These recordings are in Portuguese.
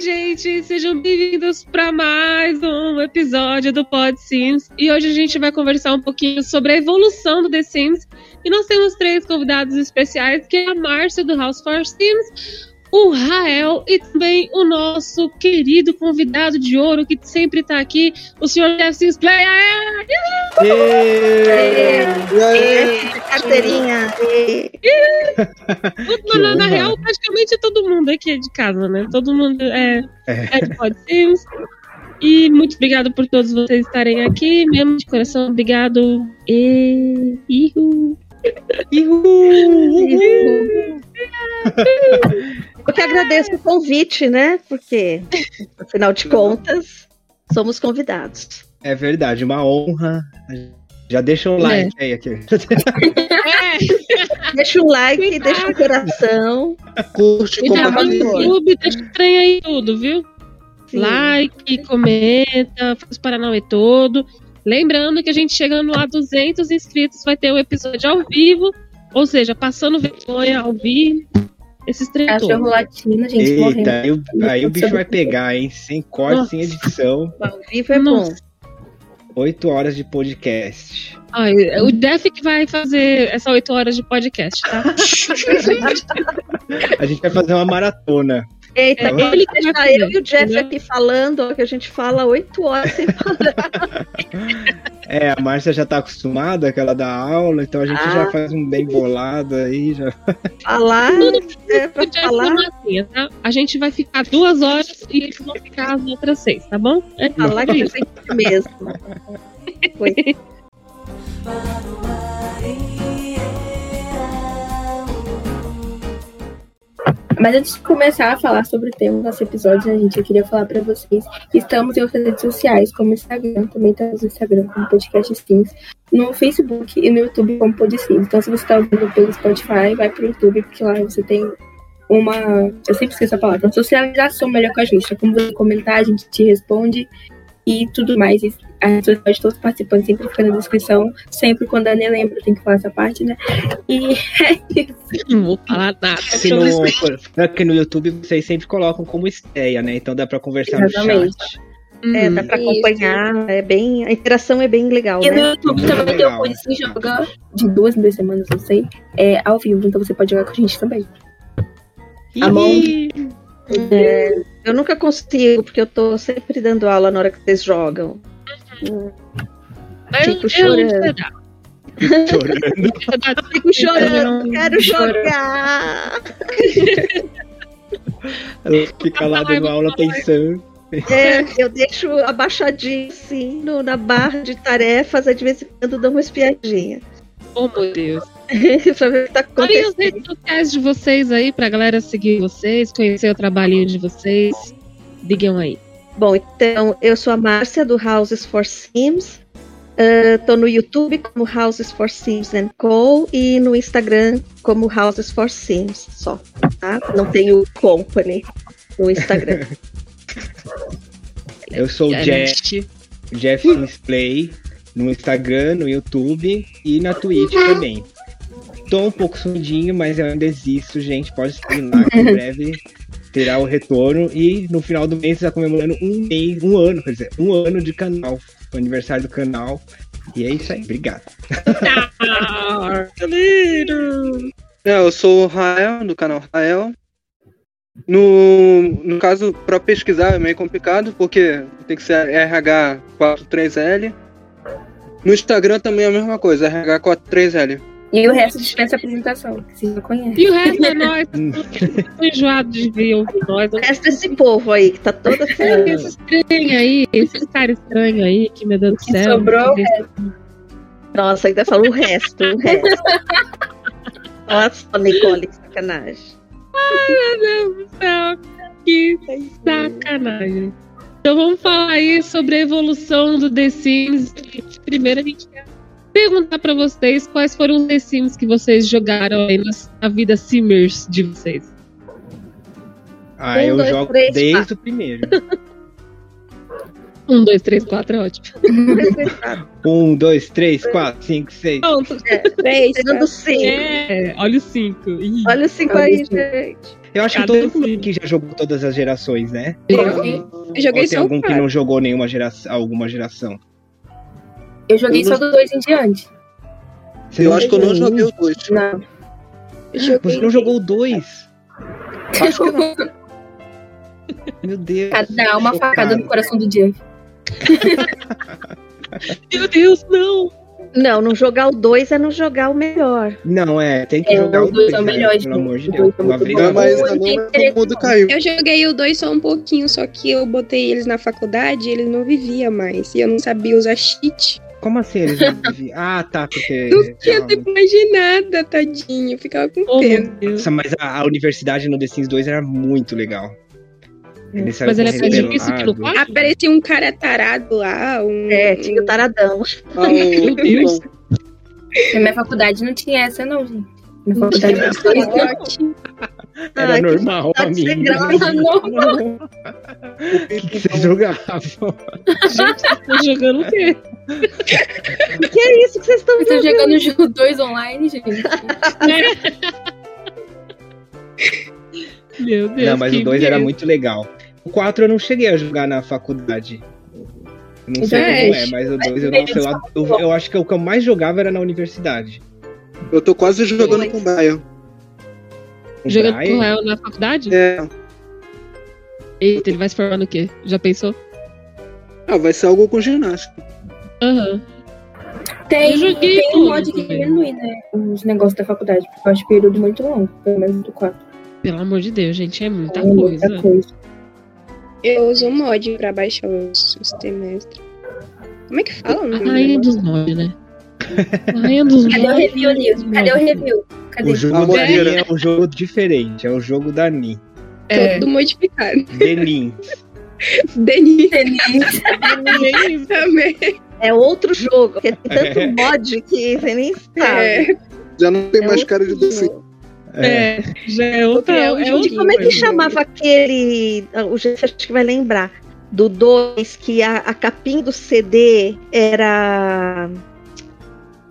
Oi, gente, sejam bem-vindos para mais um episódio do Pod Sims. E hoje a gente vai conversar um pouquinho sobre a evolução do The Sims. E nós temos três convidados especiais, que é a Márcia do House for Sims, o Rael e também o nosso querido convidado de ouro que sempre tá aqui, o senhor Jeff Sims Play. Carteirinha. Na, na real, praticamente todo mundo aqui é de casa, né? Todo mundo é, é de Pod Sims. E muito obrigado por todos vocês estarem aqui, mesmo de coração, obrigado. E. Ihu. Ihu. Ihu. Eu que agradeço o convite, né? Porque, afinal de contas, somos convidados. É verdade, uma honra. Já deixa um é. like aí aqui. É. Deixa um like, deixa um coração. Curte, compartilha. No YouTube, deixa o trem aí tudo, viu? Sim. Like, comenta, faz o Paranauê todo. Lembrando que a gente chegando a 200 inscritos vai ter o um episódio ao vivo, ou seja, passando vergonha ao vivo esses três Cachorro latino, gente, Eita, morrendo. Aí, o, aí o bicho vai pegar, hein? Sem corte, Nossa. sem edição. Ao vivo é Nossa. bom. Oito horas de podcast. Ai, o Def que vai fazer essa oito horas de podcast, tá? a gente vai fazer uma maratona. Eita, é, ele que deixar eu e o Jeff aqui falando, que a gente fala oito horas sem parar. É, a Márcia já tá acostumada, que ela dá aula, então a gente ah. já faz um bem bolado aí. Já... Falar, é pra falar. Assim, tá? A gente vai ficar duas horas e eles vão ficar as outras seis, tá bom? É falar que é mesmo. Foi. Mas antes de começar a falar sobre o tema do nosso episódio, gente, eu queria falar para vocês que estamos em outras redes sociais, como o Instagram, também estamos no Instagram como Podcast Sims, no Facebook e no YouTube como Podsims. Então, se você está ouvindo pelo Spotify, vai pro YouTube, porque lá você tem uma. Eu sempre esqueço a palavra, uma socialização melhor com a gente. É como você comentar, a gente te responde e tudo mais. Rede social de todos os participantes sempre fica na descrição. Sempre quando a Anê lembra, tem que falar essa parte, né? E é isso. Não vou falar nada. Aqui no, aqui no YouTube vocês sempre colocam como estreia, né? Então dá pra conversar Exatamente. no chat. É, dá pra acompanhar, é bem, a interação é bem legal, e né? no YouTube também tem o Pode Se Joga de duas em duas semanas, não sei, é ao vivo, então você pode jogar com a gente também. Among, é, eu nunca consigo, porque eu tô sempre dando aula na hora que vocês jogam. Fico chorando. chorando. Fico chorando, quero jogar. Ela fica lá dando aula pensando. É, eu deixo abaixadinho assim no, na barra de tarefas, aí de vez em quando dou uma espiadinha. Oh meu Deus. pra ver o que tá acontecendo. as redes sociais de vocês aí, pra galera seguir vocês, conhecer o trabalhinho de vocês. Digam aí. Bom, então, eu sou a Márcia do Houses for Sims. Estou uh, no YouTube como Houses for Sims and Co. e no Instagram como Houses for Sims só. Tá? Não tenho company no Instagram. eu sou o Jeff, Jeff Sims Play no Instagram, no YouTube e na Twitch também. Tô um pouco sumidinho, mas eu ainda existo, gente. Pode seguir lá que em breve terá o retorno. E no final do mês está comemorando um mês, um ano, quer dizer, um ano de canal. O aniversário do canal. E é isso aí, obrigado. é, eu sou o Rael, do canal Rael. No, no caso, para pesquisar é meio complicado, porque tem que ser RH43L. No Instagram também é a mesma coisa, RH43L. E o resto dispensa apresentação, que já conhece. E o resto é nós. Tô enjoado de ver ouvir nós. O resto é esse povo aí, que tá toda é, Esse estranho aí, esses caras estranhos aí, que me dando que céu. Sobrou Nossa, ainda fala o resto, o resto. Só, Nicole, que sacanagem. Ai, meu Deus do céu. Que sacanagem. Então vamos falar aí sobre a evolução do The Sims. Primeiro a gente quer perguntar para vocês quais foram os The Sims que vocês jogaram aí na vida Simmers de vocês. Ah, um, eu dois, jogo três, desde quatro. o primeiro. um, dois, três, quatro é ótimo. um, dois, três, quatro, cinco, seis. Pronto. É, três, Chegando cinco. É, olha o cinco. Ih, olha o cinco aí, gente. Eu acho que todo mundo aqui já jogou todas as gerações, né? Eu Eu joguei Ou tem algum que quatro. não jogou nenhuma geração, alguma geração? Eu joguei só do 2 em diante. Você Eu acho que eu não joguei um? o 2. Não. Eu Você não jogou o dois? Acho que não. Meu Deus. Dá uma chocado. facada no coração do Jeff. Meu Deus, não! Não, não jogar o 2 é não jogar o melhor. Não, é, tem que É, jogar o o dois 2, é o melhor de pelo amor de Deus. dois é Uma muito vez bom. Não, mas interessante. todo mundo caiu. Eu joguei o 2 só um pouquinho, só que eu botei eles na faculdade e eles não viviam mais. E eu não sabia usar cheat. Como assim eles não viviam? Ah, tá, porque. Não tinha tempo de nada, tadinho. Eu ficava com Oh, pena. Nossa, mas a, a universidade no The Sims 2 era muito legal. Ele saiu Mas ele é difícil que. 4? Aparecia um cara tarado lá, um. É, tinha o taradão. Ah, o- Meu Deus. Na minha faculdade não tinha essa, não, gente. Na faculdade isso. Ótimo. Era Ai, que normal, amigo. Não. O que, que vocês jogavam? Gente, vocês estão jogando o quê? Que é isso que vocês estão Eu tô jogando? jogando o jogo 2 online, gente. Meu Deus. Não, mas o 2 era medo. muito legal. O 4 eu não cheguei a jogar na faculdade. Eu não sei É. como é, mas o 2 eu, nossa, eu, eu, eu acho que o que eu mais jogava era na universidade. Eu tô quase jogando com o Brian. Jogando com o Léo na faculdade? É. Eita, ele vai se formar no quê? Já pensou? Ah, vai ser algo com ginástica. Aham. Tem, Eu joguei tem um mod que diminui, né? Os negócios da faculdade, porque eu acho período muito longo, pelo menos do 4. Pelo amor de Deus, gente, é muita É coisa. muita coisa. Eu uso um mod pra baixar os, os semestres. Como é que fala? A rainha dos mods, né? A rainha dos Cadê o review, Nilson? Cadê o review? Cadê? O jogo da modelo. Ni é um jogo diferente, é o jogo da Ni. É, Todo modificado. Delin. Denis é isso. também. É outro jogo, porque tem tanto mod que você nem sabe. É, Já não tem É mais outro cara de doce. jogo. É, já é outra. É um É jogo outra de Como é que chamava aquele. O Jeff acho que vai lembrar. Do 2, que a, a capinha do CD era.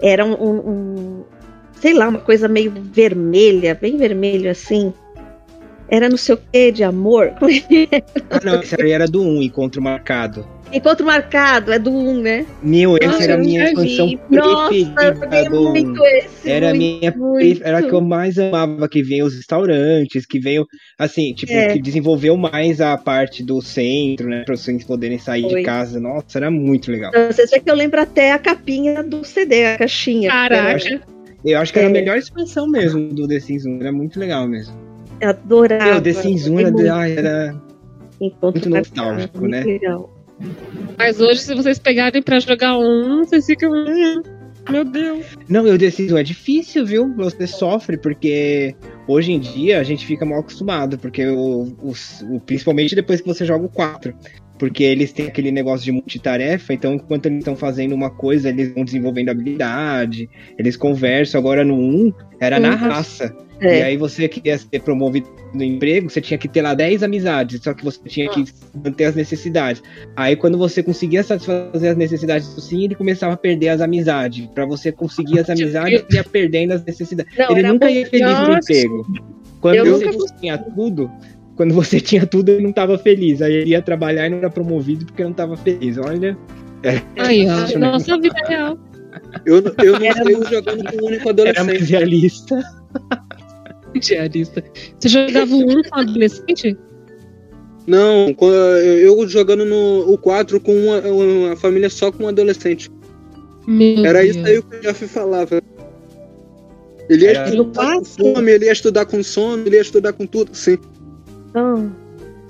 Era um, um- um- Sei lá, uma coisa meio vermelha, bem vermelho assim. Era não sei o que de amor. Ah, não, esse aí era do 1, Encontro Marcado. Encontro marcado, é do 1, um, né? Meu, essa Nossa, era a eu minha canção vi. Nossa, eu preferida joguei do 1. muito esse. Era a muito, minha muito. era a que eu mais amava, que veio os restaurantes, que veio, assim, tipo, É. que desenvolveu mais a parte do centro, né? Pra vocês poderem sair Foi. de casa. Nossa, era muito legal. Pra Vocês veem que eu lembro até a capinha do CD, a caixinha. Caraca. Eu acho que era a É. melhor expansão mesmo do The Sims 1. Era muito legal mesmo. Eu adorava. Meu, The Sims 1 era, Muito marcado, nostálgico, né? Legal. Mas hoje, se vocês pegarem pra jogar um, vocês ficam. "Hum, Meu Deus. Não, eu decido, é difícil, viu? Você sofre, porque hoje em dia a gente fica mal acostumado, porque o, os- o- principalmente depois que você joga o 4. Porque eles têm aquele negócio de multitarefa, então enquanto eles estão fazendo uma coisa, eles vão desenvolvendo habilidade, eles conversam. Agora no 1 era na Uhum. Raça. E É. aí você queria ser promovido no emprego, você tinha que ter lá 10 amizades, só que você tinha que manter as necessidades. Aí quando você conseguia satisfazer as necessidades do sim, ele começava a perder as amizades. Pra você conseguir as amizades, ele ia perdendo as necessidades. Não, ele era nunca ia feliz no emprego. Quando Eu você nunca tinha tudo, quando você tinha tudo, ele não tava feliz. Aí ele ia trabalhar e não era promovido porque não tava feliz. Olha, Aí, ó. Nossa vida real. Eu, eu não sei jogando com o único era adolescente. mais realista. Diarista. Você jogava o um com adolescente? Não, eu jogando no o 4 com uma, uma família só com um adolescente. Meu Era Deus. isso aí que o Jeff falava. Ele ia Era- estudar com fome, ele ia estudar com sono, ele ia estudar com tudo, sim. Então,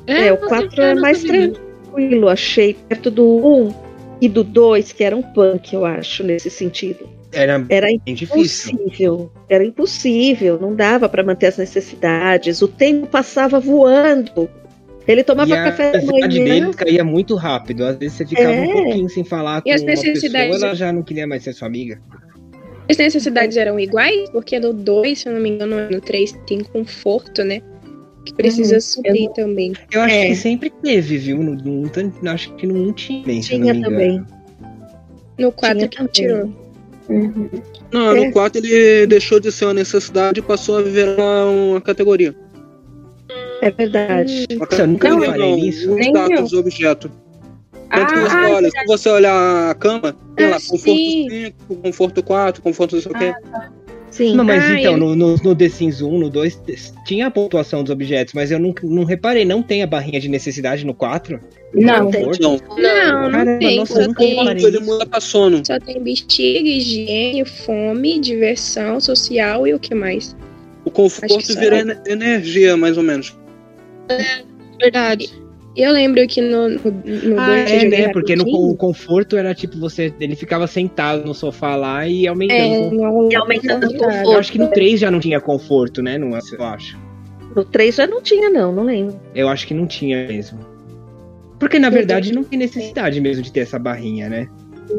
É, o mas 4 eu é mais tranquilo, achei, perto do 1 e do 2, que era um punk, eu acho, nesse sentido. Era Era bem difícil. impossível, era impossível, não dava para manter as necessidades, o tempo passava voando. Ele tomava e a café da ansiedade manhã. dele caía muito rápido. Às vezes você ficava É. um pouquinho sem falar com E as uma pessoa, necessidades- ela já não queria mais ser sua amiga. As necessidades eram iguais? Porque no 2, se eu não me engano, no 3 tem conforto, né? Que precisa Uhum. suprir também. Eu acho É. que sempre teve, viu? No, no, um tan- acho que não tinha, eu Tinha também. No 4 Tinha que também. tirou. Uhum. Não, É. no 4 ele deixou de ser uma necessidade e passou a virar uma categoria. É verdade. Nossa, eu nunca Não, reparei não, nisso. o Nem status objeto. Tanto que você Ah, olha, se você olhar a cama, tem Ah, lá, conforto sim. 5, conforto 4, conforto não sei o quê. Sim. Não, mas Ah, então, eu- no, no, no The Sims 1, no 2, tinha a pontuação dos objetos, mas eu não, não reparei, não tem a barrinha de necessidade no 4? Não. tem. Não, Não, não Caramba, tem. nossa, só, tem ele muda pra sono. só tem bexiga, higiene, fome, diversão social e o que mais? O conforto vira é. ener- energia, mais ou menos. Verdade. Eu lembro que no 2 no Ah, eu é, né? Porque no o conforto era tipo você. Ele ficava sentado no sofá lá e aumentando. É, o conforto. não, E aumentando o Eu conforto. acho que no 3 já não tinha conforto, né? Não, eu acho. No 3 já não tinha, não, não lembro. Eu acho que não tinha mesmo. Porque na verdade não tem necessidade mesmo de ter essa barrinha, né?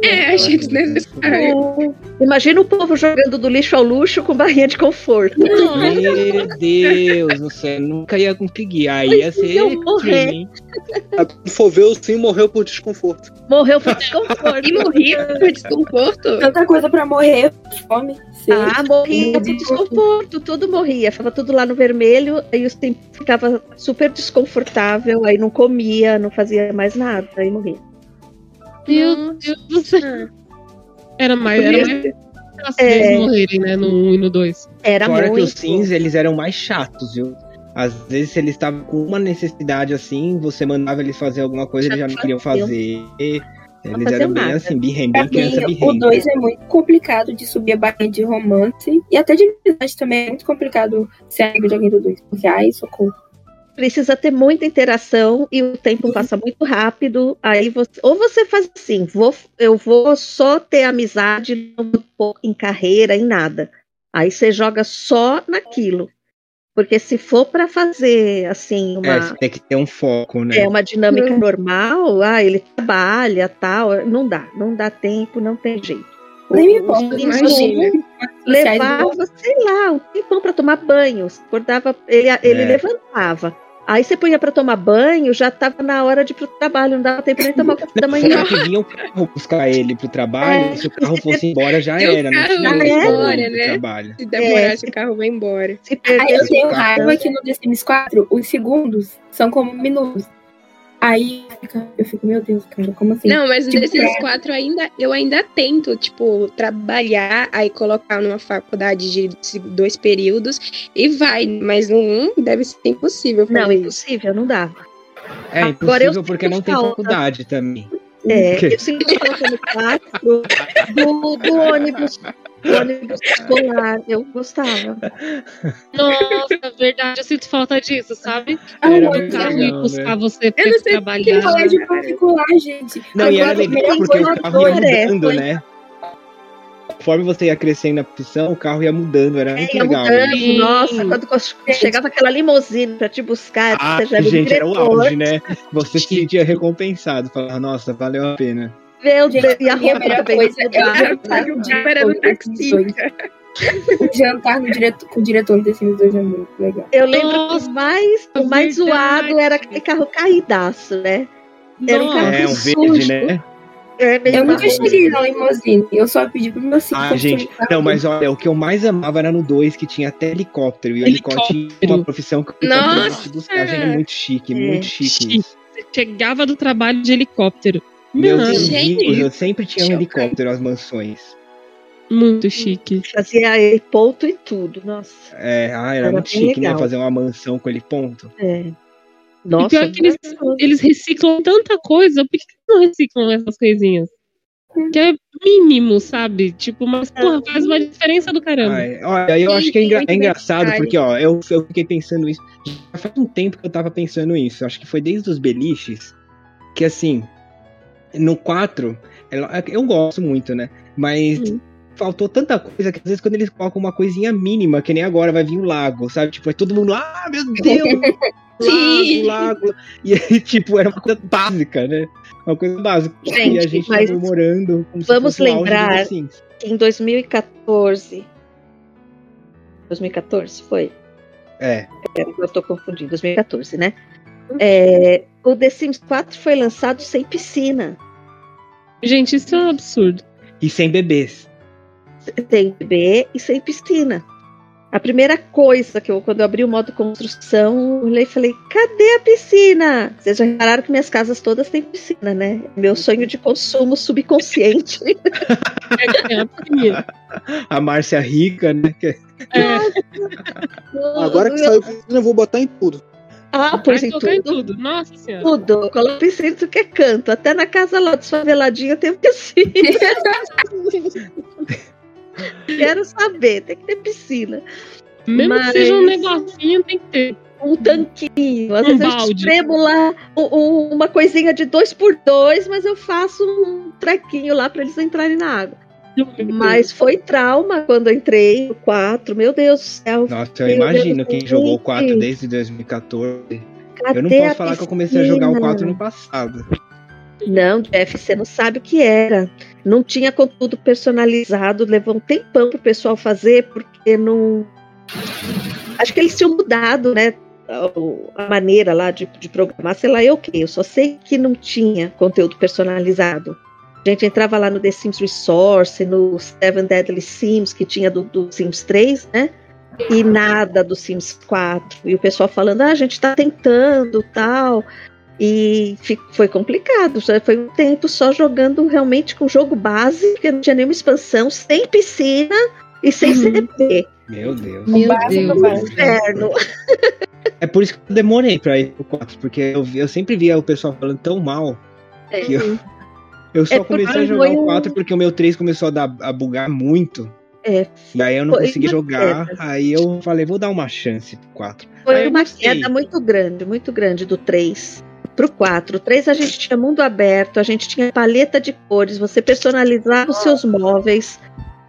É, achei desnecessário. Imagina o povo jogando do lixo ao luxo com barrinha de conforto. Meu Deus do céu, nunca ia conseguir. Aí ia ser. Eu morrer. Quando for ver, o sim morreu por desconforto. Morreu por desconforto. E morria por desconforto. Tanta coisa pra morrer, fome, sede. Ah, morria por desconforto, tudo morria. Ficava tudo lá no vermelho, aí o tempo ficava super desconfortável, aí não comia, não fazia mais nada, aí morria. Meu Deus do céu. Era mais, era mais fácil É. eles morrerem, né? No 1 e no 2. Era Fora que muito. os sims, eles eram mais chatos, viu? Às vezes, se eles estavam com uma necessidade assim, você mandava eles fazer alguma coisa, eles já não queriam fazer. Eles faziam eram bem nada. assim, birrem, Pra bem criança mim, o birrem. 2 é muito complicado de subir a barrinha de romance. E até de amizade também é muito complicado ser amigo de alguém do 2. Porque, ai, socorro. Precisa ter muita interação e o tempo passa muito rápido. Aí você, ou você faz assim, vou, eu vou só ter amizade, não vou pôr em carreira, em nada. Aí você joga só naquilo. Porque se for para fazer assim uma É, tem que ter um foco, né? é uma dinâmica normal, ah, ele trabalha, tal, não dá, não dá tempo, não tem jeito. Nem me importa, imagina. levava, sei lá, um tempão para tomar banho. Acordava, ele, ele É. levantava. Aí você punha para tomar banho, já estava na hora de ir pro trabalho, não dava tempo nem tomar o café da manhã. Fora que vinha o carro buscar ele pro trabalho, É. se o carro fosse embora já E era, não tinha embora, né? trabalho. Se demorasse, o carro vai embora. Se Aí eu tenho raiva que no The Sims 4, os segundos são como minutos. Aí eu fico, meu Deus, cara, como assim? Não, mas Tipo, desses é. quatro ainda, eu ainda tento, tipo, trabalhar, aí colocar numa faculdade de dois períodos e vai. Mas no um deve ser impossível fazer Não, isso. impossível, não dava. É Agora eu impossível porque não tem falta. faculdade também. É, eu sinto falta no quatro do, do ônibus, ônibus escolar. Eu gostava. Nossa, verdade, eu sinto falta disso, sabe? Ah, Era O muito carro legal, ir buscar né? você pra Eu não sei trabalhar. colégio particular, gente. Não, e era Agora, legal porque o carro ia agora é, mudando, foi- né? Conforme você ia crescendo na profissão, o carro ia mudando, era muito Ia legal. mudando, Sim. nossa, quando chegava aquela limusine pra te buscar, Ah, você já era o gente, era o diretor. auge, né? Você se sentia recompensado, falava, nossa, valeu a pena. Meu Deus, e a a melhor também coisa é o jantar O no dia era no taxista. O jantar no diretor, com o diretor Sims 2 é muito legal. Eu lembro que o mais, o mais verdade. zoado era aquele carro caídaço, né? Era um carro É, um sujo. verde, né? É, Eu nunca cheguei na limousine, eu só pedi pro meu filho. Ah, gente, não, mas olha, o que eu mais amava era no 2, que tinha até helicóptero. E o helicóptero tinha uma profissão que o Nossa! te buscar. Gente, é muito chique, É. muito chique. Chique. chegava do trabalho de helicóptero. Meus Não, eu sempre tinha um helicóptero nas mansões. muito chique. Fazia ele ponto e tudo, nossa. É, ah, era, Era muito chique, né? legal. Fazer uma mansão com ele ponto. É. e Nossa, pior que eles, eles reciclam tanta coisa, por que não reciclam essas coisinhas? Que é mínimo, sabe? Tipo, mas porra, faz uma diferença do caramba. Ai, olha, eu acho que é, engra- é engraçado, porque, ó, eu, eu fiquei pensando isso. Já faz um tempo que eu tava pensando isso. Acho que foi desde os beliches. Que assim, no 4, ela- eu gosto muito, né? Mas Hum. faltou tanta coisa que às vezes quando eles colocam uma coisinha mínima, que nem agora vai vir o lago, sabe? Tipo, é todo mundo, ah, meu Deus! Sim. lago, lago. E aí, tipo, era uma coisa básica, né? Uma coisa básica. e a Gente, gente mas morando como vamos lembrar- Sims. em 2014. 2014 foi? É. Pera, eu tô confundindo, 2014, né? É, o The Sims 4 foi lançado sem piscina. Gente, isso é um absurdo. E sem bebês. Sem bebê e sem piscina. A primeira coisa que eu, quando eu abri o modo construção, eu olhei e falei: cadê a piscina? Vocês já repararam que minhas casas todas têm piscina, né? Meu sonho de consumo subconsciente. a Márcia rica, né? Agora que saiu a piscina, eu vou botar em tudo. Ah, pois em colocar em tudo. tudo. Nossa senhora. Tudo. Coloca piscina em tudo que é canto. Até na casa lá desfaveladinha tem piscina. Quero saber, tem que ter piscina. Mesmo Mas- que seja um negocinho, tem que ter. Um tanquinho. Às Um vezes eu balde. espremo lá um- um- uma coisinha de dois por dois, mas eu faço um trequinho lá para eles entrarem na água. Mas foi trauma quando eu entrei no 4. Meu Deus do céu. Nossa, eu imagino Deus, quem jogou o 4 desde 2014. Cadê Eu não posso falar que eu comecei a jogar o piscina? 4 no passado. Não, Jeff, você não sabe o que era. Não tinha conteúdo personalizado, levou um tempão pro pessoal fazer, porque não. Acho que eles tinham mudado, né? A maneira lá de, de programar, sei lá, eu o quê? Eu só sei que não tinha conteúdo personalizado. A gente entrava lá no The Sims Resource, no Seven Deadly Sims, que tinha do, do Sims 3, né? E nada do Sims 4. E o pessoal falando, ah, a gente tá tentando tal. E foi complicado. Foi um tempo só jogando realmente com jogo base, porque não tinha nenhuma expansão, sem piscina e sem Uhum. CDP. Meu Deus. Meu básico, Deus. Inferno. É por isso que eu demorei pra ir pro 4, porque eu, eu sempre via o pessoal falando tão mal É. que eu, eu só É comecei a jogar o um- 4 porque o meu 3 começou a, dar, a bugar muito. É, E aí eu não Foi consegui jogar. queda. Aí eu falei, vou dar uma chance pro 4. Aí Foi uma queda muito grande, muito grande do 3 pro 4. O 3 a gente tinha mundo aberto, a gente tinha paleta de cores, você personalizava os seus móveis,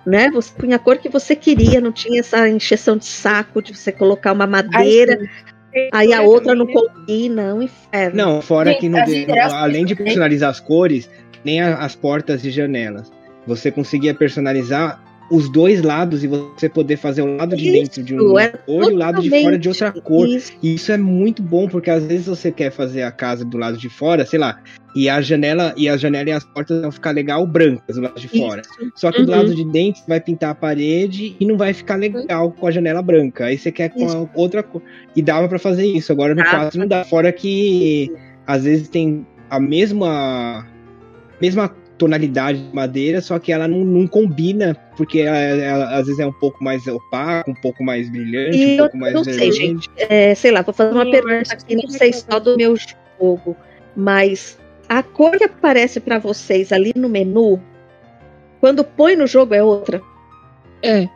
né? Você punha a cor que você queria, não tinha essa encheção de saco de você colocar uma madeira, aí a outra não combina, é um inferno. Não, fora que interações além de personalizar as cores, nem as portas e janelas. Você conseguia personalizar os dois lados e você poder fazer o lado de Isso, dentro de uma é cor e o lado de fora de outra cor. Isso. E isso é muito bom, porque às vezes você quer fazer a casa do lado de fora, sei lá, e a janela e a janela e as portas vão ficar legal brancas do lado de fora. Isso. Só que do Uhum. lado de dentro você vai pintar a parede e não vai ficar legal com a janela branca. Aí você quer com a outra cor. E dava pra fazer isso. Agora no Dava. 4 não dá. Fora que às vezes tem a mesma mesma tonalidade de madeira, só que ela não, não combina, porque ela, ela, às vezes é um pouco mais opaco, um pouco mais brilhante, E um pouco mais não sei, gente. É, sei lá, vou fazer uma Sim, pergunta aqui, não sei vai só do meu jogo, mas a cor que aparece pra vocês ali no menu, quando põe no jogo é outra. É.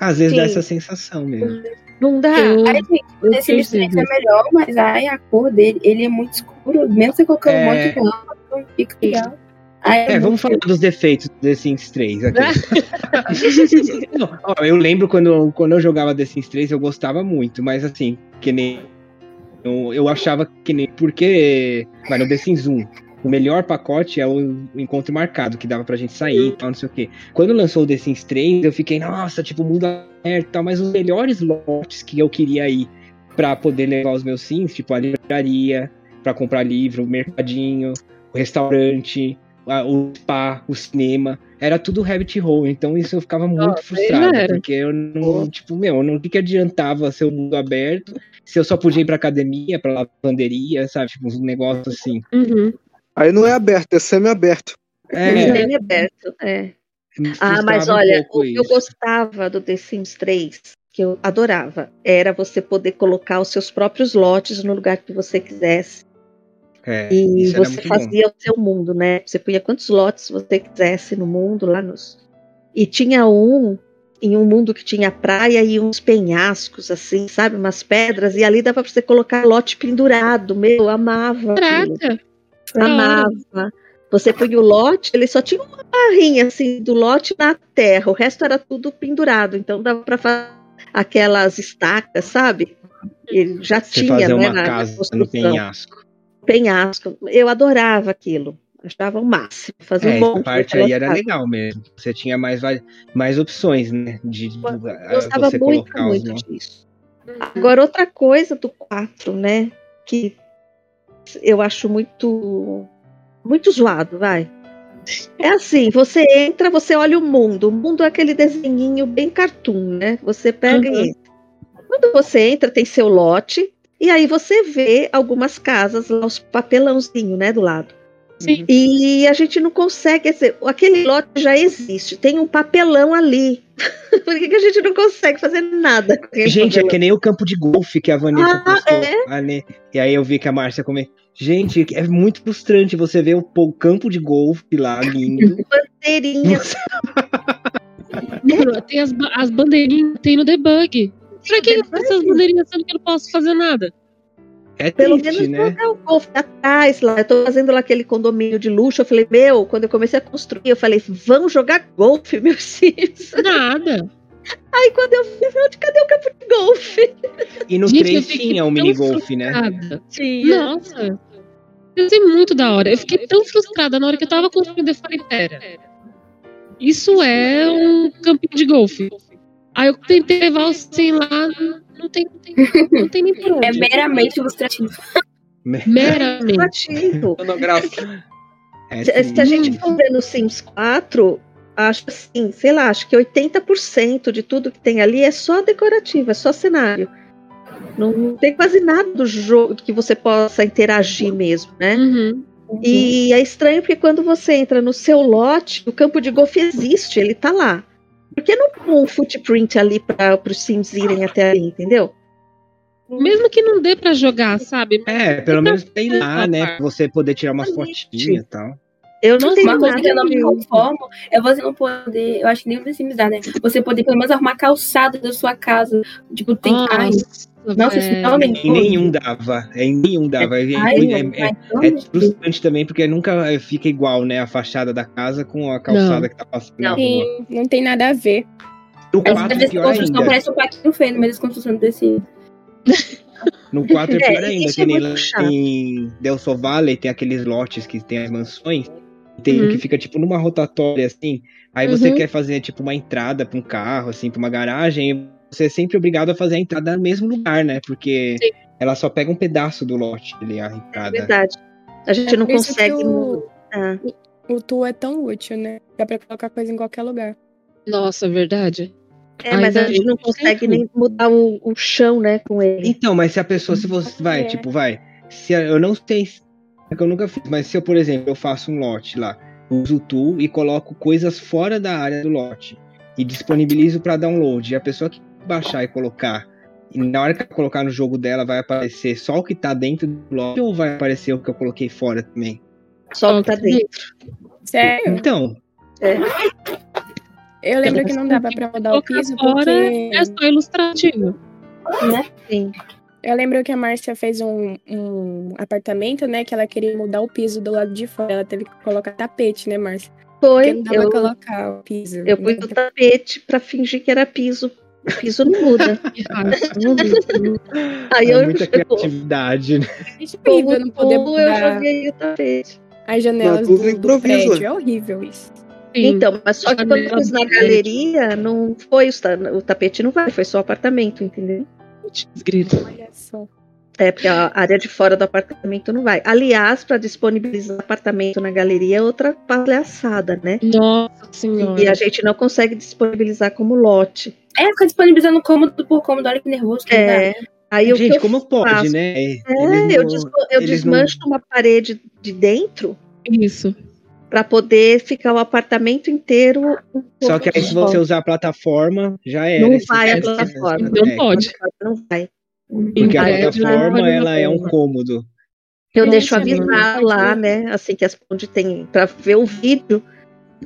Às vezes dá Sim. essa sensação mesmo. Não dá. Eu, Ai, gente, eu esse 3 é melhor, mas ai, a cor dele, ele é muito escuro. Mesmo você colocando um É. monte de lâmpada, não fica legal. É, vamos falar dos defeitos do The Sims 3 aqui. Não, ó, eu lembro quando, quando eu jogava The Sims 3, eu gostava muito, mas assim, que nem. Eu, eu achava que nem. Porque. Vai no The Sims 1. O melhor pacote é o, encontro marcado, que dava pra gente sair e tal, não sei o quê. Quando lançou o The Sims 3, eu fiquei, nossa, tipo, mundo aberto e tal, mas os melhores lotes que eu queria ir pra poder levar os meus Sims, tipo a livraria, pra comprar livro, o mercadinho, o restaurante, o spa, o cinema, era tudo rabbit hole, então isso eu ficava muito já frustrado, porque eu não, tipo, meu, não, o que, que adiantava ser o mundo aberto se eu só podia ir pra academia, pra lavanderia, sabe, tipo, uns negócios assim. Uhum. Aí não é aberto, é semi-aberto. É, é aberto, é. Ah, mas um olha, pouco o que eu gostava do The Sims 3, que eu adorava, era você poder colocar os seus próprios lotes no lugar que você quisesse. É, E você muito bom. fazia o seu mundo, né? Você punha quantos lotes você quisesse no mundo, lá nos. E tinha um, em um mundo que tinha praia e uns penhascos, assim, sabe? Umas pedras, e ali dava pra você colocar lote pendurado. Meu, eu amava. Caraca. Amava. Você punha o lote, ele só tinha uma barrinha assim do lote na terra, o resto era tudo pendurado, então dava pra fazer aquelas estacas, sabe? Ele já Você tinha, fazer né, uma na- na casa no penhasco. Penhasco. Eu adorava aquilo. Achava o máximo. Fazer É, um monte essa parte aí era legal mesmo. Você tinha mais, mais opções, né? De, de- Eu ah, gostava você muito, muito disso. Agora, outra coisa do 4, né? Que eu acho muito. Muito zoado, vai. É assim, você entra, você olha o mundo. O mundo é aquele desenhinho bem cartoon, né? Você pega Uhum. e entra. Quando você entra, tem seu lote, e aí você vê algumas casas lá, os papelãozinhos, né, do lado. Sim. E a gente não consegue, dizer, aquele lote já existe, tem um papelão ali. Por que, que a gente não consegue fazer nada Gente, é papelão? que nem o campo de golfe que a Vanessa Ah, postou. é? ali. E aí eu vi que a Márcia come. Gente, é muito frustrante você ver o pô- campo de golfe lá lindo. Bandeirinhas. Mano, tem as, as bandeirinhas, tem no debug. Pra que eu faço essas bandeirinhas sendo que eu não posso fazer nada? É Pelo triste, menos né? o golfe atrás lá. Eu tô fazendo lá aquele condomínio de luxo. Eu falei, meu, quando eu comecei a construir, eu falei, vamos jogar golfe, meus Sims. Nada. Aí quando eu vi, onde cadê o campo de golfe? E no Gente, eu 3 fiquei tinha o tão mini golfe, né? Nada. Sim. Nossa. Isso é muito da hora. Eu fiquei tão frustrada na hora que eu tava construindo. Eu falei, pera. Isso é um campinho de golfe. Aí eu tentei levar o sim lá. Não tem, não tem, não tem nem por onde. É meramente ilustrativo. Meramente. É Se, se a gente for ver no Sims 4, acho assim, sei lá, acho que 80% de tudo que tem ali é só decorativo, é só cenário. Não tem quase nada do jogo que você possa interagir mesmo, né? Uhum. E é estranho porque quando você entra no seu lote, o campo de golfe existe, ele tá lá. Por que não pôr um footprint ali para os Sims irem até ali, entendeu? Mesmo que não dê pra jogar, sabe? É, pelo menos tem lá, né? Pra você poder tirar umas fotinhas e tal. Eu não Nossa, tenho Uma coisa que eu não me conformo é você não poder, eu acho que nem o The Sims dá, né? Você poder pelo menos arrumar calçada da sua casa. Tipo, tem. ai, nossa, esse velho. homem. Em nenhum dava. É, em nenhum dava. É, Ai, é- não, é- é frustrante também, porque nunca fica igual, né? A fachada da casa com a calçada Não. que tá passando na Não. rua. Sim, não tem nada a ver. No Essa 4 é dessa pior construção ainda. parece um paquinho feio no meio das construções desse. No 4 é É, pior ainda, que é nem lá em Delso Valley tem aqueles lotes que tem as mansões. Tem um Uhum. que fica tipo numa rotatória assim. Aí você Uhum. quer fazer tipo uma entrada pra um carro, assim, pra uma garagem. Você é sempre obrigado a fazer a entrada no mesmo lugar, né? Porque Sim. ela só pega um pedaço do lote ali, a É entrada. verdade. A gente É não consegue o- mudar. O tool é tão útil, né? Dá pra colocar coisa em qualquer lugar. Nossa, verdade. É, mas a gente não consegue nem mudar o, o chão, né, com ele. Então, mas se a pessoa, se você vai, É. tipo, vai, se a- eu não sei, se- é que eu nunca fiz, mas se eu, por exemplo, eu faço um lote lá, uso o tool e coloco coisas fora da área do lote e disponibilizo para download, e a pessoa que baixar e colocar, e na hora que colocar no jogo dela, vai aparecer só o que tá dentro do lote ou vai aparecer o que eu coloquei fora também? Só o que tá dentro. Sério? Então, Eu lembro que não dava pra mudar o piso fora porque. É só ilustrativo. Né? Sim. Eu lembro que a Márcia fez um, um apartamento, né? Que ela queria mudar o piso do lado de fora. Ela teve que colocar tapete, né, Márcia? Porque Foi. não dava Eu, colocar o piso. eu pus o tapete pra fingir que era piso. O piso não muda. Aí é eu, muita criatividade, né? É horrível não poder como eu mudar joguei o tapete. as janelas do, do prédio. É horrível isso. Sim. Então, mas só que quando eu pus na galeria, não foi o tapete não vai, foi só o apartamento, entendeu? Putz, grito. Olha só. É, porque a área de fora do apartamento não vai. Aliás, para disponibilizar apartamento na galeria é outra palhaçada, né? Nossa senhora. E a gente não consegue disponibilizar como lote. É, fica disponibilizando cômodo por cômodo, olha que nervoso que dá. É. Aí o que Gente, eu como pode, faço? né? É, Eles eu, não- desmo- eu eles não- desmancho uma parede de dentro Isso. Para poder ficar o apartamento inteiro. um Só que aí se você usar a plataforma, já era. Não vai a plataforma. Não é, pode. Não vai. Porque a plataforma, ela é um cômodo. Eu deixo avisado lá, né? Assim que as, onde tem para ver o vídeo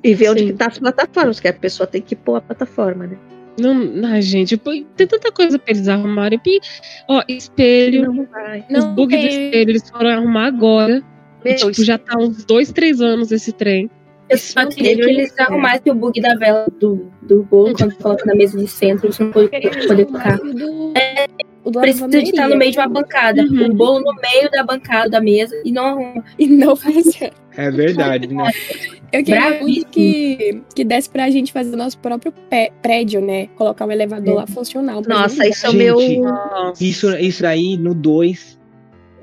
e ver onde Sim. que tá as plataformas, que a pessoa tem que pôr a plataforma, né? Não, ai, gente, tem tanta coisa pra eles arrumarem. E, Ó, espelho. Não vai. Os bugs do espelho eles foram arrumar agora. E, Meu, tipo, já tá uns dois, três anos esse trem. Eu só queria que eles É. arrumassem o bug da vela do, do bolo quando coloca na mesa de centro, você não pode poder tocar. O do, É, Precisa de estar no meio de uma bancada. Uhum. O bolo no meio da bancada da mesa e não arruma. E não funciona. É verdade, né? Eu queria Bravíssimo. muito que, que desse pra gente fazer o nosso próprio pé- prédio, né? Colocar o elevador lá funcional. Nossa, isso é o meu. Nossa. Isso, isso aí no 2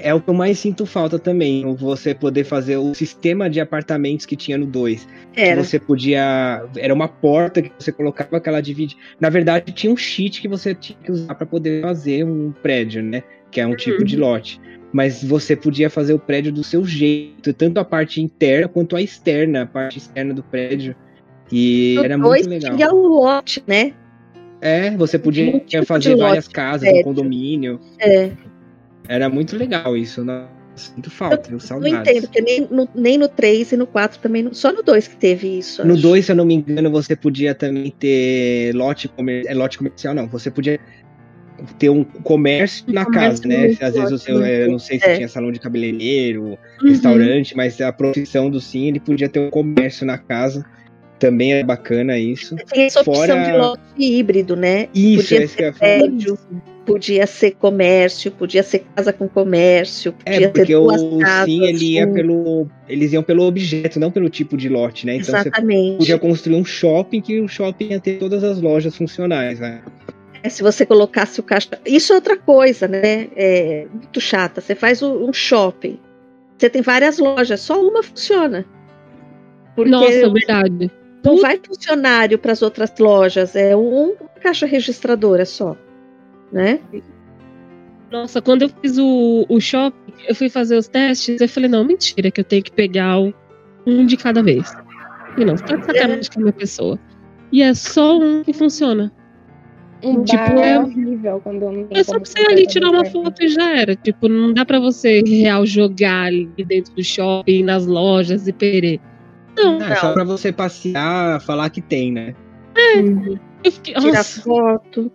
é o que eu mais sinto falta também. Você poder fazer o sistema de apartamentos que tinha no 2. Era. Você podia. Era uma porta que você colocava aquela divide. Na verdade, tinha um cheat que você tinha que usar para poder fazer um prédio, né? Que é um tipo de lote. Mas você podia fazer o prédio do seu jeito, tanto a parte interna quanto a externa, a parte externa do prédio. E No era muito legal. tinha o lote, né? É, você podia Um tipo fazer várias casas, prédio. um condomínio. É. Era muito legal isso. Nossa, sinto falta, tenho Não saudades. entendo, porque nem no, nem no 3 e no 4 também. não- Só no 2 que teve isso. No acho. 2, se eu não me engano, você podia também ter lote, comer... é, lote comercial, não. Você podia ter um comércio na comércio casa, né? Às vezes lote, é, eu não sei se é. tinha salão de cabeleireiro, Uhum. restaurante, mas a profissão do sim, ele podia ter um comércio na casa. Também é bacana isso. Tem essa opção Fora- de lote híbrido, né? Isso, Podia é isso que eu podia ser comércio, podia ser casa com comércio, podia É, porque ter o duas casas. sim, ele ia um- pelo. Eles iam pelo objeto, não pelo tipo de lote, né? Então você Exatamente. podia construir um shopping que o shopping ia ter todas as lojas funcionais, né? É, se você colocasse o caixa. Isso é outra coisa, né? É muito chata. Você faz o- um shopping. Você tem várias lojas, só uma funciona. Porque Nossa, verdade. não vai funcionário para as outras lojas, é um, uma caixa registradora só. Né? Nossa, quando eu fiz o, o shopping, eu fui fazer os testes, eu falei, não, mentira, que eu tenho que pegar o- um de cada vez. E não, você tá de sacanagem com a minha pessoa. E é só um que funciona. Um Tipo, é- é horrível quando não É só pra você ali tirar uma foto e já era. Tipo, não dá pra você real jogar ali dentro do shopping, nas lojas e perder. Não, Ah, é só pra você passear, falar que tem, né? Uhum. eu fiquei. Tirar foto.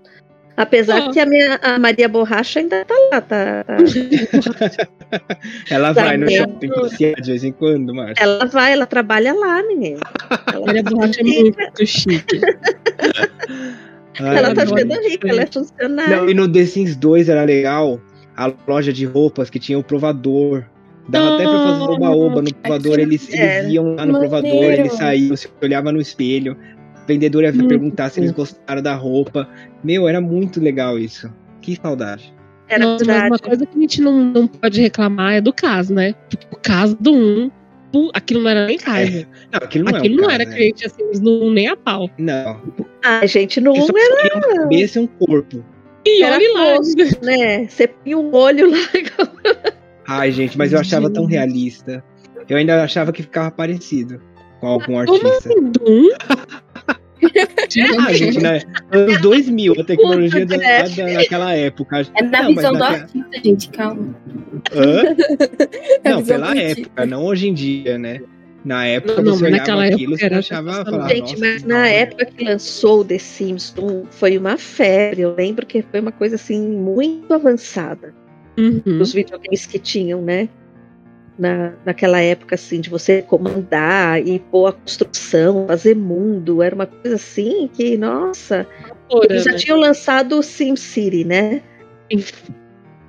Apesar Ó. que a minha a Maria Borracha ainda tá lá, tá, tá- Ela Tá vai no shopping passear de vez em quando, Márcia. Ela vai, ela trabalha lá, menina. Ela, Maria Borracha é muito chique. Ai, ela tá ficando rica, ela é funcionária. Não, e no The Sims 2 era legal a loja de roupas que tinha o provador. Dava até pra fazer oba-oba no provador. Eles, É. eles iam lá no Maneiro. provador, eles saíam, se olhava no espelho. O vendedor ia perguntar se eles gostaram da roupa. Meu, era muito legal isso. Que saudade. Era Nossa, mas uma coisa que a gente não, não pode reclamar é do caso, né? Porque o caso do 1, pu- aquilo não era nem raiva. Não, aquilo não aquilo é um não caso, era né? crente assim, no 1 nem a pau. Não. Ai, gente, só 1 era, uma cabeça e um corpo. E Era olha lá. fofo. né? Você põe um olho lá. Ai, gente, mas eu achava tão realista. Eu ainda achava que ficava parecido com algum Como artista. assim, do 1? Ah, gente, né? Anos 2000, a tecnologia Puta, da, da- daquela época. É na Não, visão do naquela- artista, gente, calma. Hã? É Não, pela época, não hoje em dia, né? Na época Não, não, você mas olhava naquela aquilo época você era achava, falava, Gente, nossa, mas na época que lançou o The Sims 1, foi uma febre. Eu lembro que foi uma coisa assim muito avançada. Uhum. Os videogames que tinham, né? Na, naquela época, assim, de você comandar e pôr a construção, fazer mundo. Era uma coisa assim que, nossa. Eles já né? tinham lançado o SimCity, né?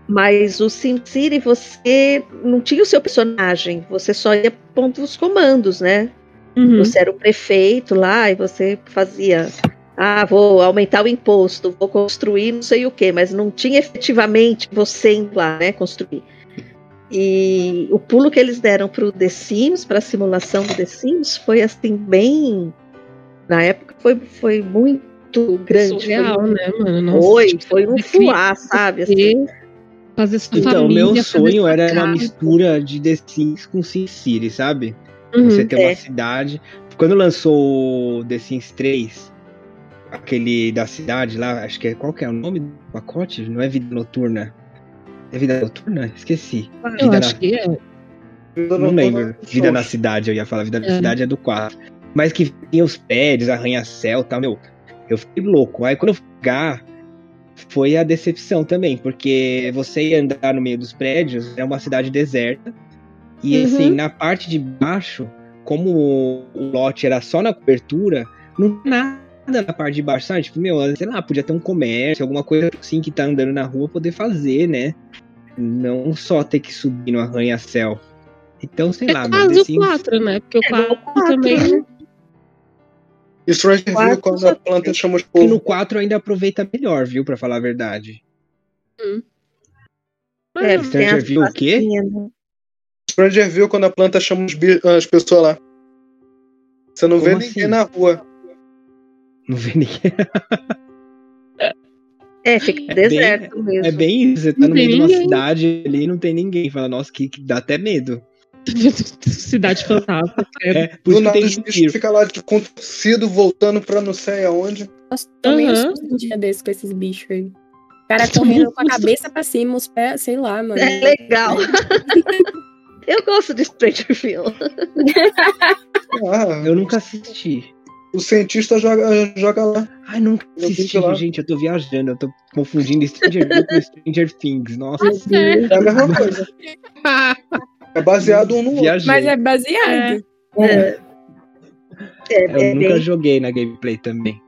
Mas o SimCity você não tinha o seu personagem, você só ia pondo os comandos, né? Uhum. Você era o prefeito lá e você fazia. Ah, vou aumentar o imposto, vou construir não sei o quê, mas não tinha efetivamente você indo lá, né? Construir. E o pulo que eles deram para o The Sims, para a simulação do The Sims, foi assim, bem. Na época foi, foi muito grande. Surreal, foi, né, mano? Nossa, foi, tipo, foi um fuá, sabe? Assim, Fazer, sua Então, família. meu sonho era uma mistura de The Sims com SimCity, sabe? Uhum. Você ter uma é. cidade. Quando lançou o The Sims 3, aquele da cidade lá, acho que é. Qual que é o nome do pacote? Não é Vida Noturna? É Vida Noturna? Esqueci. Eu Vida acho na- que é. Não lembro. Vida na cidade, eu ia falar. Vida na É. cidade é do 4. Mas que tinha os prédios, arranha-céu e tal, meu. Eu fiquei louco. Aí quando eu fui jogar, foi a decepção também, porque você ia andar no meio dos prédios, é uma cidade deserta. E Uhum. assim, na parte de baixo, como o, o lote era só na cobertura, não tinha nada na parte de baixo, sabe? Tipo, meu, sei lá, podia ter um comércio, alguma coisa assim que tá andando na rua poder fazer, né? Não só ter que subir no arranha-céu. Então, sei É lá, quase The o Sims- 4, né? Porque o É, 4 o quatro, também. né? Isso vai servir Quatro quando a planta chama os que no povos. 4 ainda aproveita melhor, viu? Pra falar a verdade. É, Stranger as viu o quê? né? Stranger viu quando a planta chama os bi- as pessoas lá. Você não vê Como ninguém assim? na rua. Não vê ninguém. É, fica É bem- deserto mesmo. É bem isso. Você tá Não no meio de uma cidade ali não tem ninguém. Fala, nossa, que, que dá até medo. Cidade fantasma. credo. É, por Do isso que nada tem ficam lá de contorcido, voltando pra não sei aonde. Nossa, um Aham. susto um dia desse com esses bichos aí. O cara correndo com a cabeça pra cima, os pés, sei lá, mano. É legal. Eu gosto de Strangerville. Ah, Eu nunca assisti. O cientista joga, joga lá. Ai, nunca assisti, gente. Eu tô viajando. Eu tô confundindo Stranger Things com Stranger Things. Nossa, É a mesma coisa. É baseado um no outro. viajei. Mas é baseado. É, é, Eu é nunca joguei na gameplay também.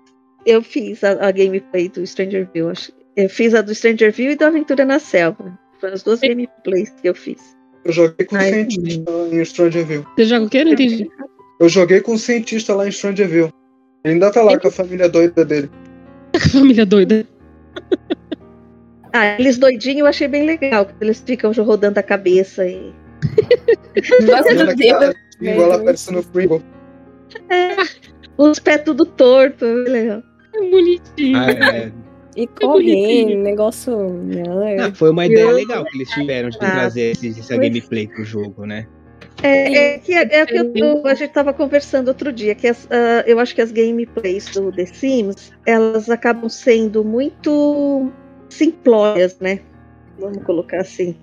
Eu fiz a, a gameplay do Strangerville. acho. Eu fiz a do Strangerville e do Aventura na Selva. Foram as duas gameplays que eu fiz. Eu joguei com o cientista em Strangerville. Você joga o quê? Não entendi. Eu joguei com o cientista lá em Strangerville. Ele ainda tá lá com a família doida dele. Família doida. Ah, eles doidinhos eu achei bem legal. Eles ficam rodando a cabeça e. Nossa, Vendo meu aquela Deus. língua lá parecendo um Pringle. Os pés tudo torto. é legal. É bonitinho. Ah, é. E bonitinho. correndo, negócio. né? Ah, foi uma ideia legal que eles tiveram de Ah, trazer esse, essa pois- gameplay pro jogo, né? É, é que, é que eu tô- a gente tava conversando outro dia, que as, ah, eu acho que as gameplays do The Sims, elas acabam sendo muito simplórias, né? Vamos colocar assim.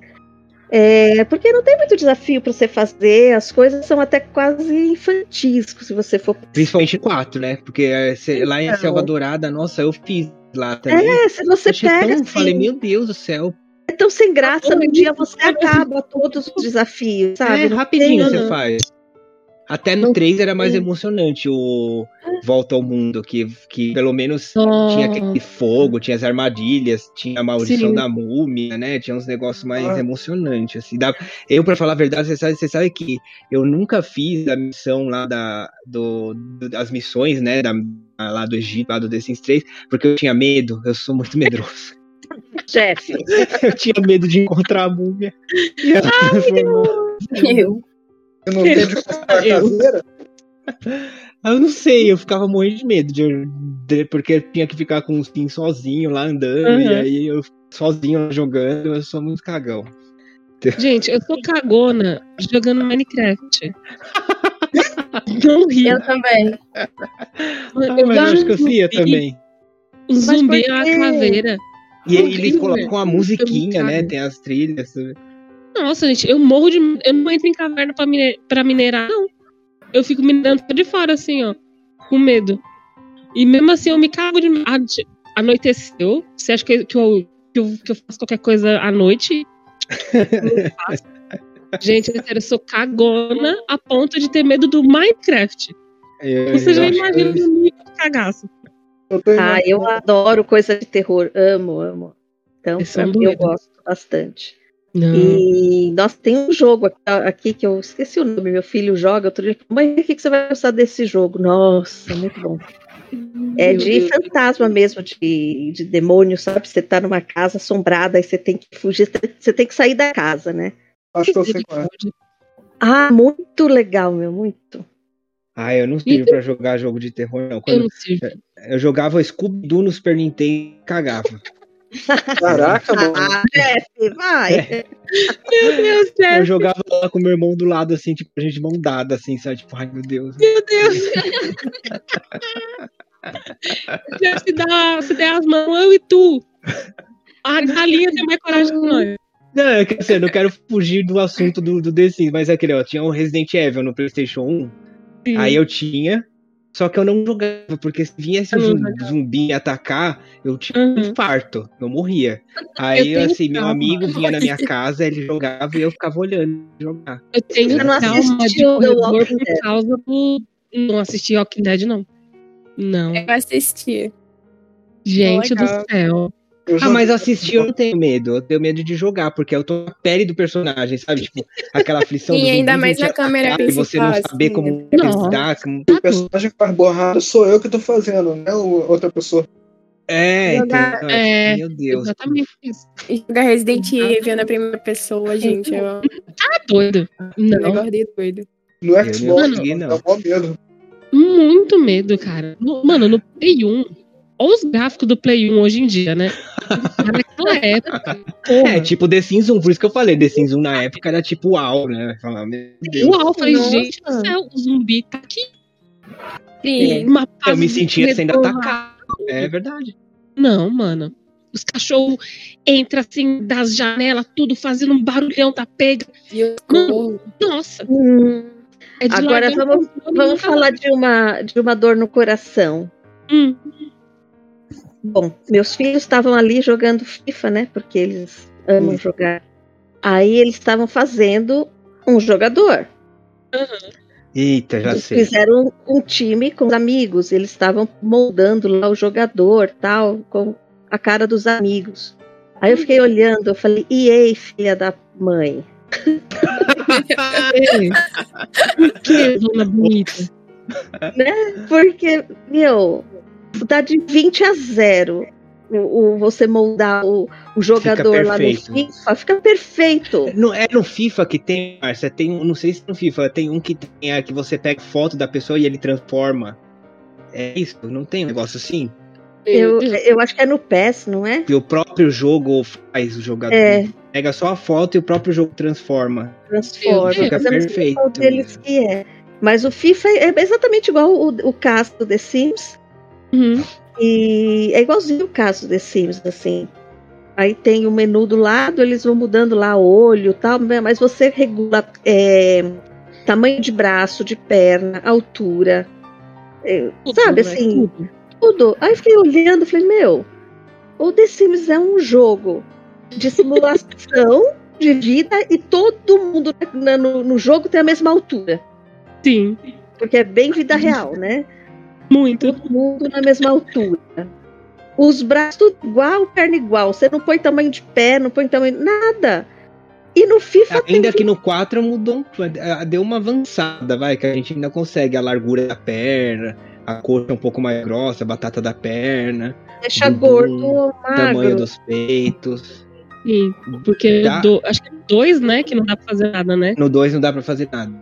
É, porque não tem muito desafio para você fazer, as coisas são até quase infantis, se você for. Principalmente quatro, né? Porque é, cê- lá em Então. Selva Dourada, nossa, eu fiz lá também. É, se você pega. tão, assim, falei, meu Deus do céu. É tão sem graça, no dia você acaba todos os desafios, sabe? é, rapidinho você faz. Até no Não 3 era mais emocionante o Volta ao Mundo, que, que pelo menos Nossa. tinha aquele fogo, tinha as armadilhas, tinha a maldição Sim. da múmia, né? Tinha uns negócios mais Ah. emocionantes, assim. Dá- Eu, pra falar a verdade, você sabe, você sabe que eu nunca fiz a missão lá da, do- das missões, né? Da, lá do Egito, lá do The Sims 3, porque eu tinha medo, eu sou muito medroso. Jeff. Eu tinha medo de encontrar a múmia. E ela. Eu. Você não tem de comprar a Eu. caveira? Eu não sei, eu ficava morrendo de medo, de, de- porque eu tinha que ficar com o Steam sozinho lá andando, e Uhum. aí eu sozinho jogando, eu sou muito cagão. Gente, eu sou cagona jogando Minecraft. Não ri. Eu também. Ah, mas eu acho que eu também. Um zumbi é uma caveira. E Horrível, eles colocam a velho. musiquinha, né? Tem as trilhas. Nossa, gente, eu morro de. Eu não entro em caverna pra, mine... pra minerar, não. Eu fico minerando de fora, assim, ó. Com medo. E mesmo assim eu me cago de. Anoiteceu. Você acha que, que, eu, que, eu, que eu faço qualquer coisa à noite? Não faço. Gente, é eu sou cagona a ponto de ter medo do Minecraft. Eu, Você eu já imagina o de cagaço. Eu Ah, eu adoro coisa de terror. Amo, amo. Então, mim, eu gosto bastante. Não. E, nossa, tem um jogo aqui, aqui que eu esqueci o nome, meu filho joga. Outro dia, mãe, o que, que você vai gostar desse jogo? Nossa, muito bom. É de fantasma mesmo, de, de demônio, sabe? Você tá numa casa assombrada, aí você tem que fugir, você tem que sair da casa, né? Acho que eu sei qual é. Ah, muito legal, meu, muito. Ah, eu não sirvo pra jogar jogo de terror, não. Eu Quando não sirvo. eu jogava Scooby-Doo no Super Nintendo e cagava. Caraca, mano. Ah, Jeff, vai. É. Meu Deus, Eu Jeff, jogava lá com meu irmão do lado, assim, tipo, a gente mão dada, assim, sabe? Tipo, ai meu Deus. meu Deus. Jeff, se, dá, se der as mãos, eu e tu. A galinha tem mais coragem que nós. Não, é que assim, eu não quero fugir do assunto do, do The Sims, mas é aquele, ó, tinha um Resident Evil no Playstation 1, Sim. aí eu tinha, só que eu não jogava, porque se viesse um Eu não zum- jogava. zumbi me atacar, eu tinha um Uhum. infarto, eu morria. Aí, tenho assim, meu amigo vinha na minha casa, ele jogava e eu ficava olhando jogar. Eu tenho Você não trauma de corredor Walking por Dead? causa do. Não assisti Walking Dead, não. Não. Eu assisti. Gente do céu. Eu Ah, mas assistir eu não tenho medo, eu tenho medo de jogar, porque eu tô na pele do personagem, sabe? Tipo, aquela aflição E do ainda zumbi mais na câmera atacar e você não saber assim, como Nossa. lidar, como... O personagem que faz borrada sou eu que tô fazendo, não é o- outra pessoa. É, Jogar- então, É, meu Deus. Exatamente isso. E jogar Resident Evil na primeira pessoa, gente. É um Tá doido. Não. negócio de doido. No Eu Xbox, não consegui, dá não. mó medo. Muito medo, cara. No- mano, no Play 1. Olha os gráficos do Play 1 hoje em dia, né? Naquela época. Porra. É, tipo The Sims 1, por isso que eu falei, The Sims 1 na época era tipo uau, né? Falar, meu Deus. Uau, falei, Nossa. gente do céu, o zumbi tá aqui. Sim. Uma Eu me sentia sendo atacado. É verdade. Não, mano. Os cachorros entram assim das janelas, tudo fazendo um barulhão da pega. Eu corro. Nossa, Hum, é de Agora vamos- o- vamos falar de uma, de uma dor no coração. Hum, Bom, meus filhos estavam ali jogando FIFA, né? Porque eles amam Hum. jogar. Aí eles estavam fazendo um jogador. Eita, já Eles sei. fizeram um, um time com os amigos. Eles estavam moldando lá o jogador, tal, com a cara dos amigos. Aí eu fiquei olhando, eu falei, e aí, filha da mãe? Que, dona bonita? Porque, meu, dá de 20 a 0 o, o- você moldar o, o jogador lá no. FIFA, fica perfeito. Não é no FIFA que tem, Márcia, tem um, não sei se no FIFA, tem um que tem é, que você pega foto da pessoa e ele transforma. É isso, não tem um negócio assim? Eu, eu acho que é no PES, não é? Que o próprio jogo faz o jogador. É. Pega só a foto e o próprio jogo transforma. Transforma. Fica sei perfeito deles que é. Mas o FIFA é exatamente igual o, o caso do The Sims. Uhum. E é igualzinho o caso do The Sims, assim. Aí tem o menu do lado, eles vão mudando lá olho tal, mas você regula é, tamanho de braço, de perna, altura. é, Tudo, sabe né? assim, Tudo. tudo. Aí eu fiquei olhando, falei, meu, o The Sims é um jogo de simulação de vida e todo mundo no, no jogo tem a mesma altura. Sim, Porque é bem vida real, né? Muito. Todo mundo na mesma altura. Os braços tudo igual, perna igual. Você não põe tamanho de pé, não põe tamanho. Nada. E no FIFA tem. Ainda que no 4 mudou, eh, deu uma avançada, vai, que a gente ainda consegue a largura da perna, a coxa um pouco mais grossa, a batata da perna, Deixa do- gordo ou tamanho magro. dos peitos. Sim, porque Dá. do- acho que dois, né, que não dá pra fazer nada, né? No 2 não dá pra fazer nada.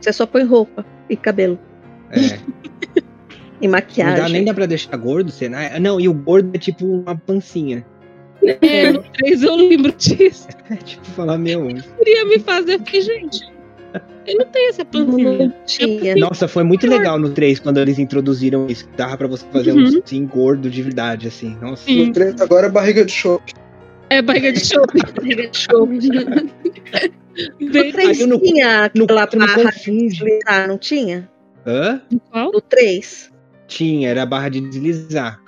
Você só põe roupa e cabelo. É. E Não maquiagem. dá nem dá pra deixar gordo, você não. Não, e o gordo é tipo uma pancinha. É, no três eu lembro disso. É tipo falar, meu. Queria me fazer, eu fiquei, gente, eu não tenho essa pancinha. Não tinha. Nossa, foi muito legal no 3 quando eles introduziram isso. que Dava pra você fazer Uhum. um sim gordo de verdade, assim. Nossa. Sim. No três agora é barriga de chope. É barriga de chope. Bem- três Aí no- tinha No aquela 4 não barra de deslizar, não tinha? Hã? Qual? No 3. Tinha, era a barra de deslizar.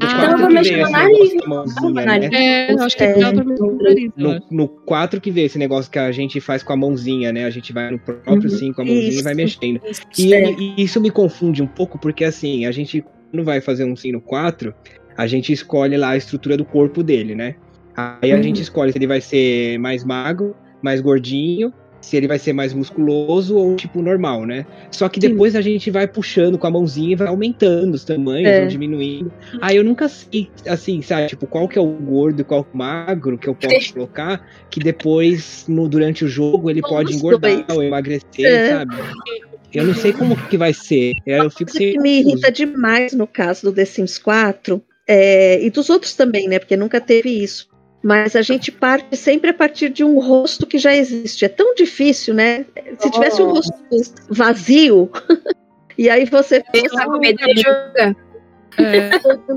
Ah, tava mexendo veio esse no negócio nariz, no né? nariz. É, eu acho que É. no nariz, eu No, acho. no 4 que veio esse negócio que a gente faz com a mãozinha, né? A gente vai no próprio sim com a mãozinha e vai Uhum. Isso. mexendo. E, É. e isso me confunde um pouco, porque assim, a gente, quando vai fazer um sim no 4, a gente escolhe lá a estrutura do corpo dele, né? Aí a Uhum. gente escolhe se ele vai ser mais magro, mais gordinho, se ele vai ser mais musculoso ou tipo normal, né? Só que Sim. depois a gente vai puxando com a mãozinha e vai aumentando os tamanhos, É. ou diminuindo. Aí eu nunca sei, assim, sabe, tipo, qual que é o gordo e qual que é o magro que eu posso colocar, que depois, no, durante o jogo, ele São pode engordar dois. ou emagrecer, É. sabe? Eu não sei como que vai ser. É, Eu fico coisa que sem. me irrita demais no caso do The Sims 4, é, e dos outros também, né? Porque nunca teve isso. Mas a gente parte sempre a partir de um rosto que já existe. É tão difícil, né? Se tivesse um rosto vazio, e aí você jogar. É,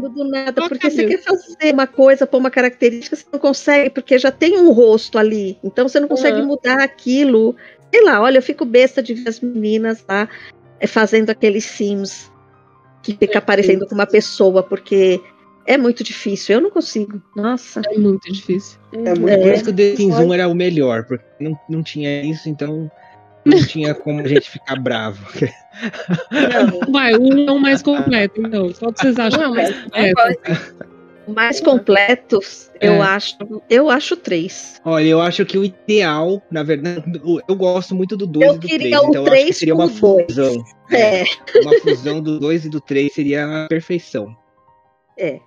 do nada, porque você quer fazer uma coisa, pôr uma característica, você não consegue, porque já tem um rosto ali. Então você não consegue Uhum. mudar aquilo. Sei lá, olha, eu fico besta de ver as meninas lá é, fazendo aqueles sims que fica aparecendo com uma pessoa, porque é muito difícil. Eu não consigo. Nossa. é muito difícil. É muito É por É. isso que o The Sims 1 era o melhor, porque não, não tinha isso, então não tinha como a gente ficar bravo. Não, Vai, um é o mais completo, então. Qual que vocês acham Não, mais completo? mais completos, É. eu acho. Eu acho três. Olha, eu acho que o ideal, na verdade, eu gosto muito do 2 Eu e do 3, queria o então eu acho que três seria uma fusão. É. Uma fusão do 2 e do 3 seria a perfeição. É.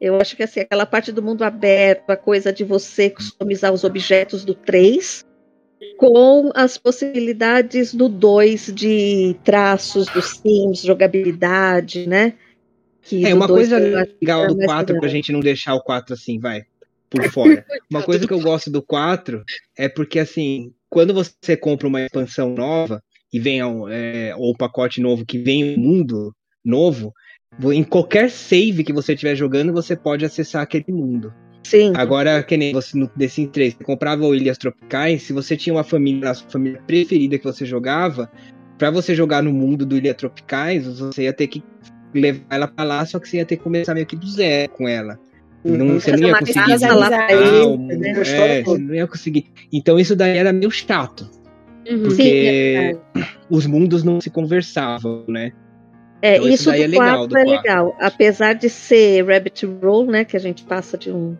Eu acho que assim, aquela parte do mundo aberto, a coisa de você customizar os objetos do 3, com as possibilidades do 2 de traços dos Sims, jogabilidade, né? Que É, uma coisa legal é do mais 4 pra legal. gente não deixar o 4 assim, vai, por fora. Uma coisa que eu gosto do 4 é porque, assim, quando você compra uma expansão nova e vem um, é, ou pacote novo que vem um mundo novo, vo- em qualquer save que você estiver jogando, você pode acessar aquele mundo. Sim, Agora, que nem você no The Sims 3, você comprava o Ilhas Tropicais, se você tinha uma família, a sua família preferida que você jogava, pra você jogar no mundo do Ilhas Tropicais, você ia ter que levar ela pra lá, só que você ia ter que começar meio que do zero com ela. Não, Uhum. você fazer não ia uma conseguir lá ele, né? É, você não ia conseguir. Então isso daí era meio chato, Uhum. porque Sim, é os mundos não se conversavam, né? É, Então, isso do é legal 4 do é legal. Apesar de ser rabbit roll, né? Que a gente passa de um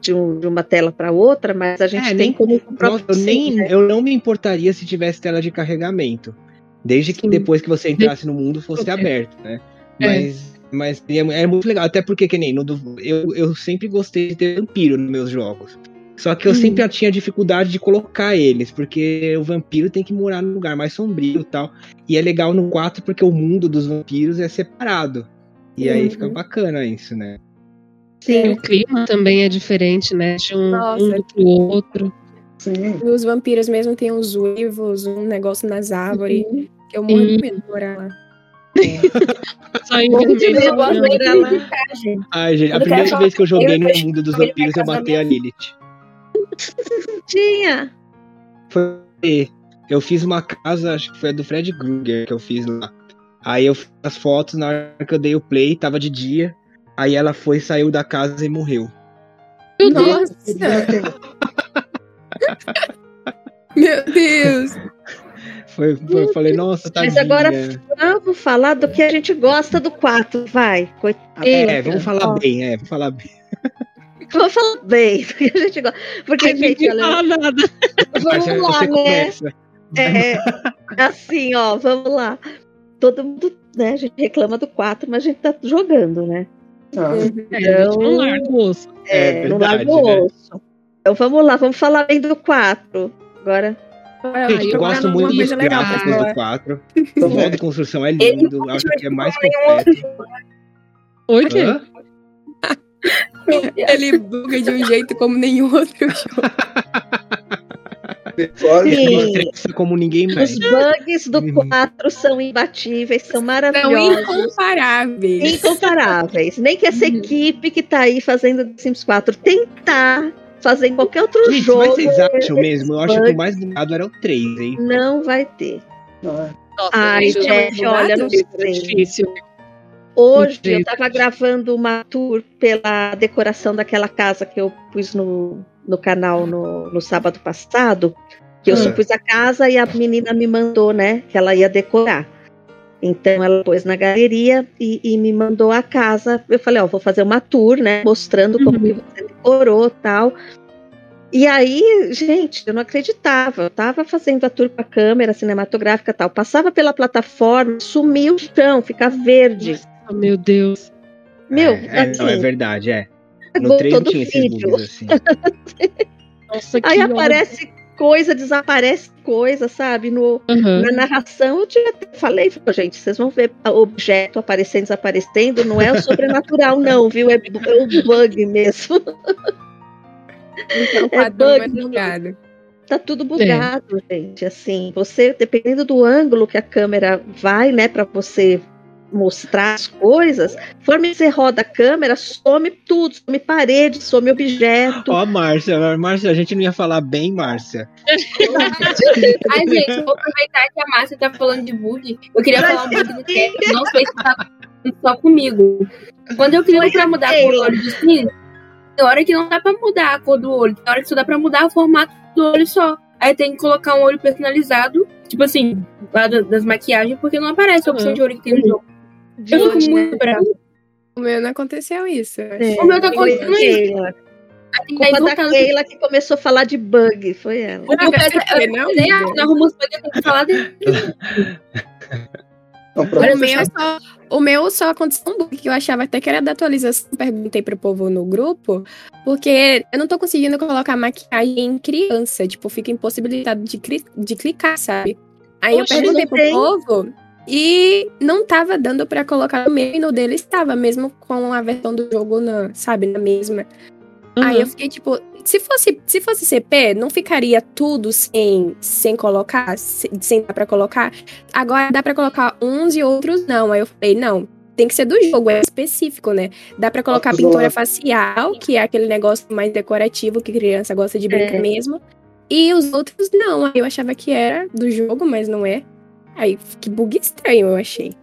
de, um- de uma tela para outra, mas a gente É, tem nem- como Nossa, eu, nem, né? eu não me importaria se tivesse tela de carregamento. Desde que Sim. depois que você entrasse no mundo fosse aberto, né? É. Mas, mas é, é muito legal, até porque, que nem no eu, eu sempre gostei de ter vampiro nos meus jogos. Só que eu Hum. sempre tinha dificuldade de colocar eles, porque o vampiro tem que morar num lugar mais sombrio e tal. E é legal no 4 porque o mundo dos vampiros é separado. E aí Uhum. fica bacana isso, né? Sim, o clima também é diferente, né? De um Nossa. mundo pro outro. Sim. Os vampiros mesmo tem uns uivos, um negócio nas árvores. Que eu morro de medo de morar lá. Só em Eu vermelho. gosto não. muito Pra de lá. Ai, gente, a primeira vez que eu falar- joguei eu no mundo dos vampiros, eu matei a Lilith. Tinha. Foi. Eu fiz uma casa, acho que foi a do Fred Krueger que eu fiz lá. Aí eu fiz as fotos, na hora que eu dei o play, tava de dia. Aí ela foi, saiu da casa e morreu. Meu Deus. Nossa! Meu Deus! Foi, foi- eu falei, nossa, Mas tadinha. agora vamos falar do que a gente gosta do 4, vai. Coitada. É, vamos falar bem, é, vamos falar bem. Vamos falar bem do que a gente gosta. Porque, Ai, gente, fala nada. vamos lá, né? começa. É, assim, ó, vamos lá. Todo mundo, né, a gente reclama do 4, mas a gente tá jogando, né? Ah, É, a gente Então- não larga o osso. É não verdade, larga o né? osso. Então vamos lá, vamos falar bem do 4. Agora, Gente, eu procurar gosto muito dos legal gráficos falar. do 4. O modo de construção é lindo, não acho que é mais completo. Oi, quê? Ele buga de um jeito como nenhum outro jogo. Sim. Como ninguém mais. os bugs do Uhum. 4 são imbatíveis, são São maravilhosos. incomparáveis. incomparáveis. Nem que essa equipe que tá aí fazendo The Sims 4 tentar fazer em qualquer outro Gente, jogo, mas vocês acham mesmo? Eu acho que o mais bugado era o 3, hein? não vai ter. Nossa, Ai, gente, Jeff, é olha, não é sei. difícil. Hoje eu Jeito. tava gravando uma tour pela decoração daquela casa que eu pus no, no canal no, no sábado passado. Que eu Ah. só pus a casa e a menina me mandou, né? Que ela ia decorar. Então ela pôs na galeria e, e me mandou a casa. Eu falei, ó, vou fazer uma tour, né? Mostrando como Uhum. que você decorou tal. E aí, gente, eu não acreditava. Eu tava fazendo a tour com a câmera cinematográfica tal. Passava pela plataforma, sumia o chão, fica verde. Nossa, meu Deus. Meu, é, é, assim, não, é verdade, é. No pegou 3 não todo tinha esses vídeo. bugs assim. Nossa, que Aí aparece coisa, desaparece coisa, sabe? No, Aham. na narração eu tinha até falei, falei, gente, vocês vão ver o objeto aparecendo, desaparecendo, não é o sobrenatural, não, viu? É, é o bug mesmo. Então, É padrão é bug. bugado. Tá tudo bugado, gente. Assim, você, dependendo do ângulo que a câmera vai, né, para você mostrar as coisas, conforme você roda a câmera, some tudo, some parede, some objeto. Ó, Márcia, Márcia, a gente não ia falar bem, Márcia. Ai, gente, vou aproveitar que a Márcia tá falando de bug. Eu queria falar um bug do que não sei se tá só comigo. Quando eu clico pra mudar a cor do olho do Sims, tem hora que não dá pra mudar a cor do olho. Tem hora que só dá pra mudar o formato do olho só. Aí tem que colocar um olho personalizado, tipo assim, lá das maquiagens, porque não aparece a opção Uhum. de olho que tem no jogo. Eu fico muito brava. O meu não aconteceu isso. eu acho. É, O meu tá acontecendo isso. Que Culpa da. Keila que começou a falar de bug, foi ela. Eu Não, peço, você foi, eu não, nem amiga? arrumo os bugs, eu tenho que falar dele. Não, pra O meu, só, o meu só aconteceu um bug que eu achava até que era da atualização. Perguntei pro povo no grupo, porque eu não tô conseguindo colocar maquiagem em criança. Tipo, fica impossibilitado de, cri- de clicar, sabe? Aí Oxe, eu perguntei pro povo e não tava dando pra colocar no meu e no dele estava, mesmo com a versão do jogo, na, sabe, na mesma. Aí Uhum. eu fiquei tipo, se fosse, se fosse CP, não ficaria tudo sem, sem colocar, sem, sem dar pra colocar. Agora dá pra colocar uns e outros não. Aí eu falei, não, tem que ser do jogo, é específico, né? Dá pra colocar pintura facial, que é aquele negócio mais decorativo que criança gosta de brincar É. mesmo. E os outros não. Aí eu achava que era do jogo, mas não é. Aí que bug estranho eu achei.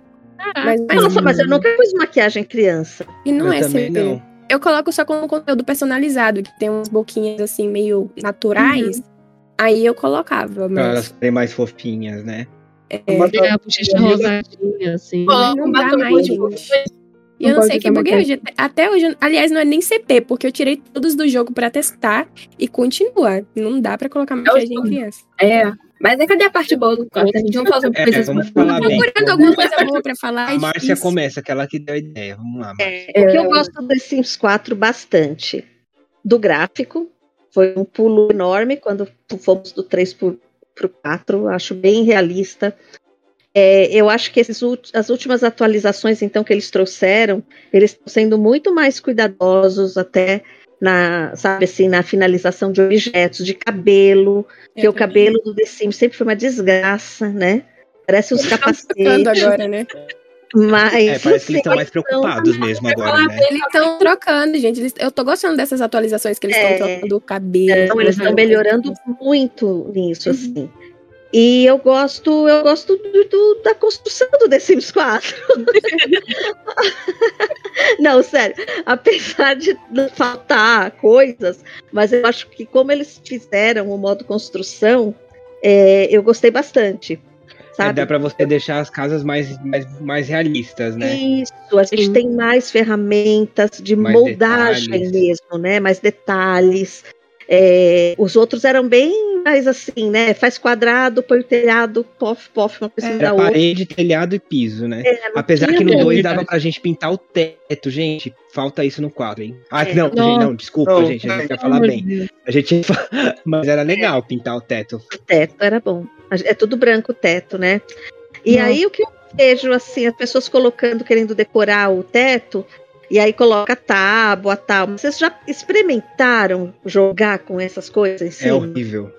Mas, mas Nossa, mas eu nunca pus maquiagem criança. e não eu é CP. não. Eu coloco só com conteúdo personalizado, que tem umas boquinhas assim, meio naturais. Aí eu colocava, Pra mas. elas serem mais fofinhas, né? É, É, a bochecha rosadinha, assim. mas não dá mais, gente. E eu não pode sei que usar bug é hoje. Até- Até hoje, aliás, não é nem CP, porque eu tirei todos do jogo pra testar e continua. Não dá pra colocar maquiagem em criança. É. Mas é cadê a parte boa do quarto? A gente não fala sobre É, coisas vamos boas. falar bem. procurando alguma coisa boa pra falar. A é Márcia difícil. começa, aquela que deu a ideia. Vamos lá, Márcia. O que eu gosto do Sims 4 bastante do gráfico. Foi um pulo enorme quando fomos do 3 pro, pro 4. Acho bem realista. É, eu acho que esses, as últimas atualizações, então, que eles trouxeram, eles estão sendo muito mais cuidadosos até na, sabe assim, na finalização de objetos, de cabelo, que Eu o cabelo do The Sims sempre foi uma desgraça, né? Parece uns capacetes, agora, né? mas É, parece que eles estão mais preocupados mesmo agora, né? Eles estão trocando, gente. Eles- eu tô gostando dessas atualizações que eles estão É. trocando o cabelo. Então, eles estão né? melhorando muito nisso, Uhum. assim. E eu gosto, eu gosto do- do- da construção do The Sims 4. Não, sério. Apesar de faltar coisas, mas eu acho que como eles fizeram o modo construção, é, eu gostei bastante. É, Sabe? dá pra você deixar as casas mais, mais, mais realistas, né? Isso, a gente Sim. tem mais ferramentas de Mais moldagem detalhes. mesmo, né? Mais detalhes. É, os outros eram bem mais assim, né? Faz quadrado, põe o telhado, pof, pof, uma coisa É. da Era outra. parede, telhado e piso, né? É, não Apesar que no muito. 2 dava pra gente pintar o teto, gente. Falta isso no 4, hein? Ah, É. não, gente, não, desculpa, Não, gente. A gente não. falar bem. A gente Mas era legal pintar o teto. O teto era bom. É tudo branco o teto, né? E aí o que eu vejo, assim, as pessoas colocando, querendo decorar o teto, e aí coloca tábua, tal. Vocês já experimentaram jogar com essas coisas em É horrível.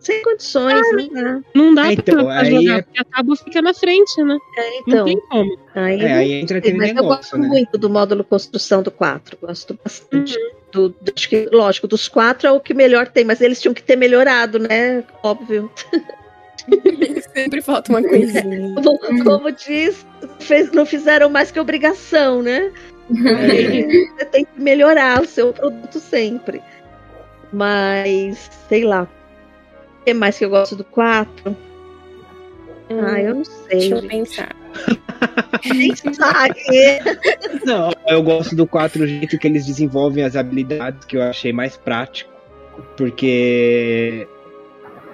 Sem condições, não dá. Não dá É, pra, então, pra aí jogar, é- porque a tábua fica na frente, né? É, Não então, tem como. aí, É, aí entra aquele mas eu negócio, gosto né? muito do módulo construção do 4. Gosto bastante. Uhum. Do, do- acho que, lógico, dos quatro é o que melhor tem, mas eles tinham que ter melhorado, né? Óbvio. Sempre falta uma coisinha. Como, como diz, fez- não fizeram mais que obrigação, né? Aí você tem que melhorar o seu produto sempre. Mas, sei lá. O que mais que eu gosto do 4? Ah, eu não sei. Deixa eu gente. pensar. Não, eu gosto do 4 o jeito que eles desenvolvem as habilidades, que eu achei mais prático. Porque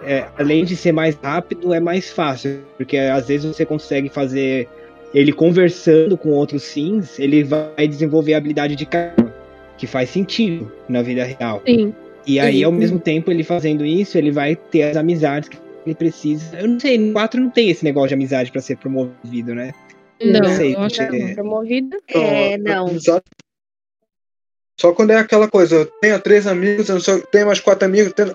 é, além de ser mais rápido, é mais fácil. Porque às vezes você consegue fazer ele conversando com outros sims, ele vai desenvolver a habilidade de karma, que faz sentido na vida real. Sim. E aí, ao Sim. mesmo tempo, ele fazendo isso, ele vai ter as amizades que ele precisa. Eu não sei, no 4 não tem esse negócio de amizade pra ser promovido, né? Não, sei, eu acho que porque- não. Promovida. É, não. Exato. Só quando é aquela coisa, eu tenho três amigos, eu só tenho mais quatro amigos. Tenho...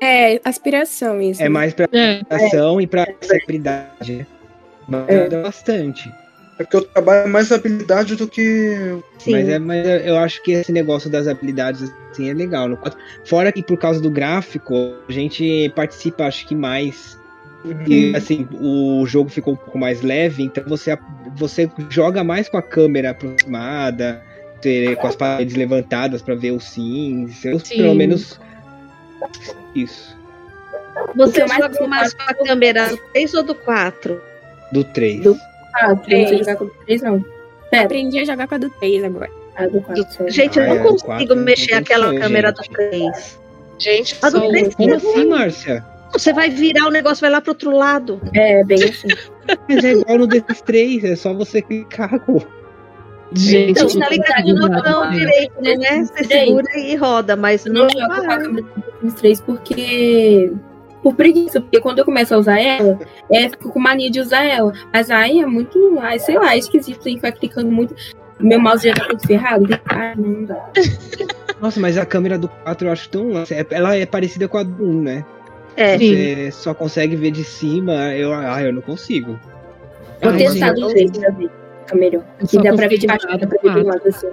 É, aspiração isso. É mais pra É, ação e pra acessibilidade. né? Mas É. ajuda bastante. É porque eu trabalho mais habilidade do que. Sim. Mas, é, mas é- eu acho que esse negócio das habilidades assim é legal. No 4. Fora que por causa do gráfico, a gente participa, acho que mais. E assim, o jogo ficou um pouco mais leve, então você, você joga mais com a câmera aproximada, com as paredes levantadas pra ver os sims. Eu, Sim. pelo menos. Isso. Você mais joga mais com a câmera do 3 ou do 4? Do 3. Do- Ah, Três. três. jogar com três, não. Pera, Aprendi a jogar com a do 3 agora. ah, do quatro. só. Gente, eu Ah, não é, do consigo não mexer aquela condições, câmera gente. do 3. gente, A do só três Como é assim, Márcia? Você vai virar o negócio, vai lá pro outro lado. É, bem assim. Mas é igual no desses três, é só você clicar. pô. Gente, Então, tá ligado ligada. no botão direito, né? Você segura e roda, mas Eu não não jogo com a câmera do Sims 3 porque. Por preguiça, porque quando eu começo a usar ela, é, fico com mania de usar ela. Mas aí é muito. Ai, sei lá, é esquisito tem que ficar clicando muito. Meu mouse já tá todo ferrado. Ah, não dá. Nossa, mas a câmera do 4 eu acho tão. Ela é parecida com a do 1, né? É. Você só consegue ver de cima. Eu, ah, eu não consigo. Vou Ai, testar do 3 pra ver. Fica melhor. E só dá pra ver de baixo, dá pra ver de lado assim.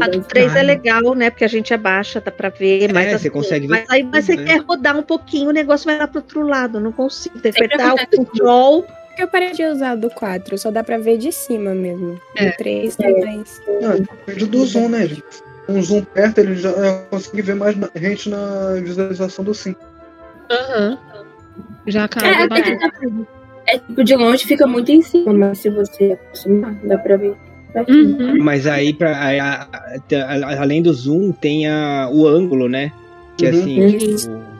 É A do 3 é Ah. legal, né? Porque a gente abaixa, dá pra ver. Mas, É, assim, você consegue ver mas aí mas você né? quer rodar um pouquinho, o negócio vai lá pro outro lado. Não consigo. Tem que apertar o control. Porque eu parei de usar do 4, só dá pra ver de cima mesmo. É. Do 3 É. mais. Não, depende do zoom, né, gente? Um zoom perto, ele já é, consegue ver mais na, gente na visualização do sim. Aham. Já acaba. É, que pra ver. É tipo, de longe fica muito em cima, mas se você aproximar, dá pra ver. Uhum. Mas aí, pra, aí, a- a- a- além do zoom, tem a, o ângulo, né? Que Uhum. assim, Uhum. tipo.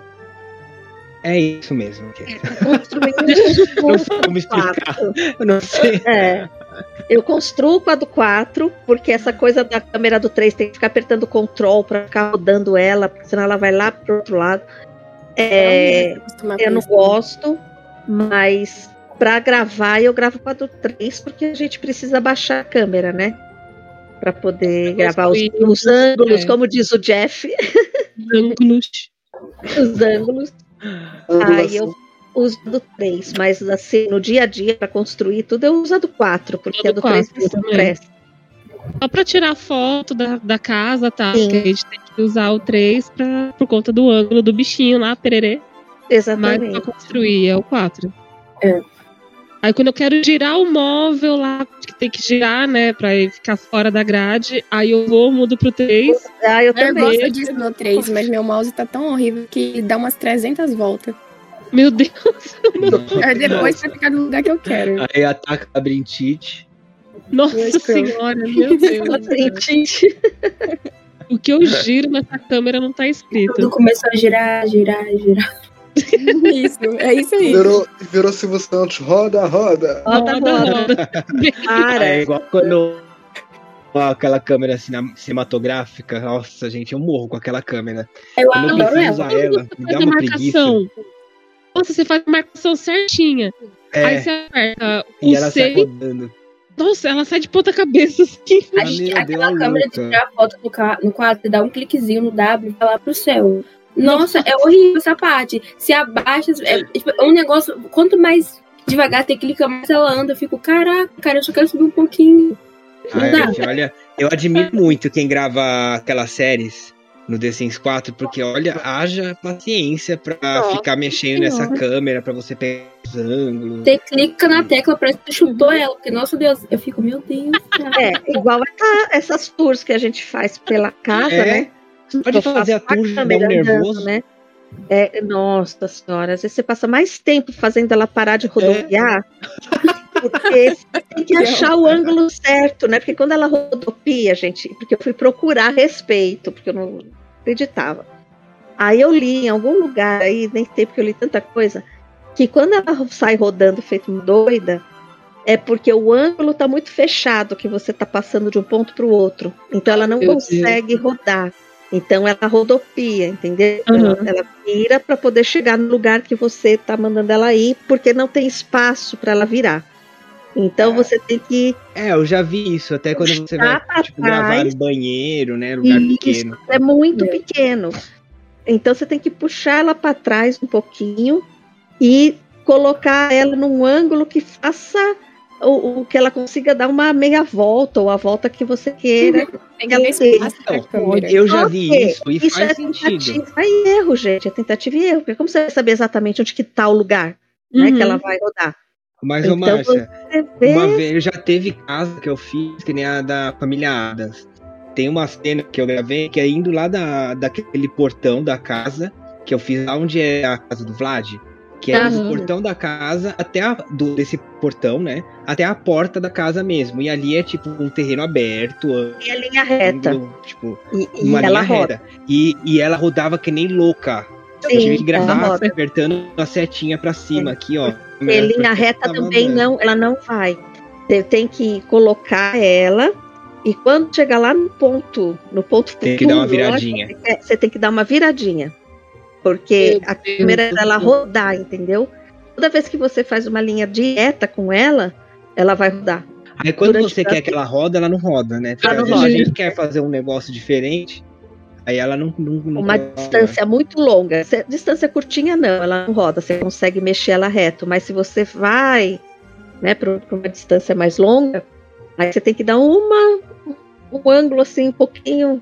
É isso mesmo. que- Construindo Não sei como explicar. Eu não sei. É. Eu construo com a do 4, porque essa coisa da câmera do 3 tem que ficar apertando control pra ficar rodando ela, porque senão ela vai lá pro outro lado. É, Acostumar eu com não isso. gosto, mas pra gravar eu gravo com a do 3, porque a gente precisa baixar a câmera, né? Pra poder gravar os, os ângulos, é. como diz o Jeff, Ângulos. os ângulos. Aí eu uso a do 3, mas assim, no dia a dia, pra construir tudo, eu uso a do 4, porque A do do 3 quatro, eu não também. presta. Só pra tirar foto da, da casa, tá? Sim. Porque a gente tem que usar o 3 pra, por conta do ângulo do bichinho lá, pererê. Mas pra Exatamente. construir é o 4. É. Aí quando eu quero girar o móvel lá, que tem que girar, né, pra ficar fora da grade, aí eu vou, mudo pro 3. Ah, eu Eu também. gosto disso no 3, mas meu mouse tá tão horrível que dá umas 300 voltas. Meu Deus, Aí depois vai ficar no lugar que eu quero. Aí ataca a labirintite. nossa Meu Deus. senhora, meu Deus. Labirintite. o que eu giro nessa câmera não tá escrito. Tudo começou a girar, girar, girar. Isso, é isso aí. Virou, virou Silvio Santos, roda, roda. Roda, Roda. Para. É igual quando. Aquela câmera cina- cinematográfica, nossa, gente, eu morro com aquela câmera. Eu eu adoro ela. usar ela, me dá Faz a uma preguiça. marcação. Nossa, você faz a marcação certinha. Aí É, você aperta o e ela sai C. rodando. Nossa, ela sai de ponta cabeça assim. A Ah, aquela Deus, câmera de tirar foto no, no quadro, dá um cliquezinho no W e vai lá pro céu. Nossa, é horrível essa parte. Se abaixa, é, é tipo, é um negócio. Quanto mais devagar você clica, mais ela anda. Eu fico, caraca, cara, eu só quero subir um pouquinho. Ai, gente, olha, eu admiro muito quem grava aquelas séries no The Sims 4, porque olha, haja paciência pra Nossa ficar mexendo nessa Senhora. câmera, pra você pegar os ângulos. Você clica na tecla, parece que você chutou ela. Porque, nossa Deus, eu fico, meu Deus, cara. É, igual essa- essas tours que a gente faz pela casa, É, né? Pode fazer a tour, dá um nervoso. né? É, nossa senhora, às vezes você passa mais tempo fazendo ela parar de rodopiar, porque você tem que achar o ângulo certo, né? Porque quando ela rodopia, gente, porque eu fui procurar respeito, porque eu não acreditava. Aí eu li em algum lugar aí, nem sei porque eu li tanta coisa, que quando ela sai rodando feito uma doida, é porque o ângulo tá muito fechado, que você tá passando de um ponto para o outro. Então ela não Meu Deus. consegue rodar. Então ela rodopia, entendeu? Uhum. Ela, ela vira para poder chegar no lugar que você tá mandando ela ir, porque não tem espaço para ela virar. Então você tem que É, eu já vi isso, até quando você vai tipo, gravar no banheiro, né? Lugar Isso. pequeno. é muito É. pequeno. Então você tem que puxar ela para trás um pouquinho e colocar ela num ângulo que faça o, o que ela consiga dar uma meia volta ou a volta que você queira. Tem que Ela ter Então. Eu já vi isso e Isso faz é sentido. tentativa e erro, gente. É tentativa e erro. Porque como você vai saber exatamente onde que tá o lugar né, Uhum. que ela vai rodar? Mas, ô Então, Márcia, Você vê. uma vez já teve casa que eu fiz, que nem a da família Adams. Tem uma cena que eu gravei que é indo lá da, daquele portão da casa, que eu fiz lá onde é a casa do Vlad. Que é do portão da casa até a, do, desse portão, né? Até a porta da casa mesmo. E ali é tipo um terreno aberto, E a linha reta. ângulo, tipo, E, e uma ela linha roda. reta. E, e ela rodava que nem louca. eu Sim, tive que gravar apertando a setinha pra cima aqui, ó. Porque linha reta tá também mandando. não, ela não vai. Você tem que colocar ela e quando chegar lá no ponto, no ponto Tem que dar uma futuro, viradinha. é, Você tem que dar uma viradinha. Porque a câmera ela rodar, entendeu? Toda vez que você faz uma linha direta com ela, ela vai rodar. Aí quando Durante você quer que ela roda, ela não roda, né? Porque Ela não às vezes a roda. gente quer fazer um negócio diferente, aí ela não. não, não Uma rola. distância muito longa. Distância curtinha não, ela não roda, você consegue mexer ela reto. Mas se você vai né, para uma distância mais longa, aí você tem que dar uma, um ângulo assim um pouquinho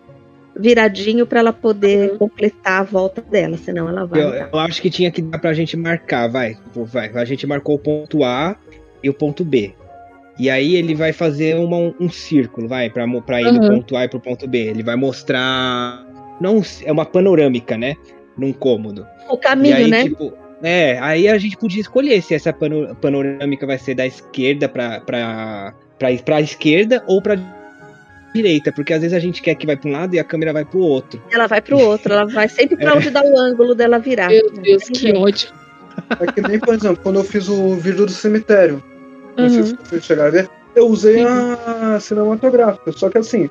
viradinho para ela poder completar a volta dela, senão ela vai. Eu, eu acho que tinha que dar pra gente marcar, vai. Vai. A gente marcou o ponto A e o ponto B. E aí ele vai fazer uma- um círculo, vai, pra, pra ir do Uhum. ponto A e pro ponto B. Ele vai mostrar. Não, é uma panorâmica, né? Num cômodo. O caminho, aí, né? tipo, é, aí a gente podia escolher se essa pano- panorâmica vai ser da esquerda pra, pra, pra, pra esquerda ou pra direita, porque às vezes a gente quer que vai pra um lado e a câmera vai pro outro. Ela vai pro outro, ela vai sempre para É. onde dá o ângulo dela virar. Meu Deus, que ódio. É que nem, por exemplo, quando eu fiz o vídeo do cemitério. Não sei Uhum. se vocês chegaram a ver. Eu usei a cinematográfica, só que assim,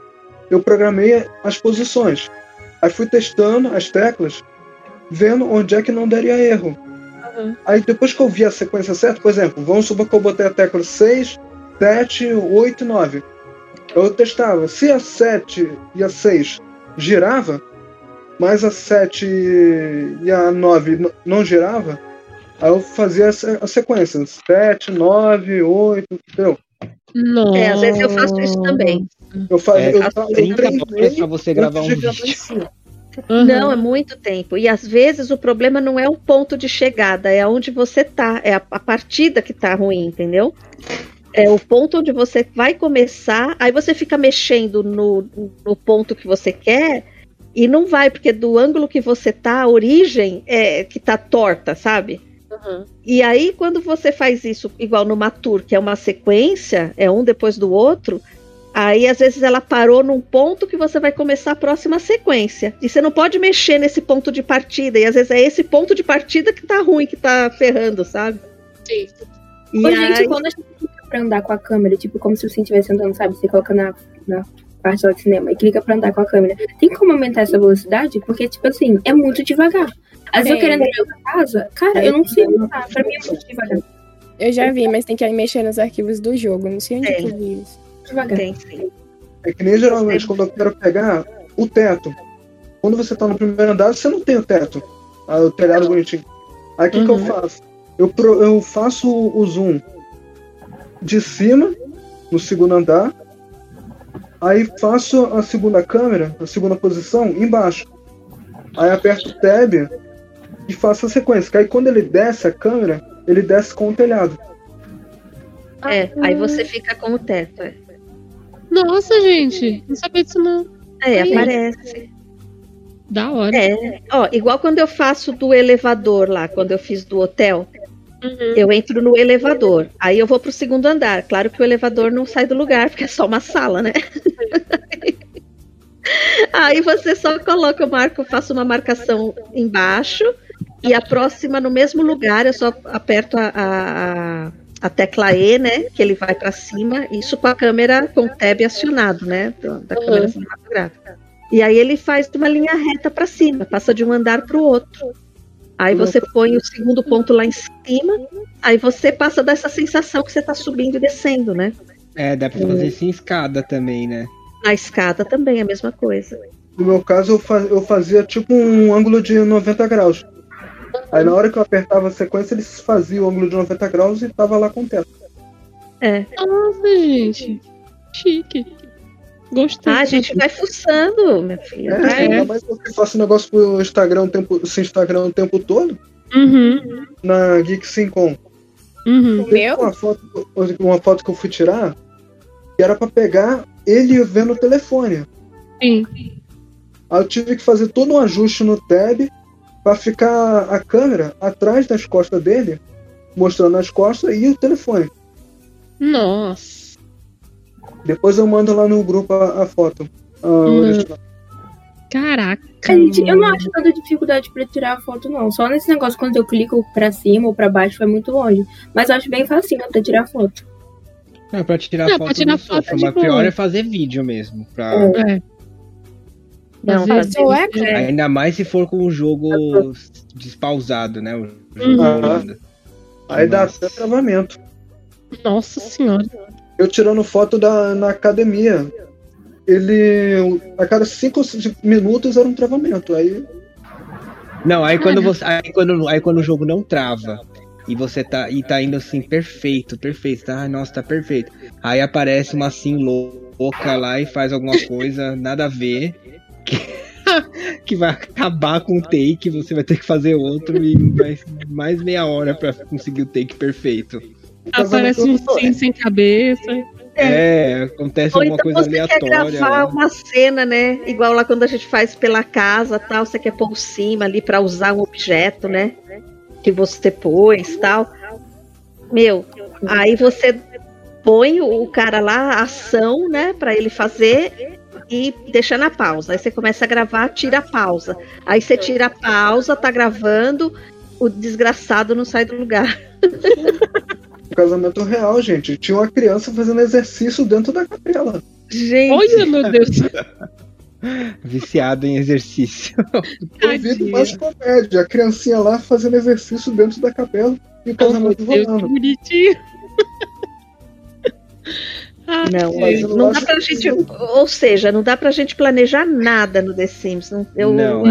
eu programei as posições. Aí fui testando as teclas, vendo onde é que não daria erro. Uhum. Aí depois que eu vi a sequência certa, por exemplo, vamos supor que eu botei a tecla 6, 7, 8 e 9. Eu testava. Se a 7 e a 6 girava, mas a 7 e a 9 n- não girava, aí eu fazia a se- a sequência. 7, 9, 8, entendeu? Nossa. É, às vezes eu faço isso também. Eu fazia. É, eu, eu 30 horas treinei pra você gravar um vídeo. Uhum. Não, é muito tempo. E às vezes o problema não é o ponto de chegada, é onde você tá, é a, a partida que tá ruim, entendeu? É o ponto onde você vai começar, aí você fica mexendo no, no ponto que você quer e não vai, porque do ângulo que você tá, a origem é que tá torta, sabe? Uhum. E aí, quando você faz isso, igual numa tour, que é uma sequência, é um depois do outro, aí às vezes ela parou num ponto que você vai começar a próxima sequência. E você não pode mexer nesse ponto de partida, e às vezes é esse ponto de partida que tá ruim, que tá ferrando, sabe? Sim. E Ô, aí, gente, quando a gente pra andar com a câmera, tipo, como se você estivesse andando, sabe? Você coloca na, na parte lá de cinema e clica pra andar com a câmera. Tem como aumentar essa velocidade? Porque, tipo assim, é muito devagar. Às vezes eu Tem. querendo ir pra casa, cara, eu não sei andar. Pra mim é muito devagar. Eu já vi, mas tem que ir mexer nos arquivos do jogo. Não sei onde É. que eu vi isso. Devagar. tem, sim. É que nem geralmente quando eu quero pegar o teto. Quando você tá no primeiro andar, você não tem o teto. Ah, o telhado bonitinho. Aí o que, que eu Uhum. faço? Eu, pro- eu faço o zoom de cima, no segundo andar. Aí faço a segunda câmera, a segunda posição, embaixo. Aí aperto o tab e faço a sequência. Que aí quando ele desce a câmera, ele desce com o telhado. É, aí você fica com o teto. É, Nossa, gente. Não sabia disso, não. É, Ai. aparece. Da hora. É, ó, igual quando eu faço do elevador lá, quando eu fiz do hotel, Uhum. eu entro no elevador. Aí eu vou pro segundo andar. Claro que o elevador não sai do lugar, porque é só uma sala, né? Aí você só coloca, eu marco, faço uma marcação embaixo e a próxima no mesmo lugar, eu só aperto a, a, a- tecla E, né? Que ele vai para cima, isso com a câmera com o tab acionado, né? Da Uhum. câmera cinematográfica. E aí ele faz uma linha reta para cima, passa de um andar para o outro. Aí você põe o segundo ponto lá em cima, aí você passa dessa sensação que você está subindo e descendo, né? É, dá pra fazer sem escada também, né? Na escada também é a mesma coisa. No meu caso, eu, fa- eu fazia tipo um ângulo de 90 graus. Aí na hora que eu apertava a sequência, ele fazia o ângulo de 90 graus e tava lá com o teto. É. Nossa, gente. Chique. Gostei. Ah, a gente vai fuçando, minha filha. É, ainda mais eu faço negócio pro Instagram o tempo, esse Instagram o tempo todo, Uhum. na Geek Sincom. Uhum. Meu? Uma foto, uma foto que eu fui tirar, que era pra pegar ele vendo o telefone. Sim. Aí eu tive que fazer todo um ajuste no tab pra ficar a câmera atrás das costas dele, mostrando as costas e o telefone. Nossa. Depois eu mando lá no grupo a, a foto. Ah, Uhum. original. Caraca. Gente, eu não acho tanta dificuldade pra tirar a foto, não. Só nesse negócio, quando eu clico pra cima ou pra baixo, vai muito longe. Mas eu acho bem facinho pra tirar foto. Não, pra tirar Não, foto pra tirar não foto mas pior é fazer vídeo mesmo. Pra... É. Não, vezes Pessoa é é- Ainda mais se for com o jogo despausado, né? O jogo Uhum. Aí dá até travamento. Nossa senhora. Eu tirando foto da, na academia. Ele. A cada cinco minutos era um travamento. Aí. Não, aí quando você. Aí quando, aí quando o jogo não trava e você tá. E tá indo assim, perfeito, perfeito. Tá, Ai, nossa, tá perfeito. Aí aparece uma assim louca lá e faz alguma coisa, nada a ver. Que, que vai acabar com o take, você vai ter que fazer outro e vai mais meia hora pra conseguir o take perfeito. Aparece um sim sem cabeça. É, acontece Ou alguma então coisa você quer aleatória. gravar lá. uma cena, né? Igual lá quando a gente faz pela casa tal, você quer pôr por cima ali pra usar um objeto, né? Que você pôs tal. Meu, aí você põe o cara lá, a ação, né? Pra ele fazer e deixa na pausa. Aí você começa a gravar, tira a pausa. Aí você tira a pausa, tá gravando, o desgraçado não sai do lugar. Um casamento real, gente. Tinha uma criança fazendo exercício dentro da capela. Gente, Olha, meu Deus. Viciado em exercício. Eu vi mais comédia. A criancinha lá fazendo exercício dentro da capela e o Oh, casamento Deus, que rolando. bonitinho. Ai, Não, Mas eu não dá pra que- gente, ou seja, não dá pra gente planejar nada no The Sims. Não- eu Não.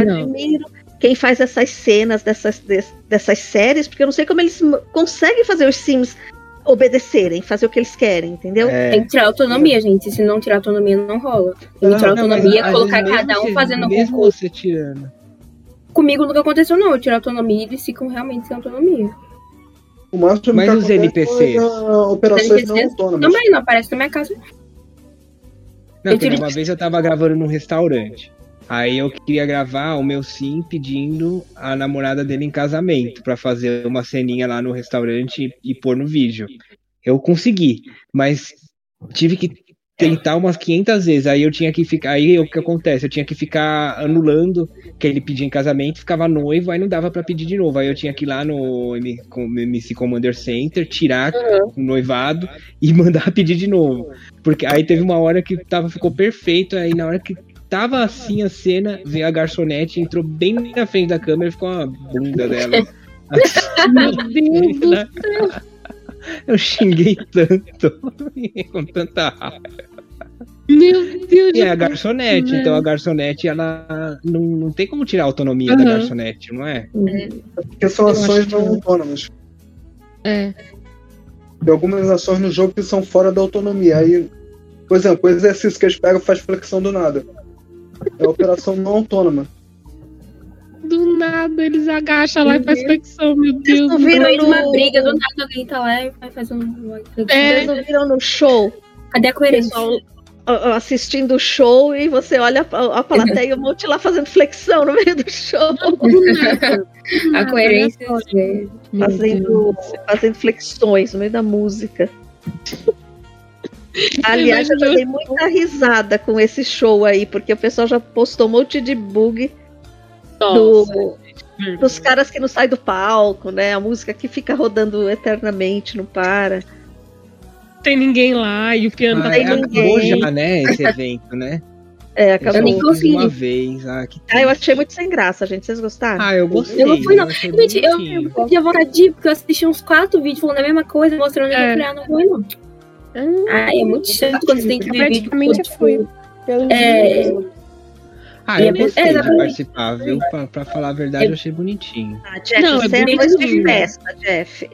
Quem faz essas cenas dessas, des- dessas séries, porque eu não sei como eles conseguem fazer os Sims obedecerem, fazer o que eles querem, entendeu? É. Tem que tirar autonomia, gente. Se não tirar autonomia, não rola. Tem que tirar Não, mas autonomia, às colocar cada um fazendo você, alguma mesmo você tirando. Comigo nunca aconteceu, não. Eu tiro autonomia e eles ficam realmente sem autonomia. O máximo Mas os NPCs? é operações não NPCs autônomas. Também não aparece na minha casa. Não, Eu tive- uma vez eu tava gravando num restaurante. Aí eu queria gravar o meu sim pedindo a namorada dele em casamento pra fazer uma ceninha lá no restaurante e, e pôr no vídeo. Eu consegui, mas tive que tentar umas 500 vezes. Aí eu tinha que ficar. Aí o que acontece? Eu tinha que ficar anulando que ele pedia em casamento, ficava noivo, aí não dava pra pedir de novo. Aí eu tinha que ir lá no MC Commander Center, tirar o noivado e mandar pedir de novo. Porque aí teve uma hora que tava, ficou perfeito, aí na hora que tava assim a cena, veio a garçonete, entrou bem na frente da câmera e ficou a bunda dela. Meu Deus do céu. Eu xinguei tanto, com tanta raiva. Meu Deus E é a garçonete, Né? então a garçonete, ela não, não tem como tirar a autonomia da Uhum. garçonete, não é? Porque são Eu ações não não. autônomas. É. Tem algumas ações no jogo que são fora da autonomia. Aí, por exemplo, o exercício que eles pegam faz flexão do nada. É operação não autônoma. Do nada eles agacham lá e faz flexão, meu Deus. não viram de uma briga, do nada alguém tá lá e vai fazer um. É. Vocês não viram no show? Cadê a O coerência? assistindo o show e você olha a, a plateia e um monte lá fazendo flexão no meio do show. Do nada. Do A coerência. Deus. fazendo, fazendo flexões no meio da música. Aliás, eu já dei muita risada com esse show aí, porque o pessoal já postou um monte de bug Nossa, do, gente, dos caras que não saem do palco, né? A música que fica rodando eternamente, não para. Tem ninguém lá e o piano tá Ah, tem acabou ninguém. já, né, esse evento, né? É, Eu acabou. nem consegui. uma vez. Ah, que Ah, eu achei muito sem graça, gente. Vocês gostaram? Ah, eu gostei. Eu não fui, não. achei Gente, eu, bonitinho. eu tinha vontade de ir, porque eu assisti uns quatro vídeos falando a mesma coisa, mostrando É. eu falei, ah, não vou, não. Hum, Ai, é muito chato quando você tem que Eu ver vídeo. praticamente todo, fui. tipo, Pelo É. Ah, eu É, gostei de participar, viu? Pra, pra falar a verdade, eu achei bonitinho. Ah, Jeff, Não, é você é bonitinho. coisa de festa, Jeff.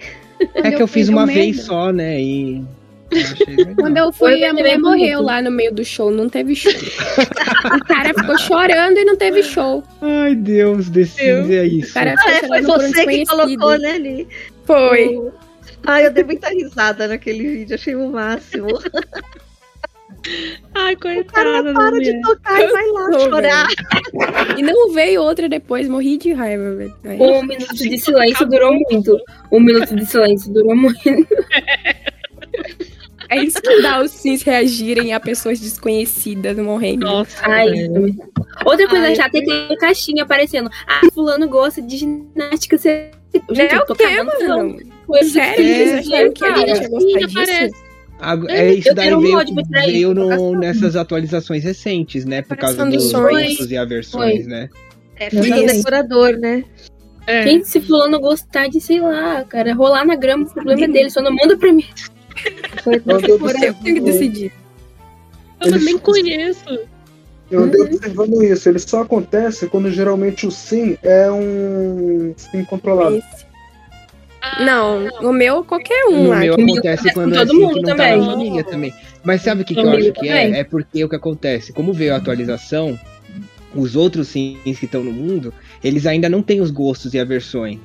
É que eu fiz fui uma vez só, né? E. eu. Quando eu fui, a mulher morreu lá no meio do show, não teve show. o cara ficou chorando e não teve show. Ai, Deus, Sims é O isso. cara Ah, é, foi você que colocou, né, ali. Foi. Ah, eu dei muita risada naquele vídeo, achei o máximo. Ai, O cara coitada não da para de tocar e vai lá chorar. E não veio outra depois, morri de raiva, velho. Um minuto de silêncio durou muito. Um minuto de silêncio durou muito. É isso que dá os sims reagirem a pessoas desconhecidas morrendo. Nossa, Ai. Outra coisa Ai, chata é que tem caixinha aparecendo. Ah, fulano gosta de ginástica. Gente, é eu o tô quê, fulano. Sério, É, eles acharam que a cara, gente ia gostar disso? aparece. Ag- É, isso Eu daí um veio, no- nessas atualizações recentes, né? Por causa dos gostos e aversões, Foi. né? É, foi do decorador, né? É. Gente, se fulano gostar de, sei lá, cara, rolar na grama, o problema é dele. Só não manda pra mim. Foi Eu tenho que decidir. Eu Eles- nem conheço. Eu andei observando isso. Ele só acontece quando geralmente o sim é um sim controlado. Esse. Não, o meu qualquer um No lá. meu que- acontece quando é todo assim mundo que não tá também. na família também. Mas sabe o que, que eu acho que também. é? É porque o que acontece? Como veio a atualização, os outros sims que estão no mundo, eles ainda não têm os gostos e aversões.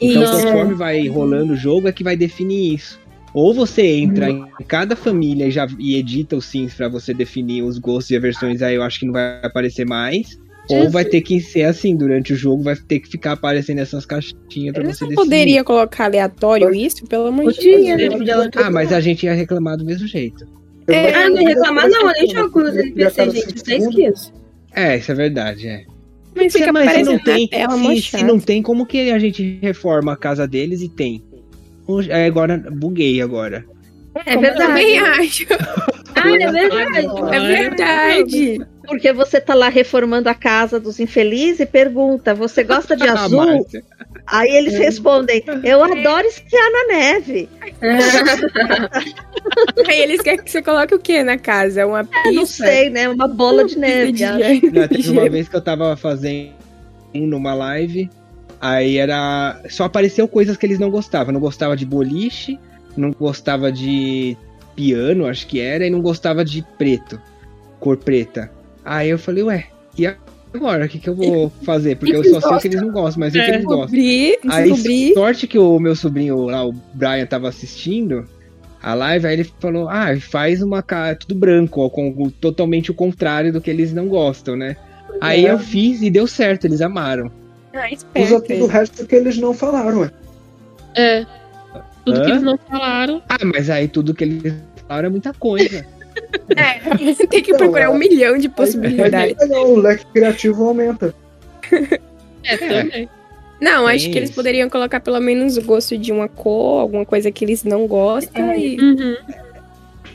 Então, Isso. conforme vai rolando o jogo, é que vai definir isso. Ou você entra Uhum. em cada família e, já, e edita os sims pra você definir os gostos e aversões, aí eu acho que não vai aparecer mais. Ou vai ter que ser assim, durante o jogo vai ter que ficar aparecendo essas caixinhas pra Eles você não definir. poderia colocar aleatório isso, pelo amor de Deus. né? Ah, mas a gente ia reclamar do mesmo jeito. É, Ah, não ia reclamar não, nem jogo com os NPC, gente. cinco Isso é. É, isso é verdade, é. Mas fica Mas se não tem, se, se não tem, como que a gente reforma a casa deles e tem? É, agora, buguei agora. É Eu verdade. também acho. Ah, é verdade. É verdade. Porque você tá lá reformando a casa dos infelizes e pergunta: você gosta de Ah, azul? Aí eles respondem: eu adoro esquiar na neve. Aí eles querem que você coloque o que na casa? Uma Eu não sei, né? Uma bola de neve. de. Não, teve uma vez que eu tava fazendo um numa live, aí era. Só apareceu coisas que eles não gostavam. Não gostava de boliche, não gostava de piano, acho que era, e não gostava de preto, cor preta. Aí eu falei, ué, e agora? O que, que eu vou fazer? Porque eu só sei o que eles não gostam, mas o que É. eles gostam. Aí, descobri. sorte que o meu sobrinho lá, o Brian, tava assistindo a live, aí ele falou, ah, faz uma cara tudo branco, ó, com, totalmente o contrário do que eles não gostam, né? Aí É. eu fiz e deu certo, eles amaram. Ah, Usa esperto. tudo o resto que eles não falaram, ué. É. Tudo que Hã? eles não falaram. Ah, mas aí tudo que eles falaram é muita coisa. É, tem que Não, procurar é. um milhão de possibilidades. aí, o leque criativo aumenta. É, também. Não, acho que eles isso. poderiam colocar pelo menos o gosto de uma cor, alguma coisa que eles não gostam, e Uhum.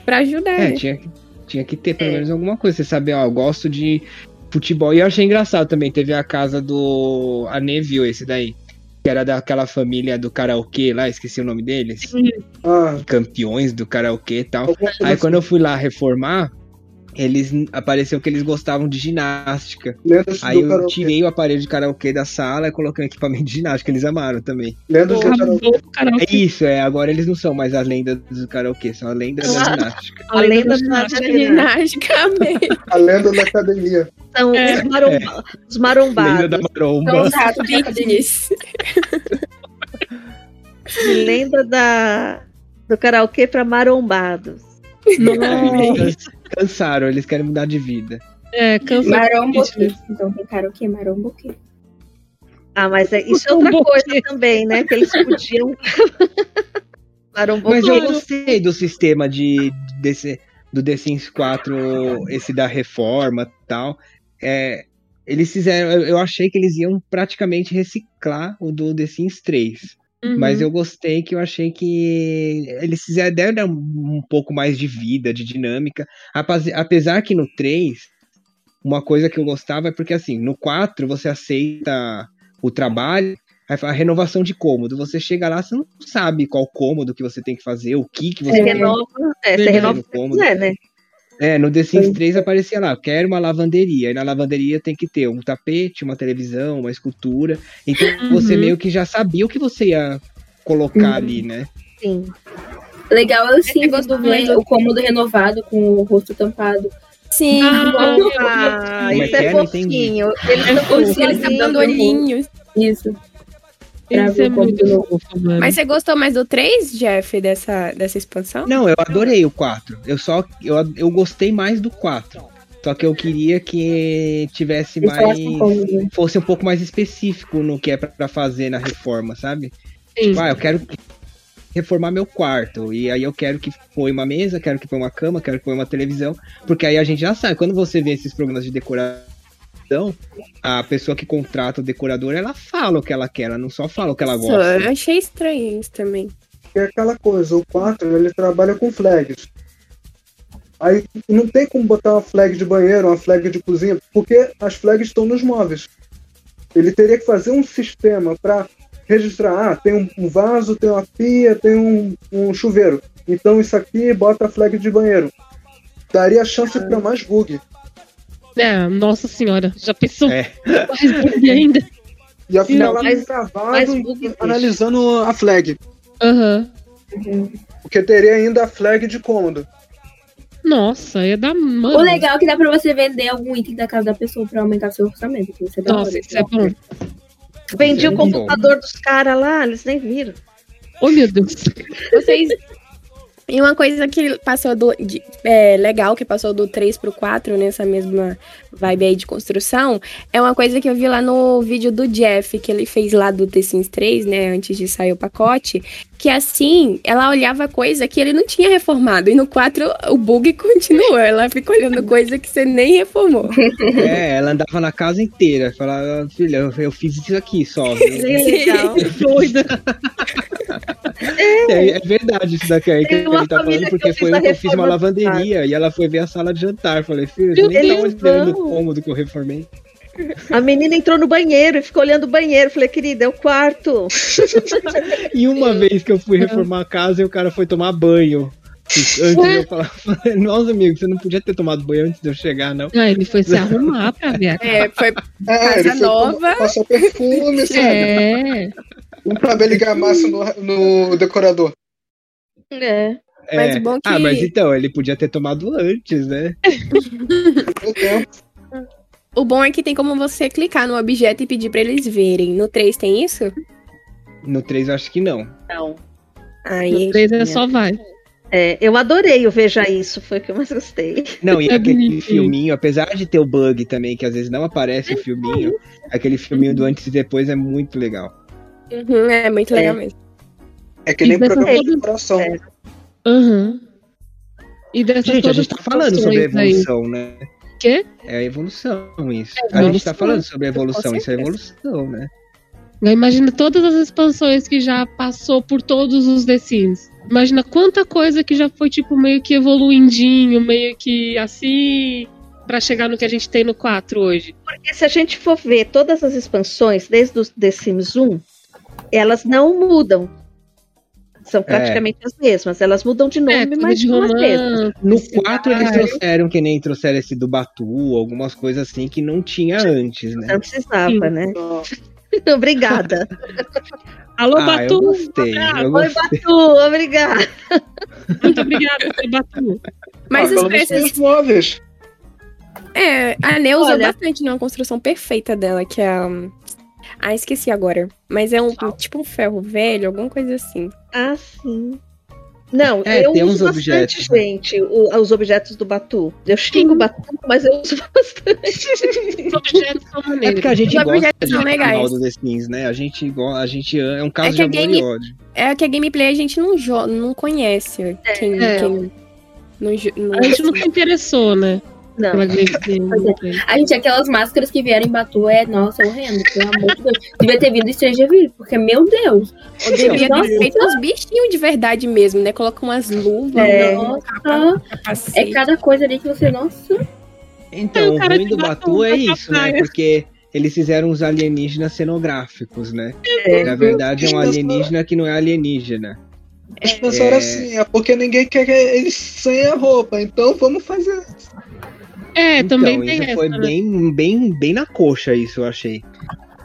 pra ajudar, É, né? tinha, que- tinha que ter pelo É. menos alguma coisa. Você sabe, ó, eu gosto de futebol. E eu achei engraçado também. Teve a casa do. A Neville, esse daí. Que era daquela família do karaokê lá, esqueci o nome deles. Ah, Campeões do karaokê e tal. Aí quando eu fui lá reformar, eles apareceu que eles gostavam de ginástica. Lendas Aí eu karaokê. tirei o aparelho de karaokê da sala e coloquei um equipamento de ginástica, eles amaram também. Lendas do karaokê. É isso, é, agora eles não são mais as lendas do karaokê, são as lendas da Ah. ginástica. A lenda da ginástica. Ginástica, amei. A lenda da academia. São É. os, maromba- os Lenda marombados. da São maromba. os ratos academia. Fitness. Lenda da, do karaokê pra marombados. Eles cansaram, eles querem mudar de vida. É, cansou. Maromboquê. Então tem karaokê, maromboquê. Ah, mas é- isso é outra coisa também, né? Que eles podiam. Maromboquê. Mas eu gostei do sistema de desse, do The Sims 4, esse da reforma e tal. É, eles fizeram, eu- eu achei que eles iam praticamente reciclar o do The Sims 3. Uhum. Mas eu gostei que eu achei que eles deram dar um, pouco mais de vida, de dinâmica. Apesar que no 3, uma coisa que eu gostava é porque assim, no 4 você aceita o trabalho, a renovação de cômodo. Você chega lá, você não sabe qual cômodo que você tem que fazer, o que que você Você tem renova, é, você renova o cômodo. quiser, né? É, no The Sims 3 aparecia lá, quero uma lavanderia. E na lavanderia tem que ter um tapete, uma televisão, uma escultura. Então você Uhum. meio que já sabia o que você ia colocar Uhum. ali, né? Sim. Legal é o sim, gosto do ver o cômodo renovado com o rosto tampado. Sim. Ah, é isso é, é? Entendi. fofinho. Eles É fofinho, Eles estão dando olhinhos. Isso. Isso é muito fofo, mano. Mas você gostou mais do 3, Jeff, dessa, dessa expansão? Não, eu adorei o 4. Eu só eu, eu gostei mais do 4. Só que eu queria que tivesse Eles mais né? fosse um pouco mais específico no que é pra pra fazer na reforma, sabe? Sim. Tipo, ah, eu quero reformar meu quarto. E aí eu quero que põe uma mesa, quero que põe uma cama, quero que põe uma televisão. Porque aí a gente já sabe, quando você vê esses programas de decoração, a pessoa que contrata o decorador, ela fala o que ela quer, ela não só fala o que ela Só, gosta. eu achei estranho isso também. É aquela coisa, o 4 ele trabalha com flags. Aí não tem como botar uma flag de banheiro, uma flag de cozinha, porque as flags estão nos móveis. Ele teria que fazer um sistema para registrar, ah, tem um- um vaso, tem uma pia, tem um, um chuveiro. Então isso aqui bota a flag de banheiro. Daria chance para mais bug. É, nossa senhora, já pensou É. mais bug ainda? E afinal, Não, lá bug existe. analisando a flag. Aham. Porque teria ainda a flag de cômodo. Nossa, ia dar. Mano. O legal é que dá pra você vender algum item da casa da pessoa pra aumentar seu orçamento. que Você Nossa, isso é bom. Vendi o bom. computador dos caras lá, eles nem viram. Oh, meu Deus. Vocês. E uma coisa que passou do. de- é, legal, que passou do 3 pro 4, nessa mesma vibe aí de construção, é uma coisa que eu vi lá no vídeo do Jeff, que ele fez lá do The Sims 3, né? Antes de sair o pacote. Que assim, ela olhava coisa que ele não tinha reformado. E no 4 o bug continua. Ela fica olhando coisa que você nem reformou. É, ela andava na casa inteira. Falava, filha, eu, eu fiz isso aqui só. viu?" Legal. Doida. É, é verdade isso daqui aí que Tem uma ele tá falando, que porque eu foi eu que eu fiz uma lavanderia e ela foi ver a sala de jantar. Falei, filho, nem tá Deus, olhando o não. Cômodo que eu reformei. A menina entrou no banheiro e ficou olhando o banheiro. Falei, querida, é o quarto. E uma vez que eu fui reformar a casa e o cara foi tomar banho. Antes de eu falar, nossa amigo, você não podia ter tomado banho antes de eu chegar, não. Ah, ele foi se arrumar pra ver a casa. É, foi É, Casa ele foi nova. Passou perfume, sabe? É. Um pra ver ligar massa no, no decorador. É. Mas É. o bom que- Ah, mas então, ele podia ter tomado antes, né? O bom é que tem como você clicar no objeto e pedir pra eles verem. No 3 tem isso? No 3 eu acho que não. Não. Aí, No 3 é só vai. É, eu adorei o Veja Isso, foi o que eu mais gostei. Não, e É aquele filminho, apesar de ter o bug também, que às vezes não aparece o filminho, aquele filminho do antes e depois é muito legal. Uhum, é muito É. legal mesmo. É que nem programa de decoração. É. Aham. E dessas Gente, a gente tá falando sobre funções aí. evolução, né? Quê? É a evolução isso. É a gente tá evolução. falando sobre evolução, isso é evolução, né? Imagina todas as expansões que já passou por todos os The Sims. Imagina quanta coisa que já foi, tipo, meio que evoluindinho, meio que assim, pra chegar no que a gente tem no 4 hoje. Porque se a gente for ver todas as expansões, desde o The Sims 1, elas não mudam. São praticamente as mesmas. Elas mudam de nome, é, mas de são as mesmas. No cidade. 4 eles trouxeram, que nem trouxeram esse do Batu, algumas coisas assim que não tinha antes, né? Não precisava, Sim. né? Obrigada. Alô, Ah, eu Batu! gostei, eu Oi, gostei. Batu, obrigada. Muito obrigada, seu Batu. Mas ah, preços. os móveis. É, a Neu usa Olha- bastante numa construção perfeita dela, que é a. Ah, esqueci agora. Mas é um tipo um ferro velho, alguma coisa assim. Ah, sim. Não, É, eu tem uso uns bastante, objetos, né? gente, o- os objetos do Batu. Eu xingo o Batu, mas eu uso bastante. Os objetos são É porque a gente Os gosta objetos de legais. mal do The Sims, né? A gente, a gente é um caso É de amor game- e ódio. É que a gameplay a gente não, não conhece. Quem, É. quem não, não- A gente nunca interessou, né? Não. Gameplay. A gente, aquelas máscaras que vieram em Batu é, nossa, horrendo. Pelo amor de Deus. Devia ter vindo Stranger porque, meu Deus. Ou devia ter feito uns bichinhos de verdade mesmo, né? Coloca umas luvas, É. um Nossa, é cada coisa ali que você, nossa. Então, É, o ruim do Batu é isso, né? Porque eles fizeram uns alienígenas cenográficos, né? É. Na verdade, é um alienígena que não é alienígena. Eles pensaram É. assim, é porque ninguém quer que eles sem a roupa, então vamos fazer. É, então, também tem isso essa. foi né? bem, bem, bem na coxa, isso eu achei.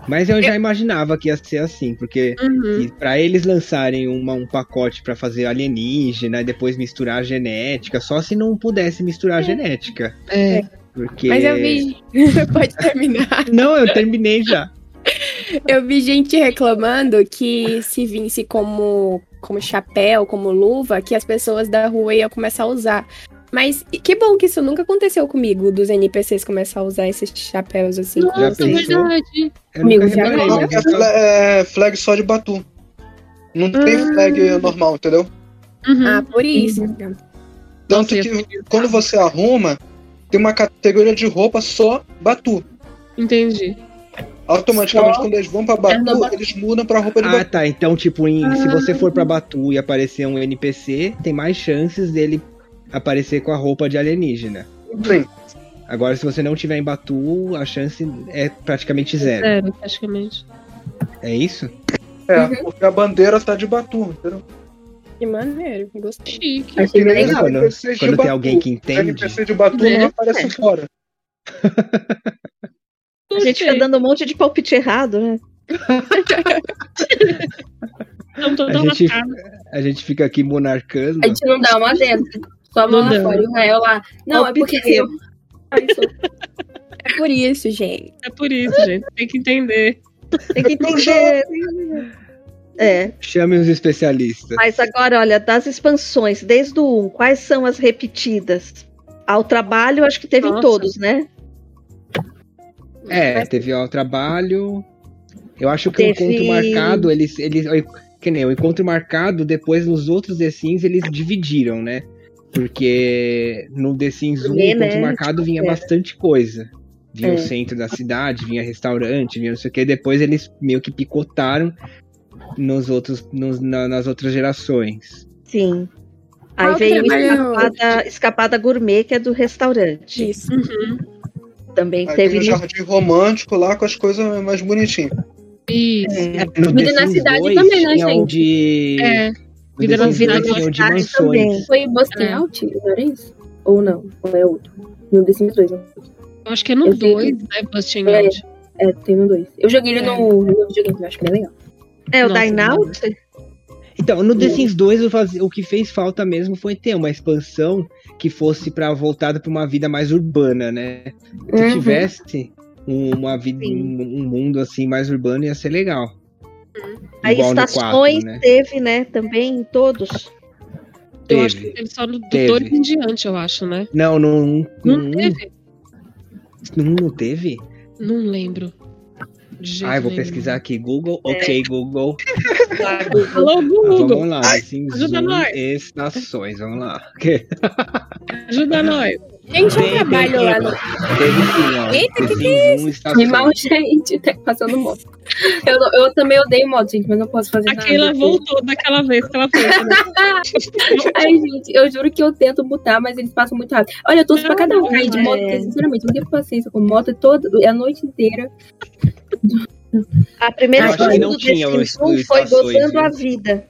Mas eu já imaginava que ia ser assim, porque Uhum. Para eles lançarem uma- um pacote para fazer alienígena e depois misturar a genética, só se não pudesse misturar a genética. É. Porque. Mas eu vi. Pode terminar. Não, eu terminei já. Eu vi gente reclamando que se visse como, como chapéu, como luva, que as pessoas da rua iam começar a usar. Mas que bom que isso nunca aconteceu comigo, dos NPCs começar a usar esses chapéus assim. Nossa, Já é pensou? verdade. Nunca já né? É, fla- é flag só de Batu. Não tem Ah. flag normal, entendeu? Uhum. Ah, por isso. Tanto Nossa, que eu- quando você arruma, tem uma categoria de roupa só Batu. Entendi. Automaticamente, Só quando eles vão pra é Batu, Batu. eles mudam pra roupa de Ah, Batu. tá. Então, tipo, em- se Ah. você for pra Batu e aparecer um NPC, tem mais chances dele aparecer com a roupa de alienígena. Sim. Agora, se você não tiver em Batu, a chance é praticamente zero. Zero, praticamente. É isso? É, Uhum. porque a bandeira tá de Batu, entendeu? Que maneiro, gostei. Chique. Achei bem nem legal. Quando, quando tem Batu. alguém que entende. NPC de Batu É. não aparece fora. A gente fica dando um monte de palpite errado, né? A gente, a gente fica aqui monarcando. A gente não dá uma dentro. Só a mão Não lá fora e o Rael lá. Não, é porque Palpite. eu. É por isso, gente. É por isso, gente. Tem que entender. Tem que entender. É, Chame os especialistas. mas agora, olha, das expansões, desde o 1, quais são as repetidas? Ao trabalho, acho que teve em Nossa. todos, né? É, teve ó, o trabalho. Eu acho que Teve- o encontro marcado, eles, eles. Que nem o encontro marcado, depois nos outros The Sims eles dividiram, né? Porque no The Sims 1, o Né, né? marcado vinha É. bastante coisa. Vinha É. o centro da cidade, vinha restaurante, vinha não sei o que. Depois eles meio que picotaram nos outros, nos- na- nas outras gerações. Sim. Aí Qual veio trabalho- escapada, escapada Gourmet, que é do restaurante. Isso. Uhum. Também Aí teve. tem o jardim romântico lá com as coisas mais bonitinhas. Isso. É, No The na Sims cidade 2 também, né, gente? de. É. no Vida The na Sims cidade 2 tinha o de também. mansões. Foi Busting É. Out, não era isso? Ou não? Ou é outro? No The Sims 2, não. Eu acho que é no Eu sei 2, né? Busting É. Out. É, tem no 2. Eu joguei ele É. no, no videogame, eu acho que é legal. É, o Nossa, Dine Out? Então, no The Sim. Sims 2, o, faz- o que fez falta mesmo foi ter uma expansão que fosse para voltada para uma vida mais urbana, né? Se Uhum. tivesse um- uma vida, um, um mundo assim mais urbano, ia ser legal. Aí Igual no estações 4, né? teve, né? Também em todos. Eu acho que Teve. teve só no do Teve. 2 em diante, eu acho, né? Não, no 1 Não no um- teve? um não teve? Não lembro. Jeito Ah, eu vou nenhum. pesquisar aqui. Google, ok, Google. Alô, Google. Vamos lá, The Sims ajuda 1 nós. estações, vamos lá. Ajuda nós. Gente, eu trabalho lá no. Teve sim, ó. Eita, que Sims 1 estações. Animal, gente, tá passando moto. Eu, eu também odeio moto, gente, mas não posso fazer A nada. Voltou daquela vez que ela fez. Né? Ai, gente, eu juro que eu tento botar, mas eles passam muito rápido. Olha, eu torço pra cada um cair de moto, É. porque, sinceramente, eu não tenho paciência com moto toda, a noite inteira. A primeira coisa que não do The tinha Sims o- o 1 foi Gozando a Vida.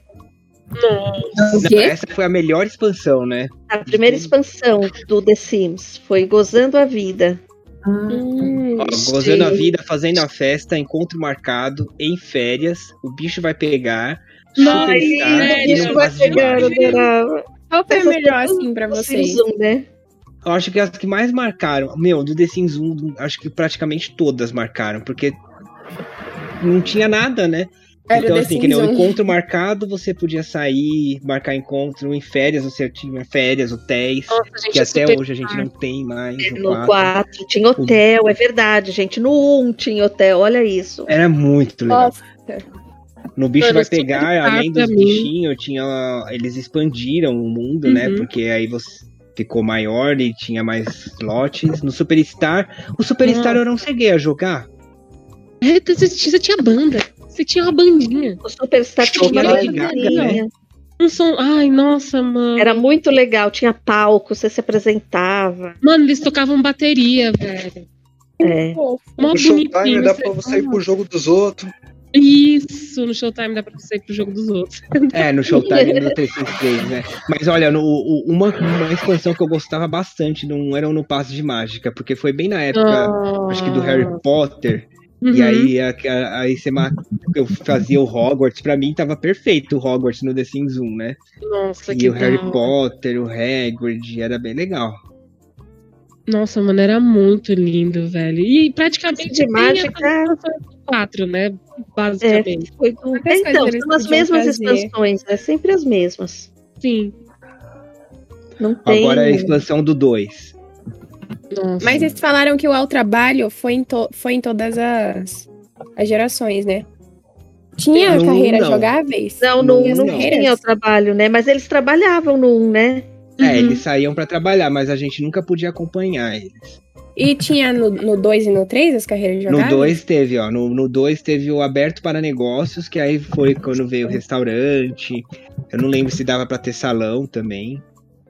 Não, essa foi a melhor expansão, né? A primeira expansão do The Sims foi Gozando a Vida. Ah, Hum, Ó, gozando a vida, fazendo a festa, encontro marcado, em férias, o bicho vai pegar. Nossa, superstar é, e não vai demais. adorava. Qual foi o Essas melhor, assim, pra vocês? Sims 1, né? Eu acho que as que mais marcaram, meu, do The Sims 1, acho que praticamente todas marcaram, porque não tinha nada, né? Era então, assim, que nem o 1. encontro marcado, você podia sair, marcar encontro. Em férias, você tinha férias, hotéis, Nossa, que é até hoje a gente não tem mais. No No 4. 4 tinha hotel, é verdade, gente. No 1 tinha hotel, olha isso. Era muito legal. Nossa, No bicho Mano, vai super pegar, além dos bichinhos, tinha. Eles expandiram o mundo, né? Uhum. Porque aí você ficou maior e tinha mais lotes. No Superstar. O Superstar eu não cheguei a jogar. É, você tinha banda. Você tinha uma bandinha. O Superstar tinha uma Lady Gaga, bandeirinha. Um som. Ai, nossa, mano. Era muito legal, tinha palco, você se apresentava. Mano, eles tocavam bateria, velho. É. Mó No Showtime dá você- pra você ir pro jogo dos outros. Isso, no Showtime dá pra você ir pro jogo dos outros. É, no Showtime no T63, né? Mas olha, no, o- uma, uma expansão que eu gostava bastante não era no Passe de Mágica, porque foi bem na época, acho que do Harry Potter. Uhum. E aí, a- a- aí você eu fazia o Hogwarts, pra mim tava perfeito o Hogwarts no The Sims 1, né? Nossa, e que o Harry. Potter, o Hagrid, era bem legal. Nossa, mano, era muito lindo, velho. E praticamente De mágica- quatro, né? Basicamente. Foi. Qualquer coisa Então, são as mesmas fazer. expansões, é sempre as mesmas. Sim. Não tem. Agora a expansão do 2. Nossa. Mas eles falaram que o Ao Trabalho foi em, to- foi em todas as, as gerações, né? Tinha No carreira um, não. jogáveis? Não, não, Tinha as não carreiras? tinha o trabalho, né? Mas eles trabalhavam no 1, né? É, Uhum. eles saíam pra trabalhar, mas a gente nunca podia acompanhar eles. E tinha no 2 e no 3 as carreiras No jogáveis? 2 teve, ó. No 2 teve o aberto para negócios, que aí foi quando veio o restaurante. Eu não lembro se dava pra ter salão também.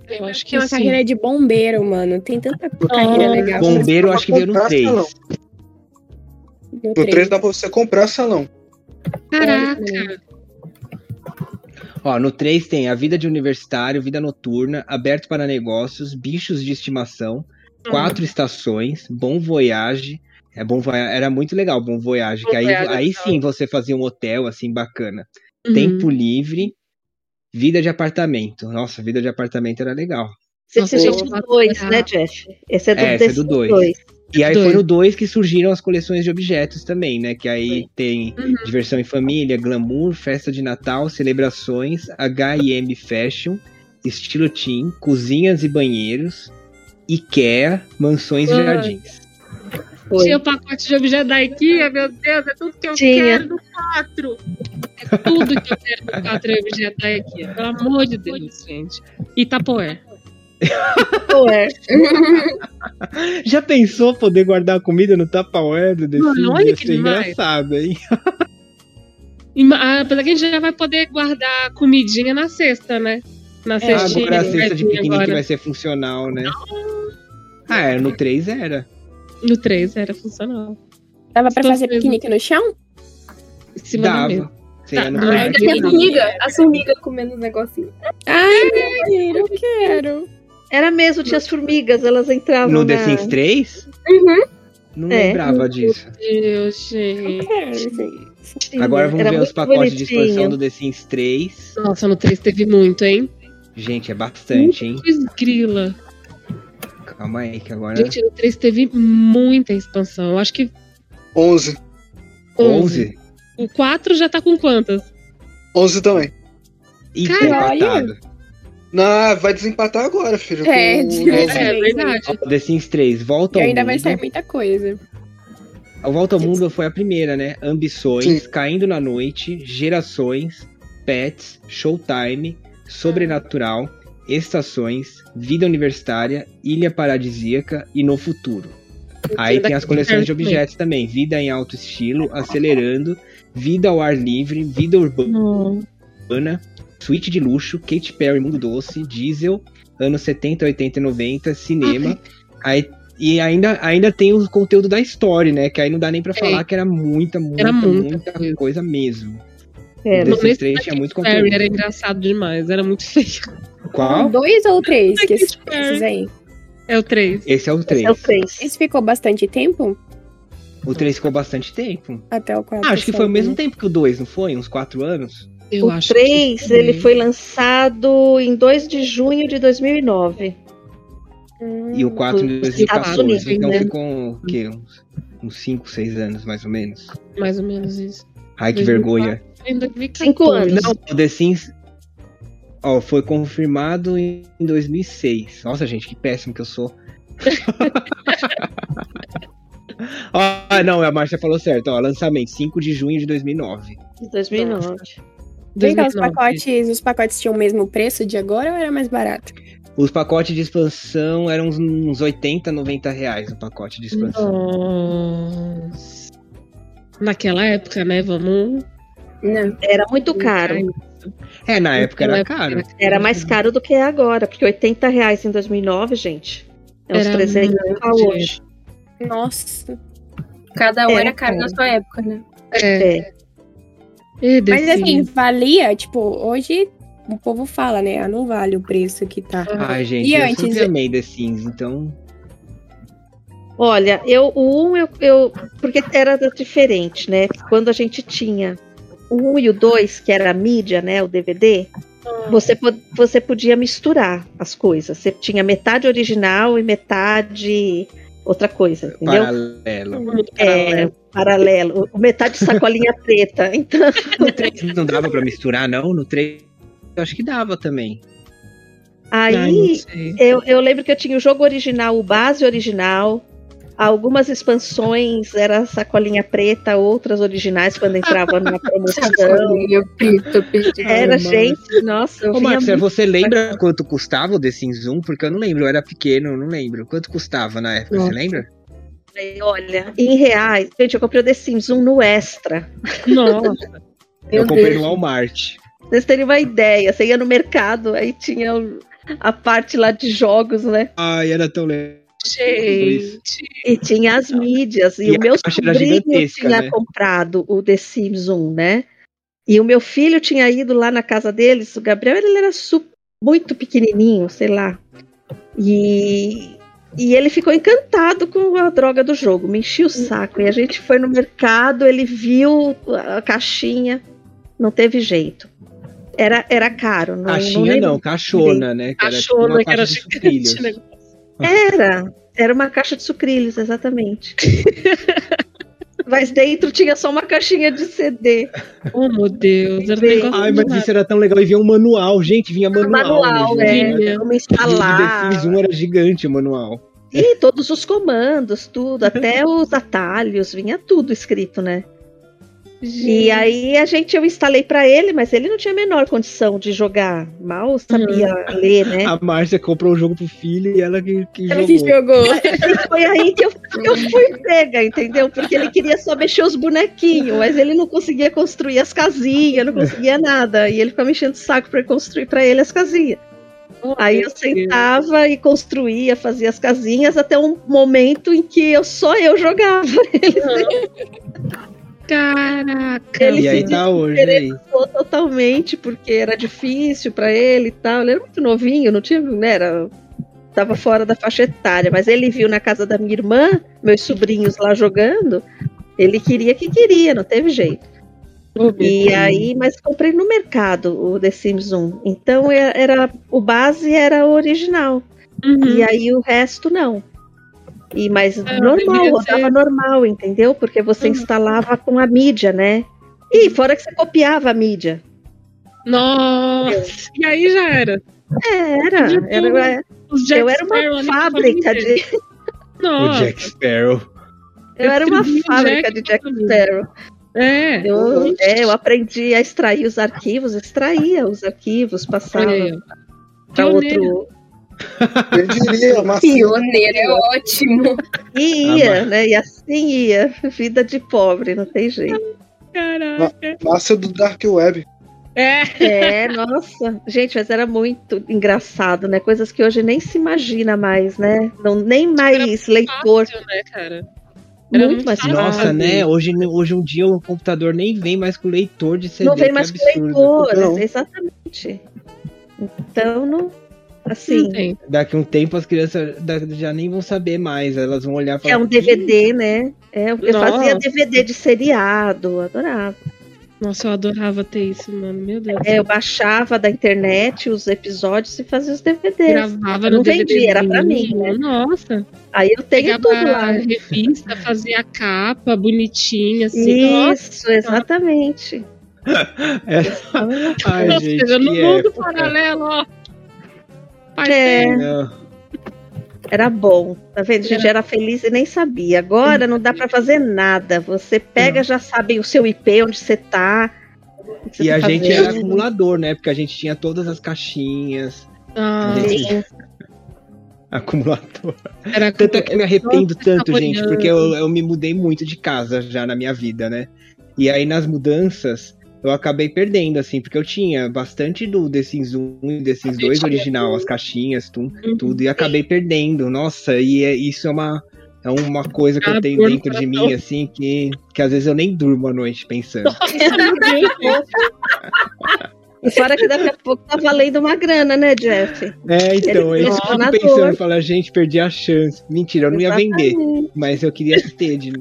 Eu acho que Tinha uma sim. carreira de bombeiro, mano. Tem tanta carreira legal. Bombeiro, eu acho que veio no Comprar 3. salão. No No 3. 3 dá pra você comprar salão. Caraca. Ó, no 3 tem a vida de universitário, vida noturna, aberto para negócios, bichos de estimação, Hum. quatro estações, bom voyage. É bom Voyage, era muito legal, bom voyage, Bom que aí, Voyage é aí sim você fazia um hotel assim bacana. Uhum. Tempo livre, vida de apartamento. Nossa, vida de apartamento era legal. Você Nossa, assistiu gente, o 2, tá. né, Jeff? Esse é do, É, esse é do dois. 2. E aí Dois. foi no 2 que surgiram as coleções de objetos também, né? Que aí tem Uhum. diversão em família, glamour, festa de Natal, celebrações, H&M Fashion, estilo teen, cozinhas e banheiros, IKEA, mansões e Ah. jardins. Foi. Tinha o pacote de objeto da IKEA, meu Deus, é tudo que eu Tinha. quero no 4. É tudo que eu quero no 4 é objeto da IKEA. Pelo amor de Deus, gente. Itapoé. Ué, Já pensou poder guardar comida no Tupperware do The Mano, olha que engraçado, hein? Ah, Apesar que a gente já vai poder guardar comidinha na cesta, né? Na Ah, cestinha. agora a cesta de piquenique agora. vai ser funcional, né? Ah, é, no 3 era. No 3 era funcional. Dava pra Estou fazer vendo. piquenique no chão? Em cima da mesa. Dava. Você Tá, não, tem a formiga, a formiga comendo os negocinhos. Ai, eu quero. era mesmo, tinha as formigas, elas entravam No na... The Sims 3? Uhum. Não É. lembrava disso. Deus, Eu gente. Agora vamos era ver os muito pacotes de expansão bonitinho. do The Sims 3. Nossa, no 3 teve muito, hein? Gente, é bastante, hein? Cruz grila. Calma aí, que agora. Gente, no 3 teve muita expansão. Eu acho que 11. 11. o 4 já tá com quantas? 11 também. E empatado. Não, vai desempatar agora, filho. É, com nove. É verdade. The Sims 3, Volta E ao ainda vai sair muita coisa. A Volta ao Mundo foi a primeira, né? Ambições, Sim. Caindo na Noite, Gerações, Pets, Showtime, Sobrenatural, Estações, Vida Universitária, Ilha Paradisíaca e No Futuro. Aí tem as coleções de objetos também. Vida em alto estilo, Acelerando, Vida ao ar livre, Vida urbana, Não. Suíte de luxo, Katy Perry Mundo Doce, Diesel, anos 70, 80 e 90, cinema. Aí, e ainda, ainda tem o conteúdo da história, né? Que aí não dá nem pra falar que era muita, muita, Era muita muita coisa. mesmo. Era. Desses Nesse três da tinha Katy muito Perry conteúdo. era engraçado demais, era muito feio. Qual? Dois ou três? Que esses, esses aí. É o 3. Esse é o 3. Esse é o 3. Esse ficou bastante tempo? O 3 ficou bastante tempo. Até o 4. Ah, acho que foi o mesmo tempo que o 2, não foi? Uns 4 anos? Eu o acho 3, que ele foi lançado em 2 de junho de 2009. E o 4 em Nos Estados 2014. Unidos, então né? ficou o quê? Uns- Uns 5, 6 anos, mais ou menos. mais ou menos isso. Ai, que 2004. vergonha. Em 2014. Cinco anos. Não, o The Sims. Ó, foi confirmado em 2006. Nossa, gente, que péssimo que eu sou. Ah, não, a Márcia falou certo. Ó, lançamento 5 de junho de 2009. De 2009. Vem cá, os 2009. pacotes, os pacotes tinham o mesmo preço de agora ou era mais barato? Os pacotes de expansão eram uns, uns 80, 90 reais o pacote de expansão. Nossa. Naquela época, né? Vamos. Não. Era muito caro. É, na época era caro. Era mais caro do que é agora, porque 80 reais em 2009, gente, é uns Era 300 muito pau dinheiro. hoje. Nossa. Cada um É, era caro na cara. sua época, né? É. É. Mas assim, valia, tipo, hoje o povo fala, né? Ah, não vale o preço que tá. Ai, gente, E eu antes- sempre amei The Sims, então. Olha, eu, o 1 eu, eu. Porque era diferente, né? Quando a gente tinha o 1 e o 2, que era a mídia, né? O DVD, você, po- você podia misturar as coisas. Você tinha metade original e metade outra coisa, entendeu? Paralelo. Muito É, paralelo. Metade sacolinha preta. Então, No 3 não dava pra misturar, não? No 3 eu acho que dava também. Ai, aí sei. eu, eu lembro que eu tinha o jogo original, o base original. Algumas expansões era sacolinha preta, outras originais quando entrava na promoção. Preta, preta. Era, gente, nossa, eu Ô, muito. você lembra quanto custava o The Sims 1? Porque eu não lembro, eu era pequeno, eu não lembro. Quanto custava na época, você lembra? Olha, em reais, gente, eu comprei o The Sims 1 no Extra. Nossa. eu comprei Deus. no Walmart. Pra vocês terem uma ideia, você ia no mercado, aí tinha a parte lá de jogos, né? Ai, era tão legal. Gente. E tinha as mídias. E, E o meu sobrinho tinha né? comprado o The Sims 1, né? E o meu filho tinha ido lá na casa deles. O Gabriel, ele era muito pequenininho, sei lá. E, e ele ficou encantado com a droga do jogo. Me enchia o saco. E a gente foi no mercado, ele viu a caixinha. Não teve jeito. Era, era caro. Não, Caixinha lembro não, caixona, né? Que era tipo que era gigante. né? Era, era uma caixa de sucrilhos, exatamente. Mas dentro tinha só uma caixinha de CD. Oh, meu Deus. Era um Ai, mas isso era tão legal. E vinha um manual, gente, vinha manual. manual, né, é. gente? Vinha. Como O instalar. 1 era gigante o manual. E todos os comandos, tudo, até os atalhos, vinha tudo escrito, né? E aí a gente eu instalei pra ele, mas ele não tinha a menor condição de jogar. Mal sabia ler, né? A Márcia comprou o jogo pro filho e ela que, que Ela jogou. que jogou. E foi aí que eu, eu fui pega, entendeu? Porque ele queria só mexer os bonequinhos, mas ele não conseguia construir as casinhas, não conseguia nada. E ele ficava me enchendo o saco pra eu construir pra ele as casinhas. Oh, Aí eu Deus. sentava e construía, fazia as casinhas até um momento em que eu só eu jogava. Caraca. Ele E aí se tá hoje aí. Totalmente porque era difícil pra ele e tal. Ele era muito novinho, não tinha, né, era tava fora da faixa etária, mas ele viu na casa da minha irmã, meus sobrinhos lá jogando, ele queria que queria, não teve jeito. E aí, mas comprei no mercado o The Sims 1. Então é- era o base era o original. Uhum. E aí o resto não. E, mas Ah, normal, rodava ser. normal, entendeu? Porque você Uhum. instalava com a mídia, né? E fora que você copiava a mídia. Nossa. E aí já era. Era, De era Os Jack eu era Sparrow uma ali fábrica fazendo de. O Nossa. Jack Sparrow. Eu era uma fábrica Jack de Jack. Sparrow. É. Eu, é, eu aprendi a extrair os arquivos, extraía os arquivos, passava para outro. Eu diria, Marcia, Pioneiro é ótimo. E Ah, ia, mas- né? E assim ia. Vida de pobre, não tem jeito. Caraca. Márcia do Dark Web. É. É, nossa. Gente, mas era muito engraçado, né? Coisas que hoje nem se imagina mais, né? Não, nem mais leitor. Fácil, né, cara? Era Muito muito mais fácil. Nossa, né? Hoje, hoje um dia o computador nem vem mais com leitor de CD. Não vem mais com leitor, Não. exatamente. Então, não. Assim, tem. Daqui a um tempo as crianças já nem vão saber mais. Elas vão olhar e que é um DVD, né? É, eu Nossa. fazia DVD de seriado, adorava. Nossa, eu adorava ter isso, mano. Meu Deus. É, eu baixava da internet os episódios e fazia os DVDs. Gravava Eu não no DVD. vendia, era pra mim, né? Nossa. Aí eu tenho Pegava tudo lá. a revista, fazia a capa bonitinha, assim. Nossa, Isso, exatamente. É. Ai, ou gente, no mundo época. paralelo, ó. É. Não. Era bom, tá vendo? A gente era feliz e nem sabia. Agora não dá pra fazer nada. Você pega, já sabe o seu IP, onde você tá. você E tá a gente fazendo. era acumulador, né? Porque a gente tinha todas as caixinhas. Ah, gente-. Acumulador. era Tanto é que eu me arrependo Nossa, tanto, gente, porque eu, eu me mudei muito de casa já na minha vida, né? E aí nas mudanças eu acabei perdendo, assim, porque eu tinha bastante do The Sims 1 e The Sims 2 original, as caixinhas, tu- Uhum. tudo, e acabei perdendo. Nossa, e é- isso é uma, é uma coisa que Ah, eu tenho dentro de mim, assim, que, que às vezes eu nem durmo à noite pensando. E fora que daqui a pouco tá valendo uma grana, né, Jeff? É, então, é Ele isso que eu fico pensando, falar, gente, perdi a chance. Mentira, eu não ia vender, Exatamente. mas eu queria ter de,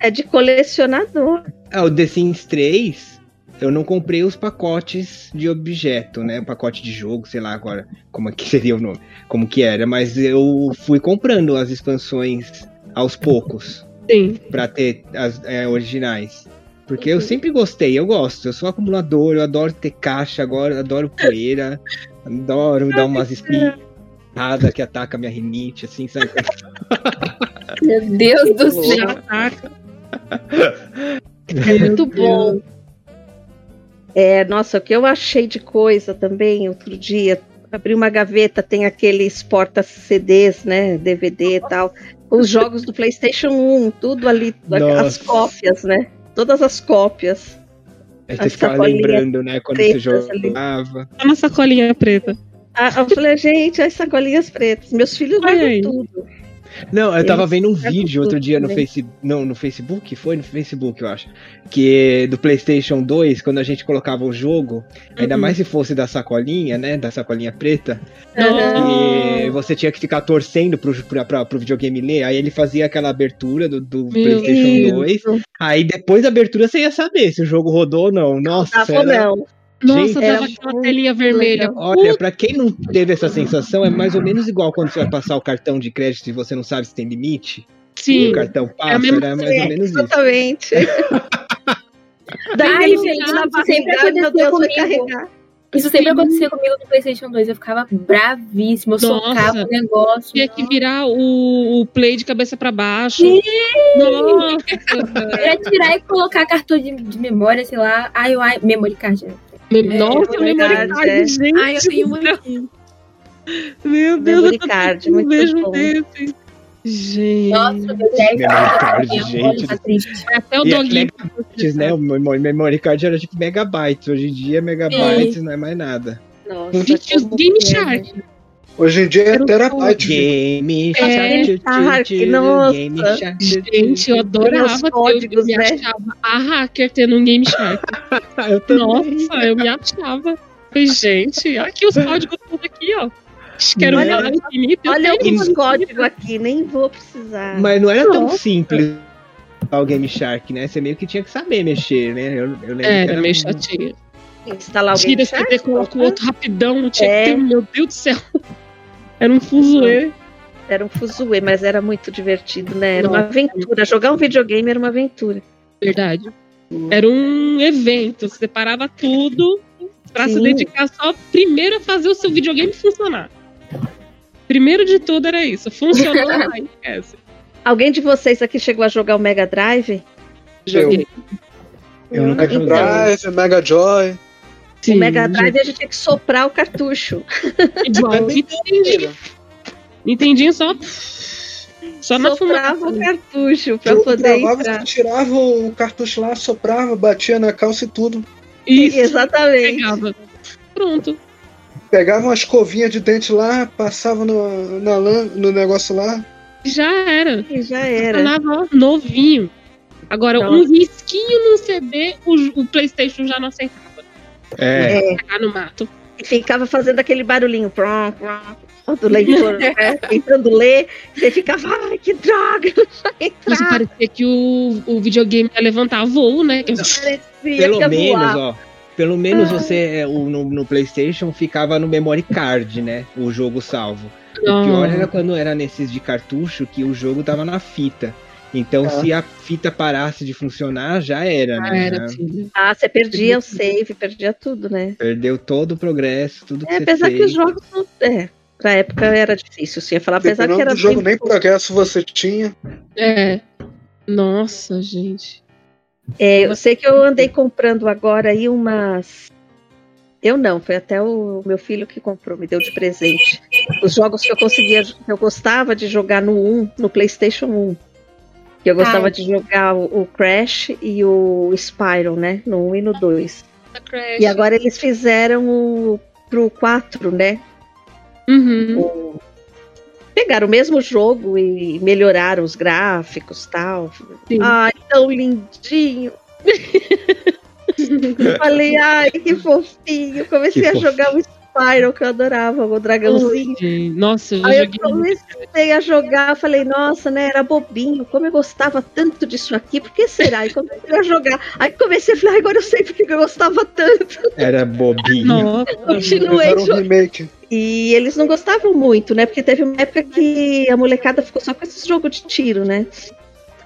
É de colecionador. Ah, o The Sims 3, eu não comprei os pacotes de objeto, né? O pacote de jogo, sei lá agora como é que seria o nome, como que era, mas eu fui comprando as expansões aos poucos Sim. pra ter as é, originais. Porque eu sempre gostei, eu gosto, eu sou acumulador, eu adoro ter caixa, agora adoro poeira, adoro dar umas espinhas. nada que ataca minha rinite, assim, sabe? Meu Deus do céu. Ataca. É muito bom. É, nossa, o que eu achei de coisa também outro dia, abri uma gaveta, tem aqueles porta-CDs, né, DVD e tal, os jogos do PlayStation 1, tudo ali, as Nossa. cópias, né? Todas as cópias. Aí As você ficava lembrando, né, quando você pretas ali. jogava. Tá na sacolinha preta. Ah, eu falei, gente, as sacolinhas pretas. Meus filhos guardam aí. tudo. Não, eu tava vendo um jogam vídeo outro dia no, face... não, no Facebook, foi no Facebook, eu acho. Que do PlayStation 2, quando a gente colocava o jogo, ainda Uhum. mais se fosse da sacolinha, né? Da sacolinha preta, Não. e você tinha que ficar torcendo pro, pra, pra, pro videogame ler. Aí ele fazia aquela abertura do, do PlayStation Deus. 2. Aí depois da abertura você ia saber se o jogo rodou ou não. Nossa, ou era- não. Nossa, Gente, dava era aquela muito telinha vermelha. Olha, pra quem não teve essa sensação, é mais ou menos igual quando você vai passar o cartão de crédito e você não sabe se tem limite. E Sim. o cartão passa, mesmo- era mais ou menos isso. Exatamente. Daí na isso sempre barriga, meu aconteceu Deus, vai comigo. carregar. Isso sempre Sim. acontecia comigo no PlayStation 2. Eu ficava bravíssima. Eu Nossa. socava o negócio. Tinha que virar o, o play de cabeça pra baixo. Sim. Nossa. Era tirar e colocar cartão de, de memória, sei lá. Ai, ai, memory card. Nossa, memory memory card, é. gente. Ai, eu tenho uma aqui. Meu Deus, Memory card, um muito beijo bom. desse. Gente. Nossa. Memory card, gente. tá triste. Até o E é doguinho. Antes, né? O memo- memory card era tipo megabytes. Hoje em dia, megabytes não é mais nada. Nossa, Gente, os como Game que é, Shark. Hoje em dia é Era terabyte. Game É, Shark, Shark, tchu, tchu, nossa. Game Shark, Gente, eu adorava Os ter, eu me né? achava a hacker tendo um Game Shark. Eu. Nossa, eu me achava. Gente, olha aqui os códigos tudo aqui, ó. Quero Olha- olhar infinito. eu Olha infinito. códigos aqui, nem vou precisar. Mas não era tão Nossa. simples o Game Shark, né? Você meio que tinha que saber mexer, né? Eu, eu lembro que Era meio um- chatinho. Instalar o Tira Game esse Shark? CD, coloca o outro rapidão. Tinha É. que ter, meu Deus do céu. Era um fuzuê. Era um fuzuê, mas era muito divertido, né? Era uma aventura. Jogar um videogame era uma aventura. Verdade. Era um evento. Você parava tudo pra se dedicar só primeiro a fazer o seu videogame funcionar. Primeiro de tudo era isso. Funcionou, aí esquece. Alguém de vocês aqui chegou a jogar o Mega Drive? Joguei. Eu nunca Então, joguei. Drive, Mega Joy. O Mega Drive a gente tinha que soprar o cartucho. Igual o Nintendinho. Nintendinho só. Só na Soprava fumaça. o cartucho pra Jogo poder travava, entrar. você tirava o cartucho lá, soprava, batia na calça e tudo. Isso, Exatamente. pegava. Pronto. Pegava uma escovinha de dente lá, passava no, na lã, no negócio lá. Já era. Já era. Funcionava novinho. Agora, Nossa. um risquinho no CD, o, o PlayStation já não aceitava. É, É, no mato. e ficava fazendo aquele barulhinho prom, prom, do leitor, né? Tentando ler. Você ficava, ai, que droga! Mas parecia que o, o videogame ia levantar voo, né? Que- Parecia pelo menos, voar. ó. Pelo menos você, é, o, no, no PlayStation, ficava no memory card, né? O jogo salvo. O pior era quando era nesses de cartucho que o jogo tava na fita. Então, É. se a fita parasse de funcionar, já era, Já né? era. Ah, você perdia o save, perdia tudo, né? Perdeu todo o progresso, tudo que É, você apesar que os jogos não. É, pra época era difícil, sim. ia falar, apesar que Dependendo era do jogo, nem progresso você tinha. É. Nossa, gente. É, eu sei que eu andei comprando agora aí umas. Eu não, foi até o meu filho que comprou, me deu de presente. Os jogos que eu conseguia, que eu gostava de jogar no 1, no PlayStation 1. Que eu gostava Ah. de jogar o, Crash e o Spyro, né? No 1 e no 2. A Crash. E agora eles fizeram o pro 4, né? Uhum. O- Pegaram o mesmo jogo e melhoraram os gráficos e tal. Sim. Ai, tão lindinho. Falei, ai, que fofinho. Comecei Que a jogar o Spyro, que eu adorava, o dragãozinho. Gente, Nossa, eu Aí eu comecei a jogar, falei, nossa, né, era bobinho, como eu gostava tanto disso aqui, por que será? E comecei a jogar. Aí comecei a falar, "Ai, agora eu sei porque eu gostava tanto. Era bobinho. Nossa, Continuei Fizeram um jogando. remake. E eles não gostavam muito, né? Porque teve uma época que a molecada ficou só com esses jogos de tiro, né?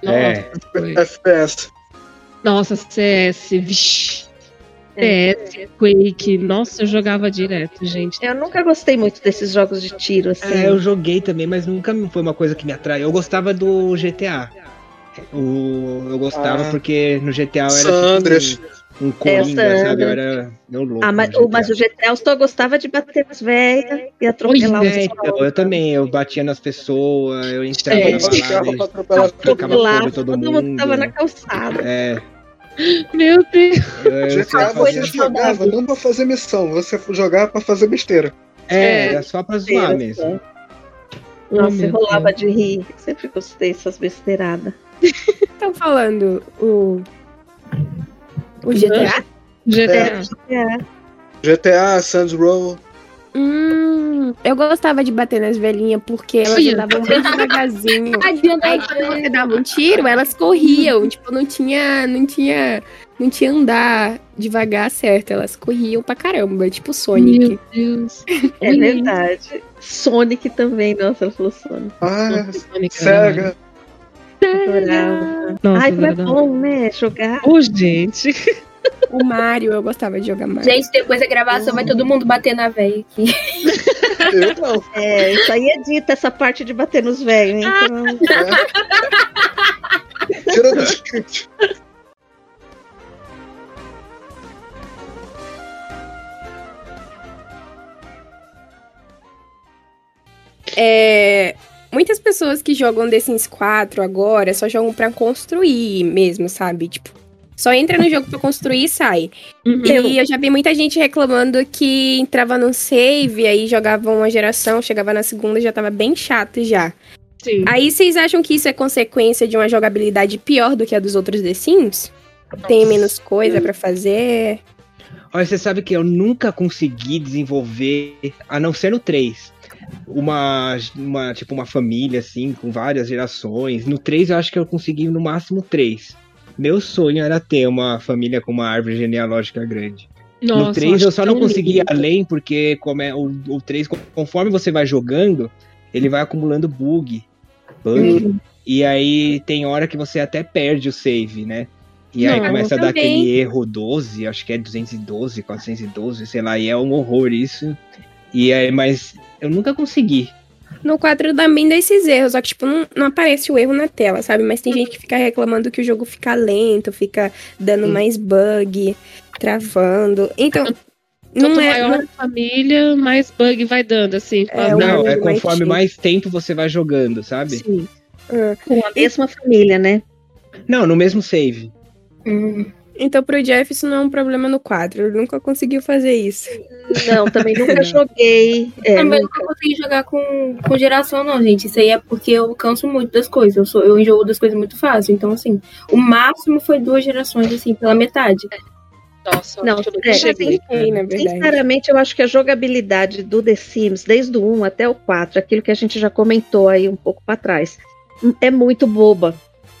É. Nossa, foi. FPS. Nossa, CS, vixi. FPS, Quake. Nossa, eu jogava direto, gente. Eu nunca gostei muito desses jogos de tiro, assim. É, eu joguei também, mas nunca foi uma coisa que me atraiu. Eu gostava do GTA. O, eu gostava Ah. porque no GTA eu era Sandras. tipo um, um coringa, Sandras. sabe? Eu era meu louco. Ah, mas, mas o GTA eu só gostava de bater nas velhas e atropelar os É, então, eu também, eu batia nas pessoas, eu entrava É, na balada, pra atropelar tacava atropelava todo todo mundo mundo. tava na calçada. É, Meu Deus. eu, eu GTA só você jogava não pra fazer missão, você jogava pra fazer besteira. É, era só pra zoar mesmo. Nossa, meu eu rolava de rir. Sempre gostei dessas besteiradas. Estão falando o. O GTA? GTA. É. GTA, Sands Row. Hum, eu gostava de bater nas velhinhas porque elas andavam bem devagarzinho. Adianta Aí quando você dava um tiro, elas corriam. Tipo, não tinha. Não tinha. Não tinha andar devagar certo. Elas corriam pra caramba. Tipo Sonic. Meu Deus. É verdade. Sonic também, nossa, ela falou Sonic. Ah, Nossa, Sonic era Sega. Adorava. Nossa, Ai, como é bom, né? Jogar. Ô, gente. O Mario, eu gostava de jogar Mario. Gente, depois da gravação vai todo mundo bater na véia aqui. Eu não. É, isso aí é dita, essa parte de bater nos velhos, hein? Então, É. Script. É, muitas pessoas que jogam The Sims 4 agora só jogam pra construir mesmo, sabe? Tipo, só entra no jogo pra construir e sai. Uhum. E eu já vi muita gente reclamando que entrava no save, aí jogava uma geração, chegava na segunda já tava bem chato já. Sim. Aí vocês acham que isso é consequência de uma jogabilidade pior do que a dos outros The Sims? Tem menos coisa pra fazer? Olha, você sabe que eu nunca consegui desenvolver, a não ser no 3, uma, uma tipo uma família assim, com várias gerações. No 3 eu acho que eu consegui no máximo 3. Meu sonho era ter uma família com uma árvore genealógica grande. Nossa, no 3 eu só não consegui ir além, porque como é, o, o 3, conforme você vai jogando, ele vai acumulando bug. bug E aí tem hora que você até perde o save, né? E aí Não, começa a dar aquele erro 12, acho que é 212, 412, sei lá, e é um horror isso. E aí, mas eu nunca consegui. No 4 também dá esses erros, só que, tipo, não, não aparece o erro na tela, sabe? Mas tem gente que fica reclamando que o jogo fica lento, fica dando mais bug, travando. Então, não Quanto é. maior a família, mais bug vai dando, assim. É, Não, é mais conforme cheio. mais tempo você vai jogando, sabe? Sim. com a mesma família, né? Não, no mesmo save. Então, pro Jeff, isso não é um problema no 4. Ele nunca conseguiu fazer isso. Não, também nunca joguei. É, Também nunca. não consegui jogar com, com geração, não, gente. Isso aí é porque eu canso muito das coisas. Eu, sou, eu enjoo das coisas muito fácil. Então, assim, o máximo foi duas gerações, assim, pela metade. Nossa, Não, acho que eu é, nunca cheguei. Verdade. Sinceramente, eu acho que a jogabilidade do The Sims, desde o 1 até o 4, aquilo que a gente já comentou aí um pouco para trás, é muito boba,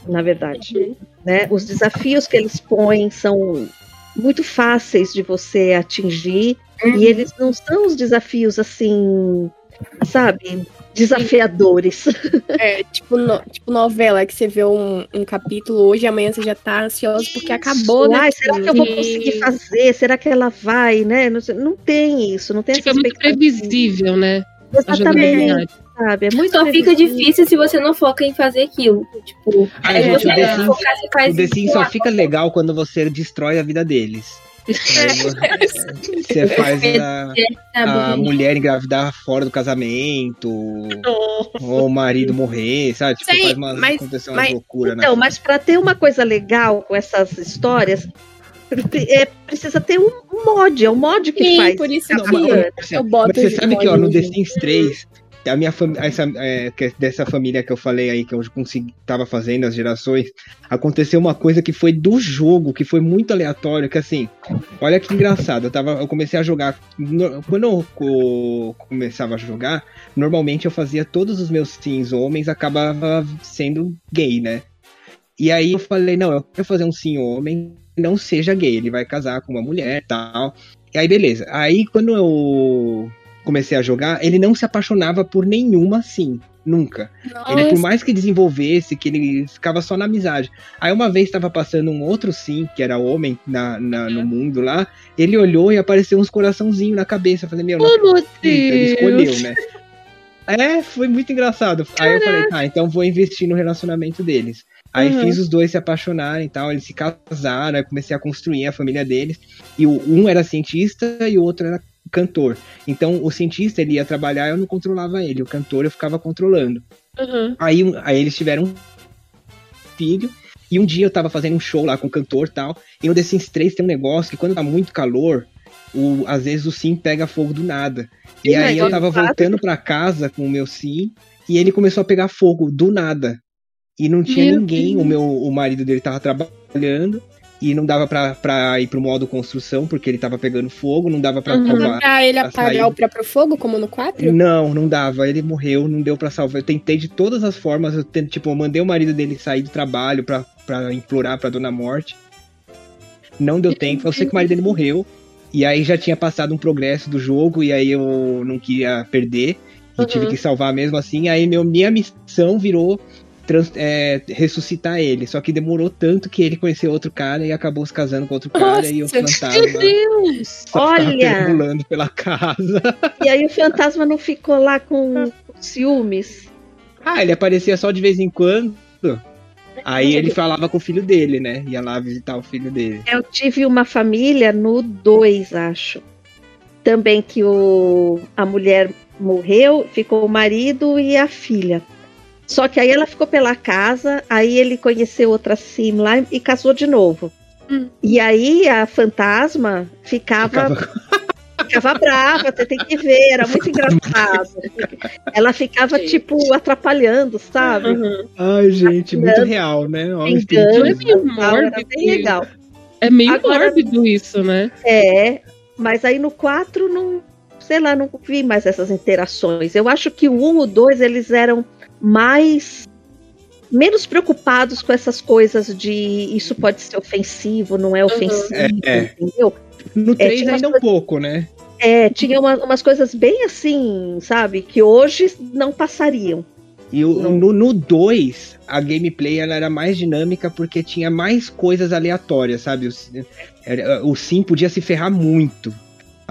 na verdade. Né? Os desafios que eles põem são muito fáceis de você atingir e eles não são os desafios assim, sabe, desafiadores. É, tipo, no- tipo novela, que você vê um, um capítulo hoje e amanhã você já tá ansioso porque acabou, né? Ai, será que eu vou conseguir fazer? Será que ela vai, né? Não, não tem isso, não tem Fica essa muito expectativa. previsível, né? A Exatamente. Sabe? É muito Só fica difícil se você não foca em fazer aquilo. Tipo, Ai, aí gente, você o The Sims- focar, você faz O The Sims só fica legal quando você destrói a vida deles. Aí você faz a, sabe, a gente? mulher engravidar fora do casamento, ou o marido morrer, sabe? Tipo, Sim, faz uma, mas- uma mas- loucura, né? Então, mas para ter uma coisa legal com essas histórias, é, precisa ter um mod, é o mod que Sim, faz. por isso Não, mas- eu boto Mas você sabe que ó, no The. Sims 3, a minha é, é dessa família que eu falei aí, que eu consegui, tava fazendo as gerações, aconteceu uma coisa que foi do jogo, que foi muito aleatório, que assim, olha que engraçado, eu, tava, eu comecei a jogar, no- quando eu co- começava a jogar, normalmente eu fazia todos os meus sims homens, acabava sendo gay, né? E aí eu falei, não, eu quero fazer um sim homem, não seja gay, ele vai casar com uma mulher tal. E aí, beleza. Aí, quando eu comecei a jogar, ele não se apaixonava por nenhuma sim. Nunca. Ele, por mais que desenvolvesse, que ele ficava só na amizade. Aí uma vez estava passando um outro sim, que era homem na, na- no mundo lá, ele olhou e apareceu uns coraçãozinhos na cabeça. Eu falei, meu, não Oh, acredito, ele escolheu, né? É, foi muito engraçado. Aí eu falei, tá, então vou investir no relacionamento deles. Aí Uhum. fiz os dois se apaixonarem e tal, eles se casaram, aí comecei a construir a família deles. E o, um era cientista e o outro era cantor. Então o cientista ele ia trabalhar, eu não controlava ele, o cantor eu ficava controlando. Uhum. Aí, um- aí eles tiveram um filho. E um dia eu tava fazendo um show lá com o cantor e tal. E no The Sims 3 tem um negócio que quando tá muito calor, o, às vezes o sim pega fogo do nada. E Sim, aí eu tava voltando pra casa com o meu sim e ele começou a pegar fogo do nada. E não tinha Meu ninguém. Deus. O meu o marido dele tava trabalhando. E não dava pra, pra ir pro modo construção, porque ele tava pegando fogo, não dava pra Uhum. salvar. Pra ele apagar sair. o próprio fogo, como no 4? Não, não dava. Ele morreu, não deu pra salvar. Eu tentei de todas as formas. Eu tentei, tipo, eu mandei o marido dele sair do trabalho pra, pra implorar pra Dona Morte. Não deu tempo. Eu sei que o marido dele morreu. E aí já tinha passado um progresso do jogo. E aí eu não queria perder. E Uhum. tive que salvar mesmo assim. Aí meu, minha missão virou trans- é, ressuscitar ele. Só que demorou tanto que ele conheceu outro cara e acabou se casando com outro cara. E o Nossa, Meu fantasma Deus! Olha! perambulando pela casa. E aí o fantasma não ficou lá com ciúmes. Ah, ele aparecia só de vez em quando. Aí ele falava com o filho dele, né? Ia lá visitar o filho dele. Eu tive uma família no 2, acho. Também que o, a mulher morreu, ficou o marido e a filha. Só que aí ela ficou pela casa, aí ele conheceu outra sim lá e casou de novo. Hum. E aí a fantasma ficava, ficava brava, você tem que ver, era muito engraçado. Ela ficava, Gente. tipo, atrapalhando, sabe? Uhum. Ai, gente, muito real, né? Olha, Engano, Não é meio era mórbido bem legal. É meio Agora- mórbido isso, né? É, mas aí no 4 não, sei lá, não vi mais essas interações. Eu acho que o 1 e o 2 eles eram mais menos preocupados com essas coisas de isso pode ser ofensivo, não é ofensivo, É, é. entendeu? No 3 tinha ainda umas um pouco, né? É, tinha uma- umas coisas bem assim, sabe, que hoje não passariam. E o- Não. no, no 2, a gameplay ela era mais dinâmica porque tinha mais coisas aleatórias, sabe? O, era- o Sim podia se ferrar muito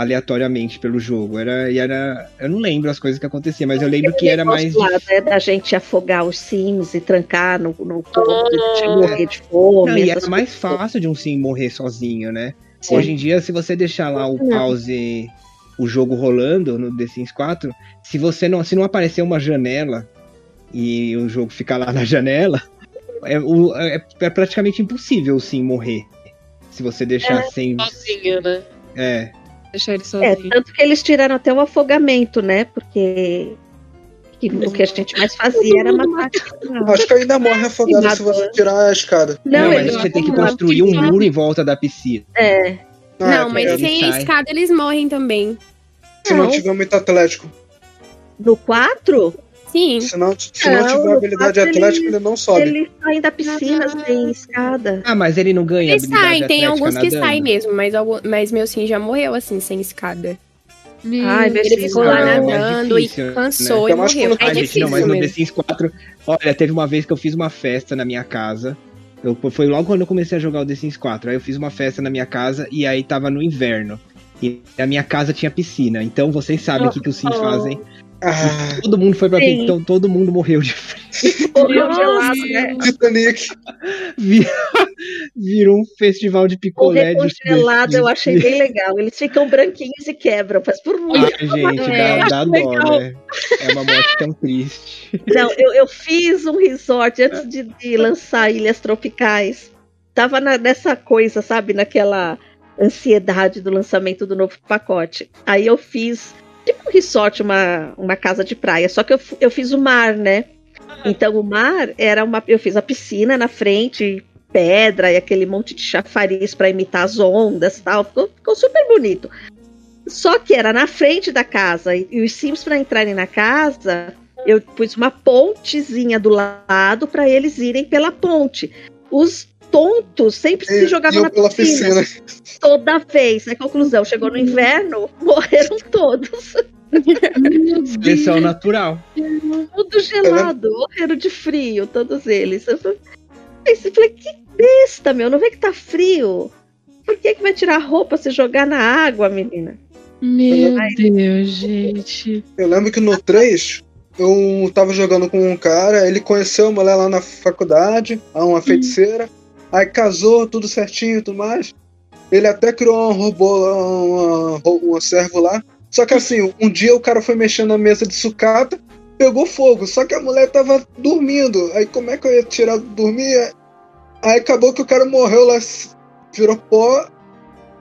aleatoriamente pelo jogo. Era, e era. Eu não lembro as coisas que aconteciam, mas eu lembro que era mais. Lá, né, da gente afogar os sims e trancar no, no corpo, de morrer de fome. Não, e era mais coisas. fácil de um Sim morrer sozinho, né? Sim. Hoje em dia, se você deixar lá o Não. pause, o jogo rolando no The Sims 4, se você não, se não aparecer uma janela e o jogo ficar lá na janela, é, o- é- é praticamente impossível sim morrer. Se você deixar sem. Sozinho, né? É. Deixar ele É, sozinho. tanto que eles tiraram até o afogamento, né? Porque que o que a gente mais fazia era matar. Acho que ainda morre afogado se você tirar a escada. Não, Não, mas você tem que construir um muro em volta da piscina. É, Ah, não, mas é, sem a escada eles morrem também. Se não Não. tiver muito atlético. no 4, Sim. Se não, se não Não, tiver habilidade ele- atlética, ele não sobe. eles saem da piscina sem escada. Ah, mas ele não ganha habilidade saem, tem alguns que nadando? saem mesmo, mas, algum, mas meu sim já morreu assim, sem escada. Meu Ai, Deus. Ele ficou lá é nadando difícil, e cansou né? e morreu. É difícil não, mas no The. Sims 4, olha, teve uma vez que eu fiz uma festa na minha casa. Eu, foi logo quando eu comecei a jogar o The Sims 4. Aí eu fiz uma festa na minha casa e aí tava no inverno. E a minha casa tinha piscina. Então vocês sabem o que, que os Sims Oh. fazem. Ah, Todo mundo foi pra Sim. então todo mundo morreu de frio. Morreu gelado, né? Titanic. Vi- Virou um festival de picolé de recongelado de- eu achei bem legal. Eles ficam branquinhos e quebram, faz por muito. Ai, gente, É, dá, dá dó, né? É uma morte tão triste. Não, eu, eu fiz um resort antes de, de lançar Ilhas Tropicais. Tava na- nessa coisa, sabe? Naquela ansiedade do lançamento do novo pacote. Aí eu fiz tipo um resort, uma, uma casa de praia. Só que eu, eu fiz o mar, né? Então o mar era uma. Eu fiz a piscina na frente, pedra e aquele monte de chafariz para imitar as ondas e tal. Ficou, ficou super bonito. Só que era na frente da casa. E, e os Sims, para entrarem na casa, eu pus uma pontezinha do lado para eles irem pela ponte. Os tontos sempre se jogavam Iam na pela piscina. piscina. Toda vez. A conclusão, chegou no inverno, morreram todos. Deus. Seleção natural. Tudo gelado, morreram de frio, todos eles. Eu falei, aí eu falei, que besta, meu, não vê que tá frio? Por que, que vai tirar a roupa se jogar na água, menina? Meu Deus, gente. Eu lembro que no 3, eu tava jogando com um cara, ele conheceu uma mulher lá na faculdade, uma feiticeira, aí casou, tudo certinho e tudo mais. Ele até criou um robô, um, um servo lá. Só que assim, um dia o cara foi mexendo na mesa de sucata, pegou fogo, só que a mulher tava dormindo. Aí como é que eu ia tirar dormir? Aí acabou que o cara morreu lá, virou pó.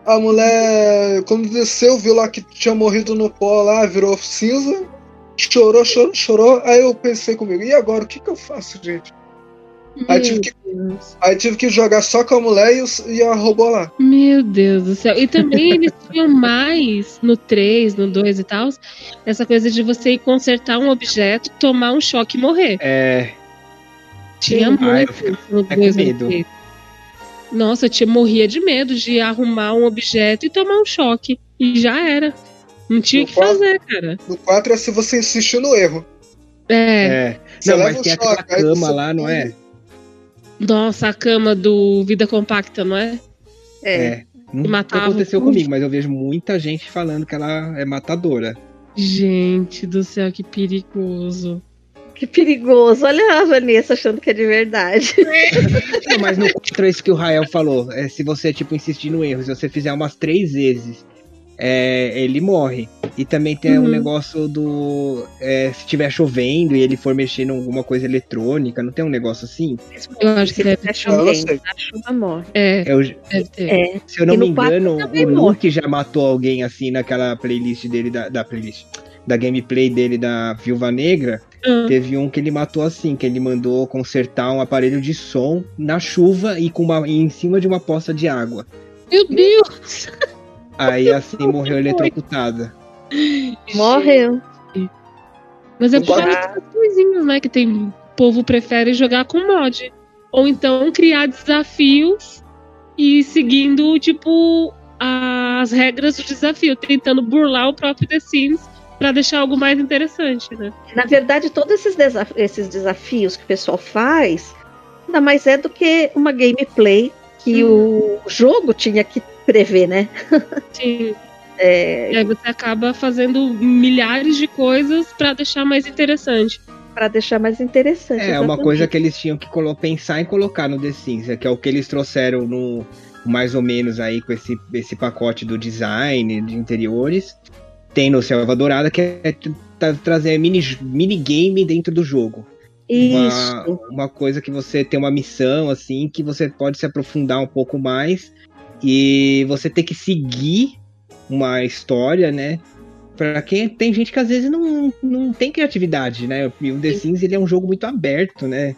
A mulher, quando desceu, viu lá que tinha morrido no pó lá, virou cinza. Chorou, chorou, chorou. Aí eu pensei comigo, e agora? O que, que eu faço, gente? Aí tive, que, aí tive que jogar só com a mulher e, e a robô lá. Meu Deus do céu. E também eles tinham mais no 3, no 2 e tal, essa coisa de você ir consertar um objeto, tomar um choque e morrer. É, Tinha Ah, eu muito fico no até 2 com no medo. 3. Nossa, eu tinha, morria de medo de arrumar um objeto e tomar um choque. E já era. Não tinha o que quatro- fazer, cara. No 4 é se você insistir no erro. É. é. Você Não, leva mas um tem aquela choque, aí cama você- lá, não é? Nossa, a cama do Vida Compacta, não é? É. Nunca matava aconteceu comigo, mas eu vejo muita gente falando que ela é matadora. Gente do céu, que perigoso. Que perigoso. Olha a Vanessa achando que é de verdade. Não, mas no 4 é isso que o Rael falou. É, se você, tipo, insistir no erro, se você fizer umas três vezes, é, ele morre. E também tem o Uhum. negócio do. é, se estiver chovendo e ele for mexer em alguma coisa eletrônica, não tem um negócio assim? Eu acho que Se deve tiver. Eu não chovendo, a chuva morre. É, É ter. É. se eu não me engano, o. Luke já matou alguém assim naquela playlist dele, da, da playlist. Da gameplay dele da Viúva Negra. Ah, Teve um que ele matou assim, que ele mandou consertar um aparelho de som na chuva e com uma, e em cima de uma poça de água. Meu Deus! Aí assim morreu eletrocutada. Morreu. Mas é por causa dessas coisinhas, né? Que tem. O povo prefere jogar com mod. Ou então criar desafios e seguindo, tipo, as regras do desafio, tentando burlar o próprio The Sims pra deixar algo mais interessante, né? Na verdade, todos esses, desaf- esses desafios que o pessoal faz, nada mais é do que uma gameplay que o jogo tinha que prever, né? Sim. É, E aí você acaba fazendo milhares de coisas pra deixar mais interessante. para deixar mais interessante. É, uma exatamente. coisa que eles tinham que pensar em colocar no The Sims, é que é o que eles trouxeram no mais ou menos aí com esse, esse pacote do design de interiores. Tem no Selva Dourada que é t- tra- trazer mini, minigame dentro do jogo. Uma, Isso. uma coisa que você tem uma missão assim que você pode se aprofundar um pouco mais e você tem que seguir uma história, né? Pra quem tem gente que às vezes não, não tem criatividade, né? E o The Sims ele é um jogo muito aberto, né?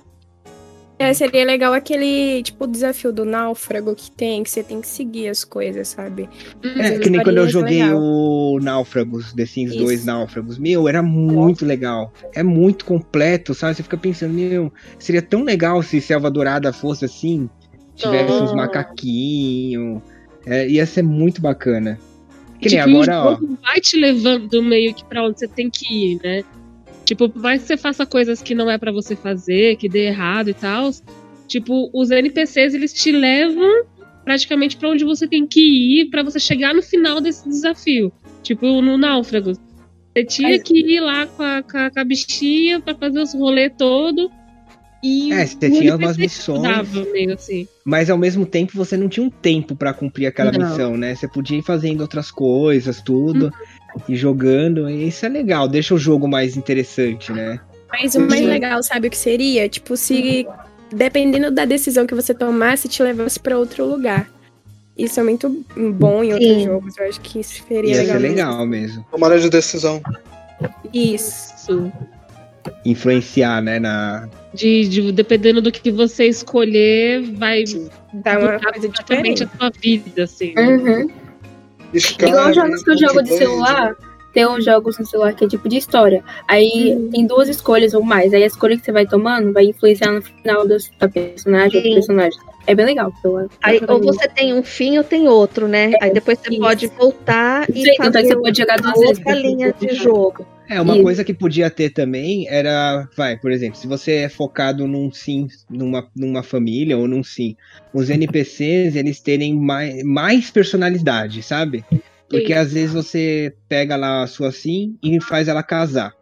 É, seria legal aquele, tipo, desafio do náufrago que tem, que você tem que seguir as coisas, sabe? É, As que nem quando eu joguei legal. o Náufragos, The Sims 2 Isso. Náufragos. Meu, era muito legal. É muito completo, sabe? Você fica pensando, meu, seria tão legal se Selva Dourada fosse assim, tivesse uns Oh. macaquinhos. É, ia ser muito bacana. Que nem tipo, agora, o ó. jogo vai te levando meio que pra onde você tem que ir, né? Tipo, por mais que você faça coisas que não é pra você fazer, que dê errado e tal, tipo, os NPCs eles te levam praticamente pra onde você tem que ir pra você chegar no final desse desafio. Tipo, no Náufragos. Você tinha Mas- que ir lá com a, com a, com a bichinha pra fazer os rolês todo. E É, você tinha NPC umas te missões. meio assim. Mas ao mesmo tempo você não tinha um tempo pra cumprir aquela Não. missão, né? Você podia ir fazendo outras coisas, tudo, e jogando. E isso é legal, deixa o jogo mais interessante, né? Mas o mais legal, sabe o que seria? Tipo, se dependendo da decisão que você tomasse, te levasse pra outro lugar. Isso é muito bom em outros Sim. jogos. Eu acho que isso seria Ia legal. ser mesmo. legal mesmo. Tomada de decisão. Isso. Isso. Influenciar, né? Na, De, de- dependendo do que você escolher, vai Dá uma mudar coisa completamente diferente. a sua vida, assim. Uhum. Igual jogos que eu jogo de Multiplayer, celular, tem uns jogos no celular que é tipo de história. Aí tem duas escolhas ou mais. Aí a escolha que você vai tomando vai influenciar no final do, da personagem ou do personagem. É bem legal. Eu, Aí, ou você tem um fim ou tem outro, né? Aí depois você isso. pode voltar e Sim, é que fazer você pode jogar duas vezes. outra linha de jogo. É, uma Isso. coisa que podia ter também era, vai, por exemplo, se você é focado num sim, numa, numa família ou num sim, os NPCs, eles terem mais, mais personalidade, sabe? Porque Sim. às vezes você pega lá a sua sim e faz ela casar.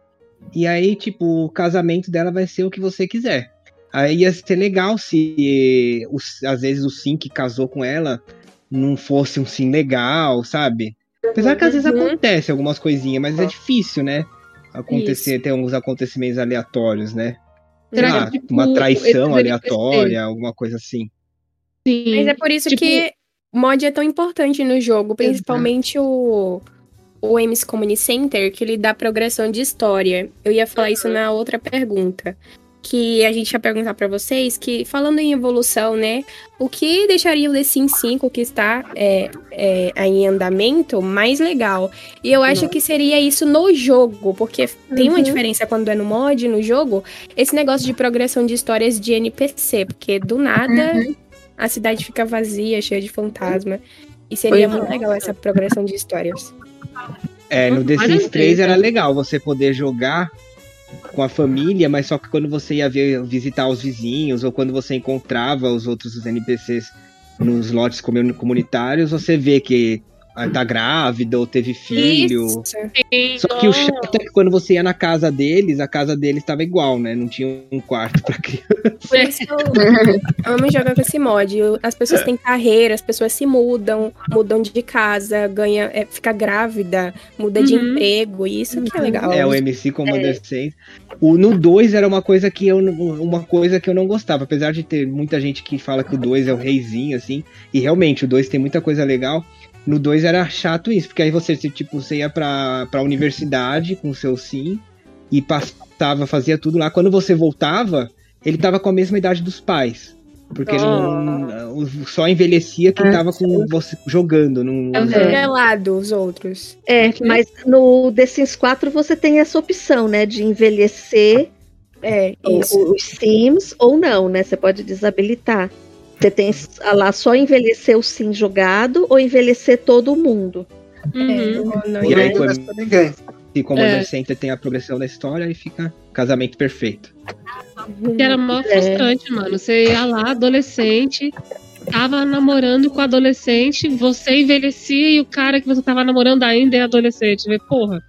E aí, tipo, o casamento dela vai ser o que você quiser. Aí ia ser legal se os- às vezes o sim que casou com ela não fosse um sim legal, sabe? Apesar que às vezes Uhum. acontece algumas coisinhas, mas é difícil, né? Acontecer, ter uns acontecimentos aleatórios, né? Será que, tipo, uma traição aleatória, alguma coisa assim. Sim. Mas é por isso Tipo- que mod é tão importante no jogo, principalmente o, o MS Community Center, que ele dá progressão de história. Eu ia falar isso na outra pergunta. Que a gente ia perguntar pra vocês que, falando em evolução, né? O que deixaria o The Sims 5, que está é, é, em andamento, mais legal? E eu acho que seria isso no jogo, porque tem uma Uhum. diferença quando é no mod, no jogo, esse negócio de progressão de histórias de NPC, porque do nada Uhum. A cidade fica vazia, cheia de fantasma. E seria Pois é. muito legal essa progressão de histórias. É, no The Sims 3 vezes, era legal você poder jogar com a família, mas só que quando você ia ver, visitar os vizinhos, ou quando você encontrava os outros NPCs nos lotes comu- comunitários, você vê que tá grávida ou teve filho. Isso. Só que o chato é que quando você ia na casa deles, a casa deles tava igual, né? Não tinha um quarto pra criança. Por isso eu amo jogar com esse mod. As pessoas têm carreira, as pessoas se mudam, mudam de casa, ganha, é, fica grávida, muda de Uhum. emprego. E isso que é legal. É, o MC como adolescente. O, no 2 era uma coisa que eu não- uma coisa que eu não gostava, apesar de ter muita gente que fala que o 2 é o reizinho, assim, e realmente o 2 tem muita coisa legal. No 2 era chato isso, porque aí você, tipo, você ia pra, pra universidade com o seu sim e passava, fazia tudo lá. Quando você voltava, ele tava com a mesma idade dos pais. Porque não, o- só envelhecia quem Ah, tava com você jogando. Não, É revelado os outros. É, mas no The Sims 4 você tem essa opção, né? De envelhecer É, os Sims ou não, né? Você pode desabilitar. Você tem lá só envelhecer o Sim jogado ou envelhecer todo mundo. Uhum. É, não, E aí, ninguém. E como É. adolescente tem a progressão da história e fica casamento perfeito. Que era mó É. frustrante, mano. Você ia lá, adolescente, tava namorando com adolescente, você envelhecia e o cara que você tava namorando ainda é adolescente. Vê, porra.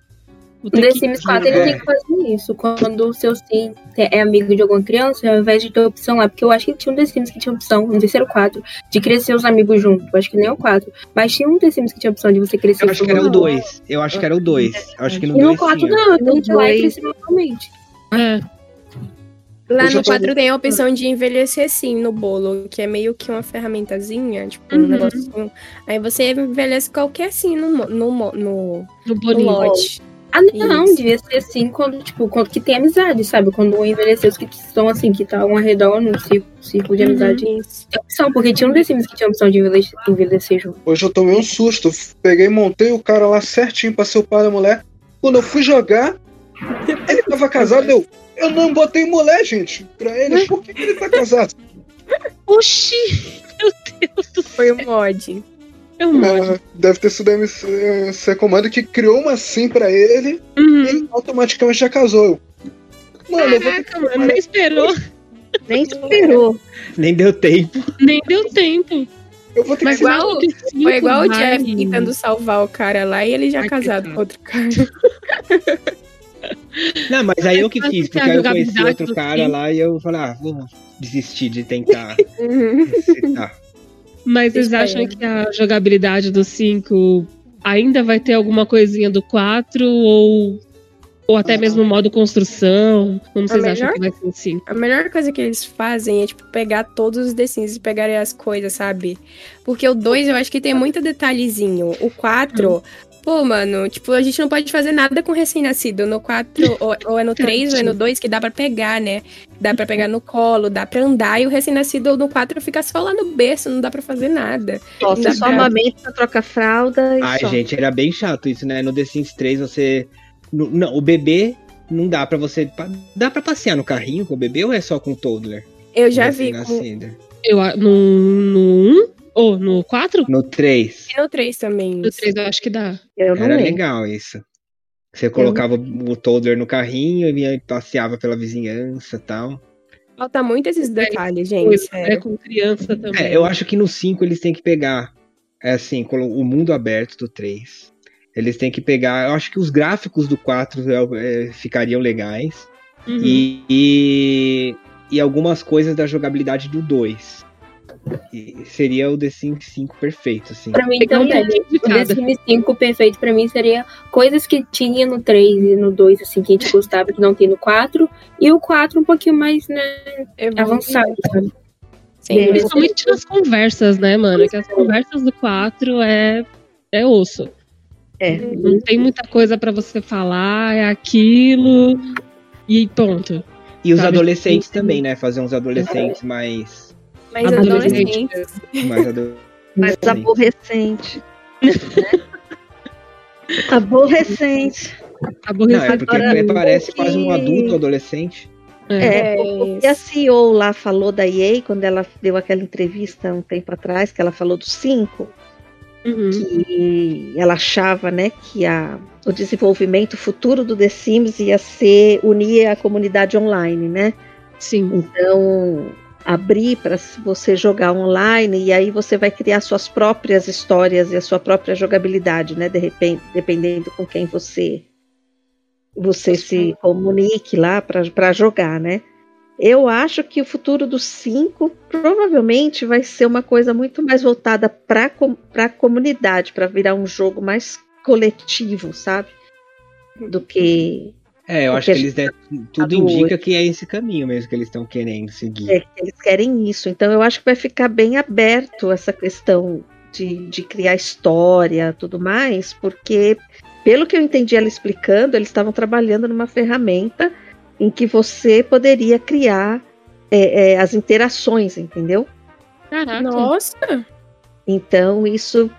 Ter The Sims 4 ele É. tem que fazer isso. Quando o seu sim é amigo de alguma criança, ao invés de ter opção lá, porque eu acho que tinha um The Sims que tinha opção, no terceiro 4, de crescer os amigos juntos. Eu acho que nem é o 4. Mas tinha um The Sims que tinha opção de você crescer Eu acho que era o junto. 2. Eu acho que era o 2. Eu acho que no E no 2 4 tinha. não, tem que ir lá e crescer normalmente. É. Lá no tô- 4 tem a opção de envelhecer sim no bolo, que é meio que uma ferramentazinha, tipo, Uhum. um negócio. Aí você envelhece qualquer sim no, no, no, No no lote. Ah, não, Isso. devia ser assim quando, tipo, quando que tem amizade, sabe? Quando um envelheceu, os que estão assim, que tá um arredor no círculo, círculo de Uhum. amizade. Isso. Tem opção, porque tinha um Sims que tinha opção de envelhecer, envelhecer junto. Hoje eu tomei um susto. Peguei e montei o cara lá certinho pra ser o pai da mulher. Quando eu fui jogar, ele tava casado. Eu, eu não botei mulher, gente, pra ele. Por que, que ele tá casado? Oxi! Meu Deus do céu. Foi o mod. Mod. Ah, deve ter sido a MC Comando que criou uma sim pra ele Uhum. e ele automaticamente já casou. Eu, Mano, eu Caraca, mano, nem esperou, Nem esperou. Nem deu tempo. nem deu tempo. Eu vou ter Mas que igual- cinco Foi igual o. Jeff tentando salvar o cara lá e ele já Ai, casado com outro cara. Não, mas aí eu que a porque aí eu conheci outro cara lá e eu falei, ah, vou desistir de tentar Uhum. Mas vocês acham que a jogabilidade do 5 ainda vai ter alguma coisinha do 4 ou, ou até mesmo modo construção? Como vocês acham melhor? que vai ser o 5? A melhor coisa que eles fazem é, tipo, pegar todos os The Sims e pegarem as coisas, sabe? Porque o 2 eu acho que tem muito detalhezinho. O 4, pô, mano, tipo, a gente não pode fazer nada com recém-nascido. No 4, ou, ou é no 3 ou é no 2 que dá pra pegar, né? Dá pra pegar no colo, dá pra andar, e o recém-nascido no 4 fica só lá no berço, não dá pra fazer nada. Só, Dá só pra- amamenta, troca fralda e Ai, só. gente, era bem chato isso, né? No The Sims 3 você. no- não, o bebê não dá pra você. Dá pra passear no carrinho com o bebê ou é só com o toddler? Eu já vi com, Recém-nascido? Eu, no 1 ou no 4? No 3. e no 3 também. No 3 eu acho que dá. Eu não Era lembro. legal isso. Você colocava o Toadler no carrinho e vinha- passeava pela vizinhança e tal. Falta muito esses detalhes, gente. É com criança também. É, eu acho que no 5 eles têm que pegar, é assim, o mundo aberto do 3. Eles têm que pegar. Eu acho que os gráficos do 4 é, é, ficariam legais. Uhum. E, e, e algumas coisas da jogabilidade do 2. Seria o The Sims 5 perfeito, assim. Pra mim Pegar um também. de O The. Sims 5 perfeito pra mim seria coisas que tinha no 3 e no 2, assim, que a gente gostava que não tem no 4. E o 4 um pouquinho mais, né, avançado, sabe? Sim, Principalmente nas conversas, né, mano? Que as conversas do 4 é, é osso. É. Não tem muita coisa pra você falar, é aquilo. E ponto. E os Sabe? adolescentes também, né? Fazer uns adolescentes mais. Mas Adolescente. mais ado- Mais aborrecente. né? aborrecente. Não, é porque Agora, parece quase um que- adulto adolescente. É, É o que a CEO lá falou da EA, quando ela deu aquela entrevista um tempo atrás, que ela falou dos cinco, Uhum. que ela achava, né, que a, o desenvolvimento futuro do The Sims ia ser unir a comunidade online, né? Sim. Então, abrir para você jogar online e aí você vai criar suas próprias histórias e a sua própria jogabilidade, né? De repente, dependendo com quem você você se comunique lá para jogar, né? Eu acho que o futuro dos cinco provavelmente vai ser uma coisa muito mais voltada para a comunidade, para virar um jogo mais coletivo, sabe? Do que É, eu acho que eles né, tudo do indica que é esse caminho mesmo que eles estão querendo seguir. É, que eles querem isso. Então eu acho que vai ficar bem aberto essa questão de, de criar história tudo mais, porque, pelo que eu entendi ela explicando, eles estavam trabalhando numa ferramenta em que você poderia criar é, é, as interações, entendeu? Caraca. Nossa! Então isso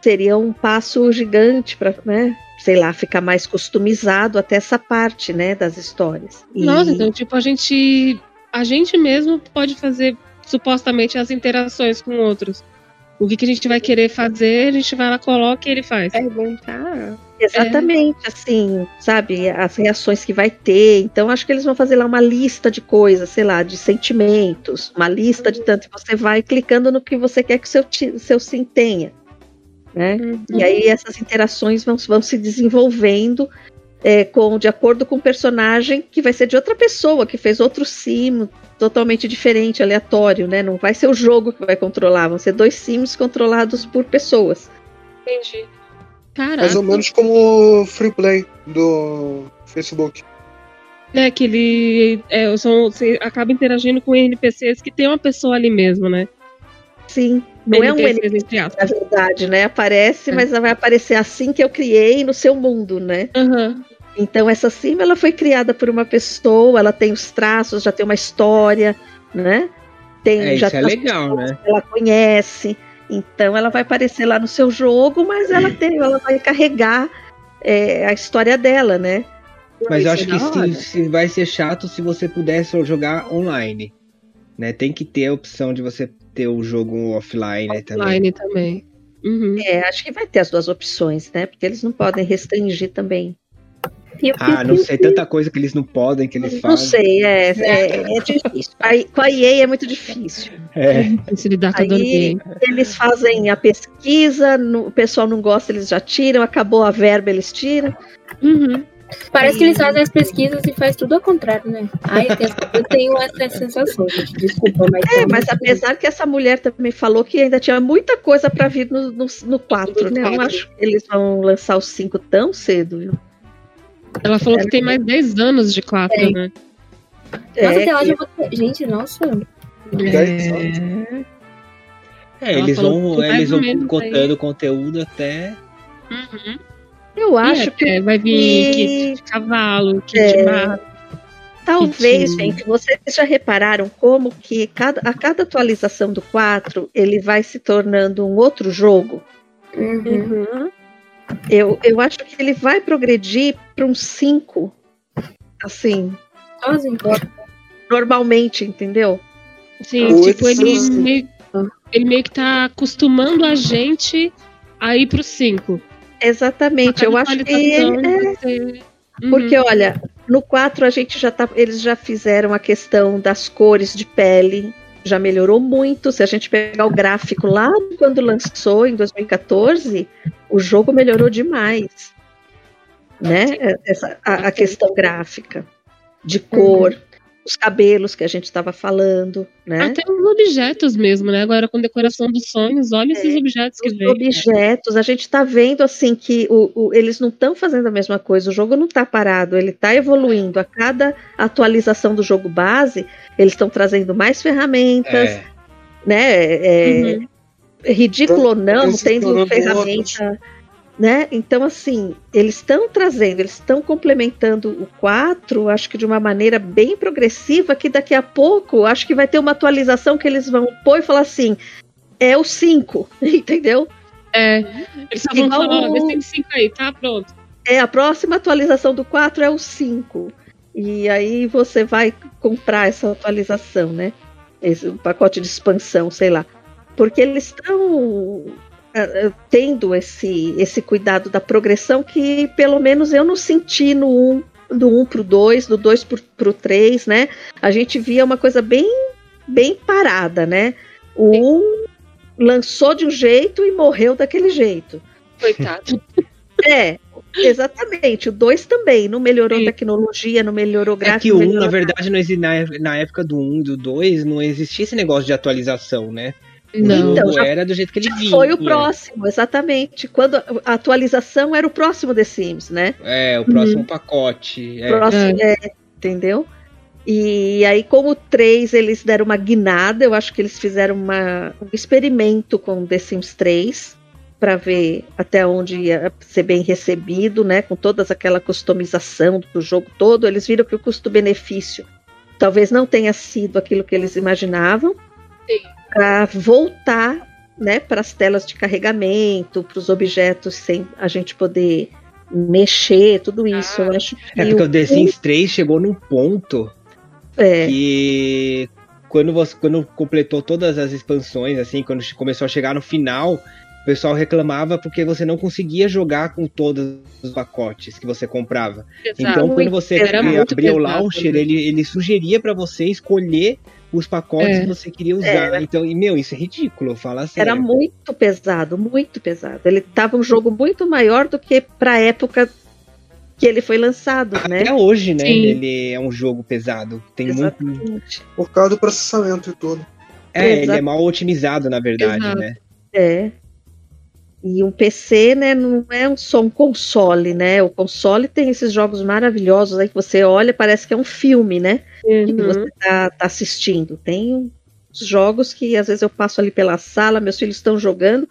seria um passo gigante para, né, sei lá, ficar mais customizado até essa parte, né, das histórias. E- Nossa, então, tipo, a gente. A gente mesmo pode fazer supostamente as interações com outros. O que, que a gente vai querer fazer, a gente vai lá, coloca e ele faz. Perguntar. Exatamente, assim, sabe, as reações que vai ter. Então, acho que eles vão fazer lá uma lista de coisas, sei lá, de sentimentos, uma lista de tanto. Você vai clicando no que você quer que o seu, seu sim tenha, né? E aí essas interações vão, vão se desenvolvendo é, com, de acordo com o personagem que vai ser de outra pessoa, que fez outro sim totalmente diferente, aleatório, né? Não vai ser o jogo que vai controlar, vão ser dois sims controlados por pessoas. Entendi. Caraca. Mais ou menos como o Free Play do Facebook. É que ele é, são, você acaba interagindo com NPCs que tem uma pessoa ali mesmo, né? Sim, não é um entre na aspas. verdade, né? Aparece, É. mas vai aparecer assim que eu criei no seu mundo, né? Aham. Então essa sim, ela foi criada por uma pessoa, ela tem os traços, já tem uma história, né? Tem É, já isso é legal, né? que ela conhece. Então ela vai aparecer lá no seu jogo, mas ela tem, ela vai carregar é, a história dela, né? Mas eu acho é que se, se vai ser chato se você pudesse jogar online. Né? Tem que ter a opção de você ter o jogo offline, né, também. Online também. Uhum. É, acho que vai ter as duas opções, né? Porque eles não podem restringir também. Ah, não sei, tanta coisa que eles não podem, que eles Não fazem. sei, é, é, é difícil. Aí, com a EA é muito difícil. É. Se lidar com Aí eles fazem a pesquisa, no- o pessoal não gosta, eles já tiram, acabou a verba, eles tiram. Uhum. Parece que eles fazem as pesquisas e faz tudo ao contrário, né? Ai, eu tenho, eu tenho essa sensação, gente. Desculpa, mas. É, mas apesar que essa mulher também falou que ainda tinha muita coisa pra vir no, no, no 4, né? Eu não acho que eles vão lançar os 5 tão cedo, viu? Ela falou que tem mais 10 anos de 4, É. né? Nossa, É, até lá já vou. Gente, nossa. Dez É. É, Ela eles vão, eles vão menos cotando conteúdo até. Uhum. Eu acho E que vai vir que- kit de cavalo, kit É. de mato. Talvez, Sim. gente, vocês já repararam como que cada, a cada atualização do 4 ele vai se tornando um outro jogo? Uhum. Uhum. Eu, eu acho que ele vai progredir para um 5. Assim, Sozinho. normalmente, entendeu? Sim, Oito, tipo, ele meio, ele meio que tá acostumando a gente a ir pro 5. Exatamente, eu acho que atualização é, Uhum. Porque, olha, no 4 a gente já tá. Eles já fizeram a questão das cores de pele. Já melhorou muito. Se a gente pegar o gráfico lá quando lançou, em 2014, o jogo melhorou demais. Né? Essa, a, a questão gráfica. De cor, os cabelos que a gente estava falando, né? Até os objetos mesmo, né? Agora com decoração dos sonhos, olha esses objetos que Os vem. objetos, a gente está vendo assim que o, o- eles não estão fazendo a mesma coisa, o jogo não está parado, ele está evoluindo. A cada atualização do jogo base, eles estão trazendo mais ferramentas, É, né? É, Uhum. ridículo ou não, Eles tendo ferramenta. Né? Então, assim, eles estão trazendo, eles estão complementando o 4, acho que de uma maneira bem progressiva, que daqui a pouco acho que vai ter uma atualização que eles vão pôr e falar assim: é o 5, entendeu? É. Eles só vão Igual falar, ó, tem cinco aí, tá? Pronto. É, a próxima atualização do 4 é o 5. E aí você vai comprar essa atualização, né? Esse um pacote de expansão, sei lá. Porque eles estão tendo esse, esse cuidado da progressão que pelo menos eu não senti no 1, do 1 pro 2, do 2 pro, pro 3, né? A gente via uma coisa bem, bem parada, né? O 1 lançou de um jeito e morreu daquele jeito. Coitado. É, exatamente. O 2 também. Não melhorou Sim. tecnologia, não melhorou é gráfico. que o 1, melhorou na verdade, não na, na época do 1 e do 2, não existia esse negócio de atualização, né? Não. Então, já- era do jeito que ele vinha. foi o próximo, exatamente. Quando a atualização era o próximo The Sims, né? É, o próximo pacote. É. Próximo, é, entendeu? E aí, como o 3 eles deram uma guinada, eu acho que eles fizeram uma, um experimento com The Sims 3 para ver até onde ia ser bem recebido, né? Com toda aquela customização do jogo todo, eles viram que o custo-benefício talvez não tenha sido aquilo que eles imaginavam. Sim. Para voltar, né, para as telas de carregamento, para os objetos sem a gente poder mexer, tudo isso. eu acho que É porque o The Sims 3 chegou num ponto é, que quando você quando completou todas as expansões, assim, quando começou a chegar no final, o pessoal reclamava porque você não conseguia jogar com todos os pacotes que você comprava. Então, Exato. quando você abria o launcher, né? ele, ele sugeria pra você escolher os pacotes É. que você queria usar. Era. Então, e meu, isso é ridículo, fala sério. era muito pesado, muito pesado. Ele tava um jogo muito maior do que para a época que ele foi lançado, né? Até hoje, né? Sim. Ele é um jogo pesado. Tem muito. Exatamente. Por causa do processamento e tudo. É, ele é mal otimizado, na verdade, Exato. né? É. E um PC, né, não é um- só um console, né? O console tem esses jogos maravilhosos aí que você olha, parece que é um filme, né? Que Uhum. você tá, tá assistindo. Tem uns jogos que às vezes eu passo ali pela sala, meus filhos estão jogando,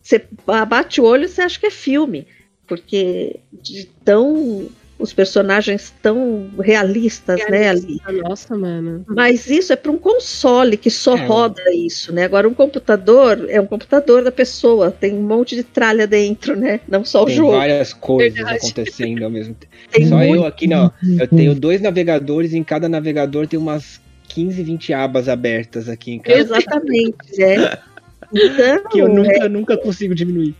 você bate o olho e você acha que é filme. Porque de tão. Os personagens tão realistas, né? Ali. Nossa, mano. Mas isso é para um console que só É. roda isso, né? Agora um computador é um computador da pessoa, tem um monte de tralha dentro, né? Não só o Tem jogo. várias coisas Verdade. acontecendo ao mesmo tempo. Tem Só muito. eu aqui, não. Eu tenho dois navegadores e em cada navegador tem umas 15, 20 abas abertas aqui em casa. Exatamente, é. Então, Que eu nunca, nunca consigo diminuir.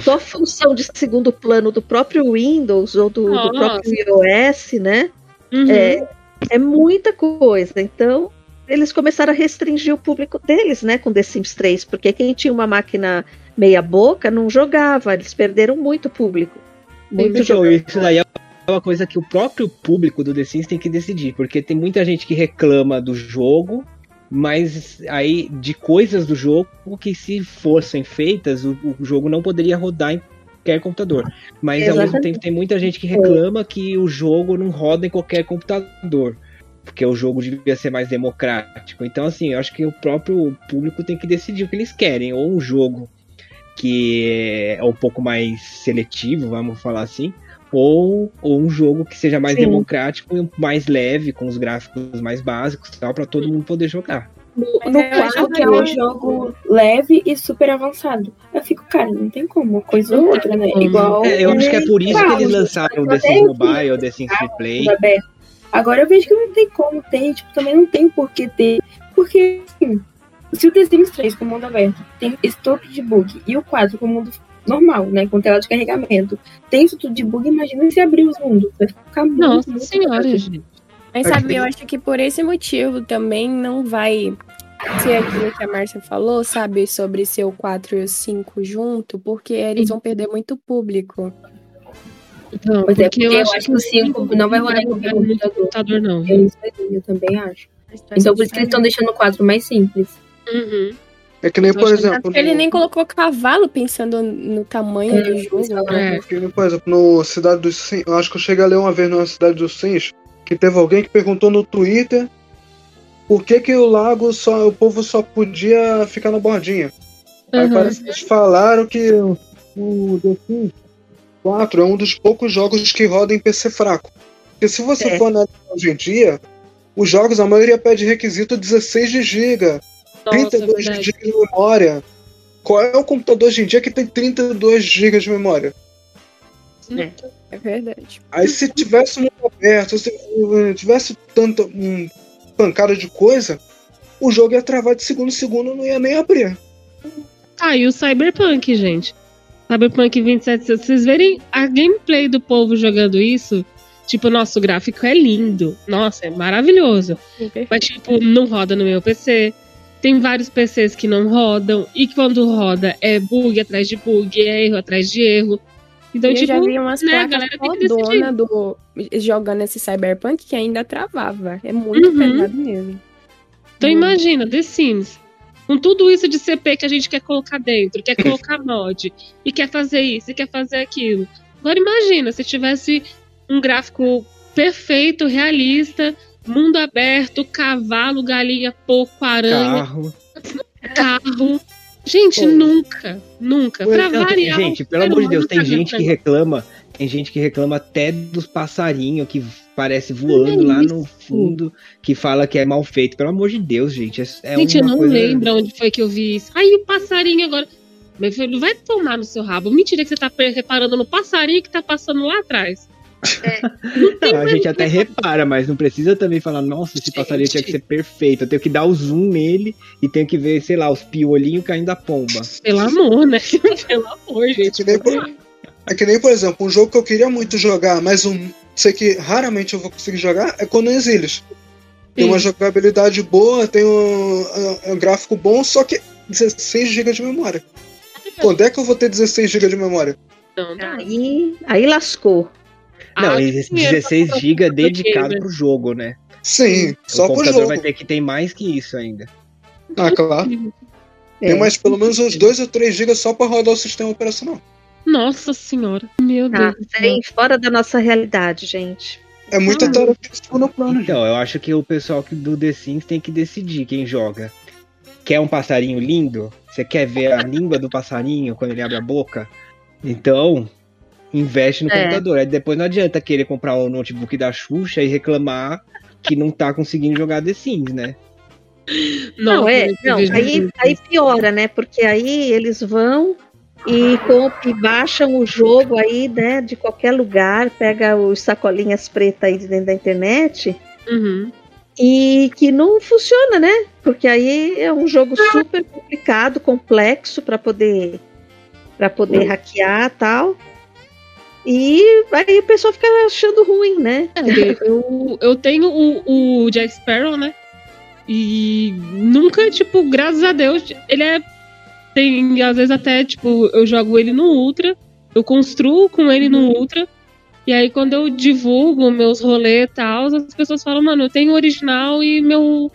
Só função de segundo plano do próprio Windows ou do, do próprio iOS, né? Uhum. É, é muita coisa. Então, eles começaram a restringir o público deles, né, com The Sims 3, porque quem tinha uma máquina meia boca não jogava, eles perderam muito público. Muito Então, isso daí é uma coisa que o próprio público do The Sims tem que decidir, porque tem muita gente que reclama do jogo, mas aí de coisas do jogo que se fossem feitas, o, o jogo não poderia rodar em qualquer computador. Mas ao mesmo Exatamente. tempo tem muita gente que reclama que o jogo não roda em qualquer computador. Porque o jogo devia ser mais democrático. Então, assim, eu acho que o próprio público tem que decidir o que eles querem. Ou um jogo que é um pouco mais seletivo, vamos falar assim, ou, ou um jogo que seja mais Sim. democrático e mais leve, com os gráficos mais básicos, tal, para todo mundo poder jogar. No, Mas no quadro, que é um jogo leve e super avançado. Eu fico, cara, não tem como, uma coisa ou outra, né? Igual. É, eu acho que é por isso que eles lançaram o The Sims Mobile, o The Sims Free Play. mundo aberto. Agora eu vejo que não tem como ter, tipo, também não tem por que ter. Porque, assim, se o The Sims 3 com mundo aberto tem esse toque de bug e o 4 com mundo normal, né? Com tela de carregamento. Tem isso tudo de bug, imagina se abrir os mundos. Vai ficar muito. Nossa muito senhora, fácil. gente. Mas sabe, eu acho que por esse motivo também não vai ser aquilo que a Márcia falou, sabe, sobre ser o 4 e o 5 junto, porque eles vão perder muito público. Não, Pois é, porque porque eu acho que o 5 não vai rolar em qualquer no computador. computador, não. Eu, eu também acho. Então por isso que eles estão deixando o 4 mais simples. Uhum. É que nem, por exemplo. Ele no- nem colocou cavalo pensando no tamanho É, do jogo. isso né? É. Que nem, por exemplo, no Cidade dos Sims, eu acho que eu cheguei a ler uma vez na Cidade dos Sims que teve alguém que perguntou no Twitter por que, que o lago só. o povo só podia ficar na bordinha. Aí Uhum. parece que eles falaram que o The Sims 4 é um dos poucos jogos que roda em PC fraco. Porque se você É. for analisar hoje em dia, os jogos, a maioria pede requisito 16 de GB, 32 verdade. GB de memória. Qual é o computador hoje em dia que tem 32 GB de memória? É verdade. Aí se tivesse muito aberto, se tivesse tanta um, pancada de coisa, o jogo ia travar de segundo em segundo, não ia nem abrir. Ah, e o Cyberpunk, gente. Cyberpunk 27, se vocês verem a gameplay do povo jogando isso, tipo, nosso gráfico é lindo. Nossa, é maravilhoso. Mas, tipo, não roda no meu PC. Tem vários PCs que não rodam. E quando roda, é bug atrás de bug, é erro atrás de erro. Então, eu tipo, já vi umas né, a placas fodona do jogando esse Cyberpunk que ainda travava. É muito Uhum. pesado mesmo. Então Muito. imagina, The Sims. Com tudo isso de CP que a gente quer colocar dentro, quer colocar mod, e quer fazer isso, e quer fazer aquilo. Agora imagina, se tivesse um gráfico perfeito, realista, mundo aberto, cavalo, galinha, porco, aranha, Carro. carro. Gente, Pô. nunca, nunca. Pra tem- variar. gente, pelo amor de Deus, tem tá gente que reclama. Tem gente que reclama até dos passarinhos que parece voando lá no fundo, que fala que é mal feito. Pelo amor de Deus, gente. É, é Gente, eu não coisa... lembro onde foi que eu vi isso. Aí o passarinho agora. Meu filho, vai tomar no seu rabo. Mentira que você tá reparando no passarinho que tá passando lá atrás. Não, a gente até repara, mas não precisa também falar, nossa, esse passarinho tinha que ser perfeito. Eu tenho que dar o zoom nele e tenho que ver, sei lá, os piolhinhos caindo da pomba. Pelo amor, né? Pelo amor, É gente. que, nem por, é que nem, por exemplo, um jogo que eu queria muito jogar, mas um, sei que raramente eu vou conseguir jogar, é Conan Exiles. Tem uma jogabilidade boa, tem um, um- um gráfico bom, só que 16 GB de memória. Quando é que eu vou ter 16 GB de memória? Aí, aí lascou. Não, Ah, e esse sim, era 16 pra- GB dedicado pro jogo, né? Sim, só o pro computador jogo. vai ter que ter mais que isso ainda. Ah, claro. É. Tem mais pelo menos uns 2 ou 3 GB só pra rodar o sistema operacional. Nossa senhora. Meu Ah, Deus. bem fora da nossa realidade, gente. É muita Ah. tarefa de segundo plano, gente. Então, eu acho que o pessoal que- do The Sims tem que decidir quem joga. Quer um passarinho lindo? Você quer ver a língua do passarinho quando ele abre a boca? Então, investe no É. computador. Aí depois não adianta querer comprar o notebook da Xuxa e reclamar que não tá conseguindo jogar The Sims, né? Não, é, eu não, vejo aí, muito. aí piora, né? Porque aí eles vão e, e baixam o jogo aí, né, de qualquer lugar, pega os sacolinhas pretas aí de dentro da internet Uhum. e que não funciona, né? Porque aí é um jogo super complicado, complexo para poder para poder hackear tal. E aí o pessoal fica achando ruim, né? É, eu, eu tenho o, o Jack Sparrow, né? E nunca, tipo, graças a Deus, ele é. Tem, às vezes até, tipo, eu jogo ele no Ultra, eu construo com ele no Ultra, e aí quando eu divulgo meus rolês e tal, as pessoas falam, mano, eu tenho o original e meu,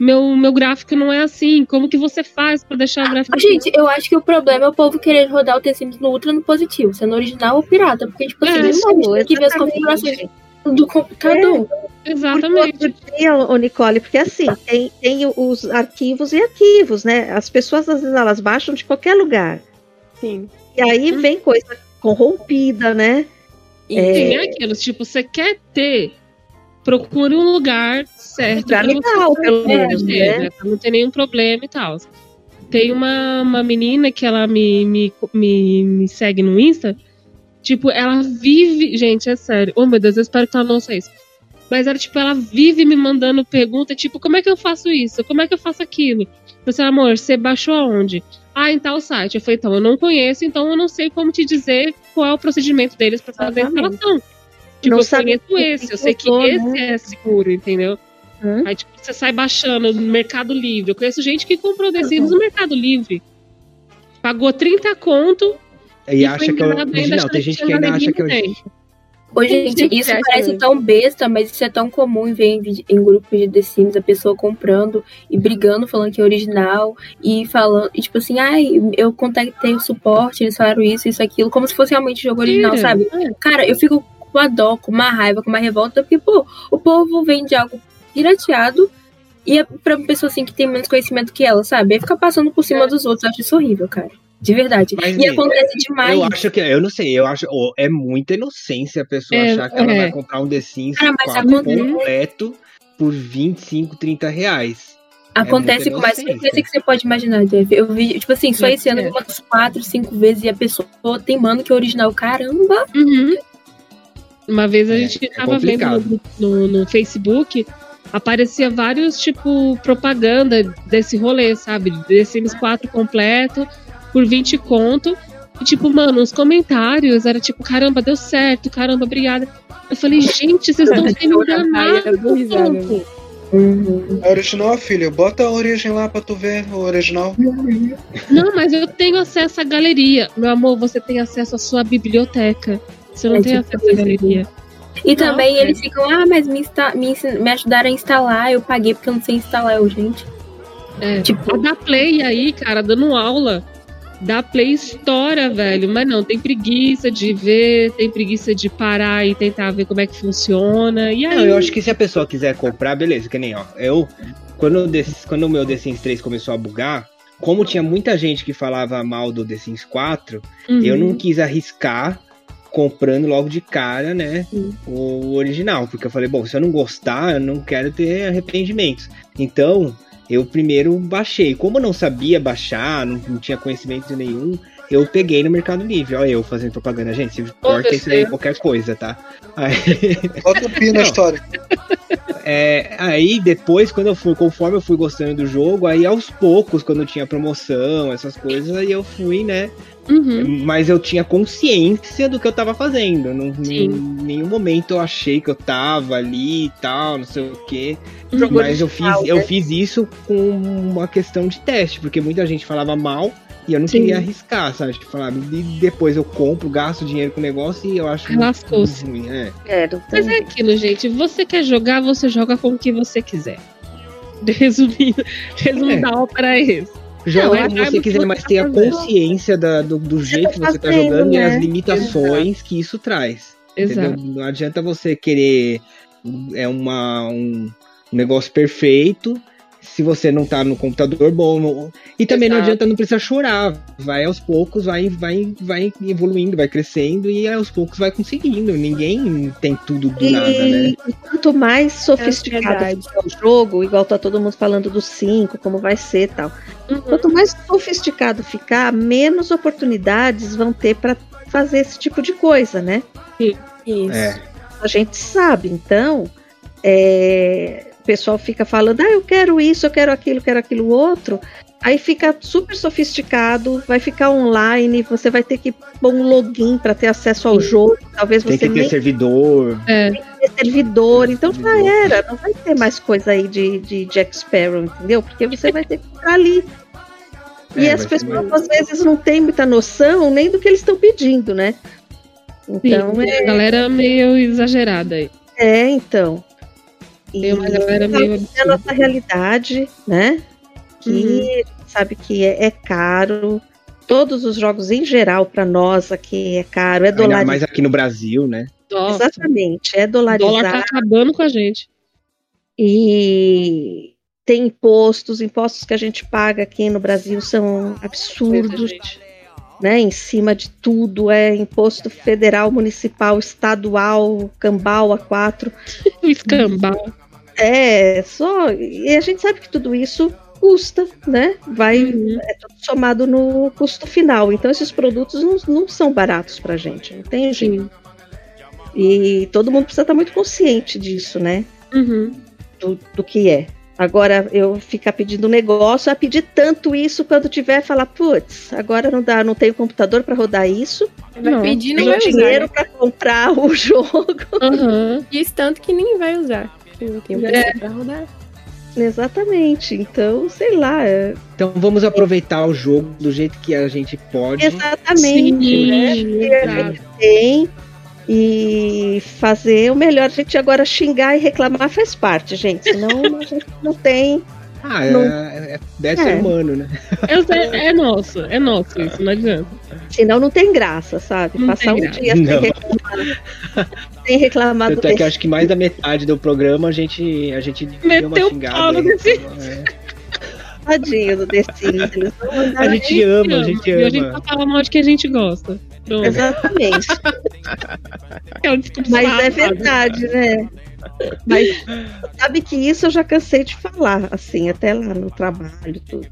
meu, meu gráfico não é assim. Como que você faz pra deixar o gráfico Gente, eu acho que o problema é o povo querer rodar o Sims no Ultra no positivo, sendo original ou pirata. Porque, tipo assim, É, não Isso, a gente tem que ver as exatamente. configurações do computador. Porque Exatamente. outro dia, ô Nicole, porque assim, tem, tem os arquivos e arquivos, né? As pessoas, às vezes, elas baixam de qualquer lugar. Sim. E aí vem coisa corrompida, né? E É. É aquilo, tipo, você quer ter, procure um lugar certo. Lugar pra você legal, pelo menos, né? Pra não ter nenhum problema e tal. Tem uma, uma menina que ela me, me, me, me segue no Insta. Tipo, ela vive. Gente, é sério. Oh, meu Deus, eu espero que ela não ouça isso. Mas ela, tipo, ela vive me mandando pergunta, tipo, como é que eu faço isso? Como é que eu faço aquilo? Eu falei, amor, você baixou aonde? Ah, em tal site. Eu falei, então, eu não conheço, então eu não sei como te dizer qual é o procedimento deles pra fazer a instalação. Tipo, Não eu conheço o que esse, que eu sei que esse né? é seguro, entendeu? Hum? Aí, tipo, você sai baixando no Mercado Livre. Eu conheço gente que comprou The Sims no Mercado Livre. Pagou 30 conto E E acha que é original. Tem gente que ainda acha que é o também. Ô, gente, isso parece mesmo. tão besta, mas isso é tão comum em ver em, em grupos de The Sims, a pessoa comprando e brigando, falando que é original, e falando, e tipo assim, ai, eu contactei o suporte, eles falaram isso, isso, aquilo, como se fosse realmente jogo original, Tira. sabe? É. Cara, eu fico com uma dó, com uma raiva, com uma revolta, porque, pô, o povo vende algo pirateado e é pra uma pessoa assim que tem menos conhecimento que ela, sabe? Aí fica passando por cima dos outros, eu acho isso horrível, cara. De verdade. Mas, e acontece demais. Eu acho que, eu não sei, eu acho, oh, é muita inocência a pessoa É, achar que ela é. vai comprar um The Sims Cara, mas 4 acontece- completo por 25, 30 reais. Acontece muita com mais frequência que você pode imaginar, Jeff. Eu vi, tipo assim, só É, esse ano é. umas quatro, cinco vezes e a pessoa teimando que é original. Caramba! Uhum. Uma vez a É, gente é tava vendo no, no, no Facebook, aparecia vários, tipo, propaganda desse rolê, sabe? The Sims 4 completo, por 20 conto. E, tipo, mano, os comentários era tipo, caramba, deu certo, caramba, obrigada. Eu falei, gente, vocês estão sendo Ai, enganados. risada, maluco. É original, filho. Bota a origem lá pra tu ver o original. Não, mas eu tenho acesso à galeria. Meu amor, você tem acesso à sua biblioteca. Você não É tem tipo acesso à galeria. E também eles ficam, ah, mas me, insta me, ensin- me ajudaram a instalar, eu paguei porque eu não sei instalar, eu, gente. É. Tipo, A da Play aí, cara, dando aula. Da Play estoura, velho. Mas não, tem preguiça de ver, tem preguiça de parar e tentar ver como é que funciona. E aí, Não, eu acho que se a pessoa quiser comprar, beleza, que nem, ó. Eu, quando, quando o meu The Sims 3 começou a bugar, como tinha muita gente que falava mal do The Sims 4, uhum. eu não quis arriscar comprando logo de cara, né, Sim. o original, porque eu falei, bom, se eu não gostar, eu não quero ter arrependimentos. Então, eu primeiro baixei. Como eu não sabia baixar, não, não tinha conhecimento nenhum, eu peguei no Mercado Livre. Olha eu fazendo propaganda, gente, se corta isso aí qualquer coisa, tá? Aí, Bota o pi na história. é, aí depois, quando eu fui, conforme eu fui gostando do jogo, aí aos poucos, quando tinha promoção, essas coisas, aí eu fui, né? Uhum. Mas eu tinha consciência do que eu tava fazendo. Não. Em nenhum momento eu achei que eu tava ali e tal, não sei o quê. Mas eu fiz, eu né? fiz isso com uma questão de teste, porque muita gente falava mal e eu não Sim. queria arriscar, sabe? Tipo, falar, e depois eu compro, gasto dinheiro com o negócio e eu acho Lascou-se. ruim. É. É, não Mas é aquilo, gente. Você quer jogar, você joga com o que você quiser. Resumindo, resumo É. da ópera é esse. Joga Não, como é você porque quiser, mas tá tenha fazendo. consciência da- do, do jeito tá que você tá jogando e né? as limitações que isso traz. Exato. Entendeu? Não adianta você querer é uma, um negócio perfeito se você não tá no computador bom. no- E também não Exato. adianta, não precisa chorar. Vai aos poucos, vai, vai, vai evoluindo, vai crescendo e aos poucos vai conseguindo. Ninguém tem tudo do E, nada, né? e quanto mais sofisticado ficar o jogo, igual tá todo mundo falando do 5, como vai ser e tal. Uhum. Quanto mais sofisticado ficar, menos oportunidades vão ter para fazer esse tipo de coisa, né? Isso. É. A gente sabe, então, é, pessoal fica falando, ah, eu quero isso, eu quero aquilo, eu quero aquilo outro. Aí fica super sofisticado, vai ficar online, você vai ter que pôr um login para ter acesso ao jogo, talvez Tem você que ter nem servidor. É, ter servidor, então já era, não vai ter mais coisa aí de, de Jack Sparrow, entendeu? Porque você vai ter que ficar ali. E É, as vai ser pessoas mais- às vezes não têm muita noção nem do que eles estão pedindo, né? Então sim, é, a galera meio exagerada aí. é, então. Tem uma galera meio é a nossa realidade, né? Que Uhum. a gente sabe que é, é caro. Todos os jogos em geral, para nós aqui, é caro, é dolarizado. mais aqui no Brasil, né? Nossa, Exatamente, é o dólar dolarizado. tá acabando com a gente. E tem impostos, impostos que a gente paga aqui no Brasil são absurdos. Né? Em cima de tudo é imposto federal, municipal, estadual, cambal a quatro. O escambau. É, só. E a gente sabe que tudo isso custa, né? Vai Uhum. é tudo somado no custo final. Então esses produtos não, não são baratos pra gente, não tem jeito. E todo mundo precisa estar muito consciente disso, né? Uhum. do, do que é. Agora, eu ficar pedindo negócio, a pedir tanto isso quando tiver, falar, putz, agora não dá, não tenho computador para rodar isso, Vai Não, pedir, não tenho vai dinheiro Né? para comprar o jogo. Aham. Diz tanto que nem vai usar. Não tem um É. PC pra rodar. Exatamente. Então, sei lá. é- Então vamos aproveitar o jogo do jeito que a gente pode. Exatamente. né? Sim, Que a exato. gente tem e fazer o melhor. A gente agora xingar e reclamar faz parte, gente. Senão a gente não tem. Ah, é, Não. é, deve É. ser humano, né? Sei, é nosso, é nosso isso, não adianta. Senão não tem graça, sabe? Não Passar um graça. dia sem Não. reclamar. sem reclamar do Tanto é que acho que mais da metade do programa a gente, a gente deu uma Meteu o xingada. pau no aí. The É. tadinho do The Sims. A gente ama, a gente E a gente ama. só fala mal de que a gente gosta. Pronto. Exatamente. É discurso Mas é verdade, né? Mas sabe que isso eu já cansei de falar, assim, até lá no trabalho, tudo.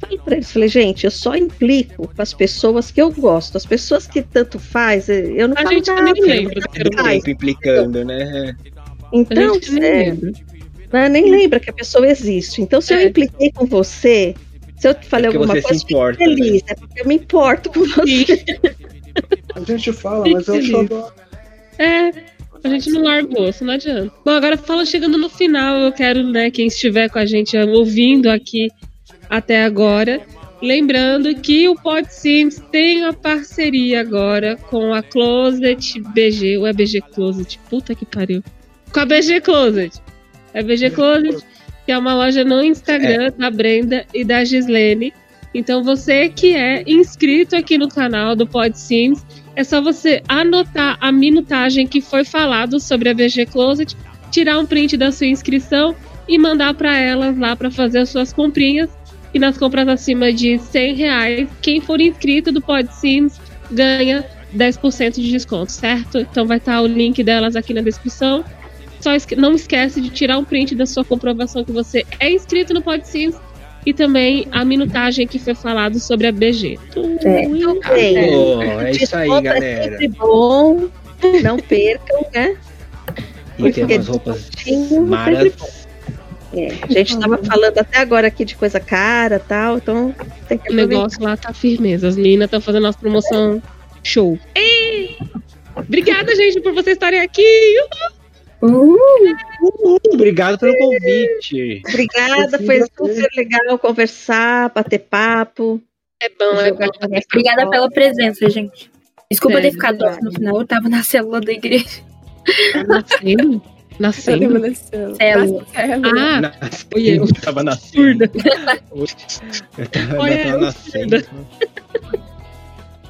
Falei pra eles, falei, gente, eu só implico com as pessoas que eu gosto. As pessoas que tanto faz, eu não A falo gente nada, nem lembra. Tempo implicando, né? A Então, é, lembra. né, nem lembra que a pessoa existe. Então, se eu É. impliquei com você, se eu te falei Porque alguma coisa, importa, feliz, é porque eu me importo com você. A gente fala, mas eu só É, a gente não largou, isso não adianta. Bom, agora fala chegando no final, eu quero, né, quem estiver com a gente ouvindo aqui até agora, lembrando que o Pod Sims tem uma parceria agora com a Closet BG, ou é BG Closet? Puta que pariu. Com a BG Closet. É BG Closet, que é uma loja no Instagram da Brenda e da Gislene. Então você que é inscrito aqui no canal do Pod Sims, é só você anotar a minutagem que foi falado sobre a BG Closet, tirar um print da sua inscrição e mandar para elas lá para fazer as suas comprinhas. E nas compras acima de 100 reais, quem for inscrito do Pod Sims ganha 10% de desconto, certo? Então vai estar o link delas aqui na descrição. Só esque- não esquece de tirar um print da sua comprovação que você é inscrito no Pod Sims e também a minutagem que foi falado sobre a BG. É. Então, bem, Pô, é isso aí, É galera. sempre bom. Não percam, né? E tem porque umas roupas maravilhosas. É, a gente tava falando até agora aqui de coisa cara e tal, então tem que O negócio lá tá firmeza. As meninas estão fazendo nossa promoção show. Ei! Obrigada, gente, por vocês estarem aqui. Uhul. Obrigado pelo convite. Obrigada, foi super legal conversar, bater papo. É bom, é bom. Obrigada pela presença, gente. Desculpa Sério, ter ficado off no final, eu tava na célula da igreja. Nascendo. Nascendo. Célula. Célula. Célula. Ah, Nascendo, Oi, eu. eu tava nascendo. surda. Eu tava, Olha, eu tava nascendo.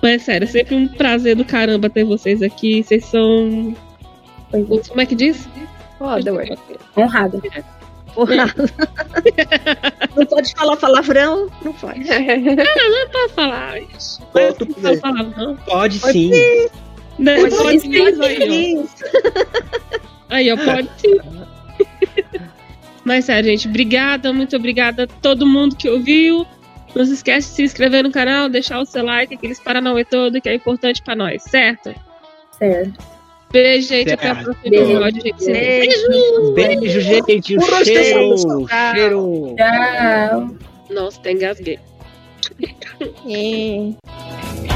Mas é sério, é sempre um prazer do caramba ter vocês aqui. Vocês são. Como é que diz? Foda, ué. Honrada. Porra. não pode falar palavrão? Não pode. Pode falar. isso. Mas Pode não dizer. falar, não. Pode Pode sim. Né? Pode Pode sim, sim, aí, ó. Isso. Aí, ó, pode sim. Mas sério, gente, obrigada, muito obrigada a todo mundo que ouviu. Não se esquece de se inscrever no canal, deixar o seu like, aqueles paranauê todo que é importante pra nós, certo? Certo. Beijo, gente, até o Certo. próximo Beijo. Beijo. Beijo, gente. Um Por cheiro. Tchau. Cheiro. Tchau. Nossa, tem engasguei. É.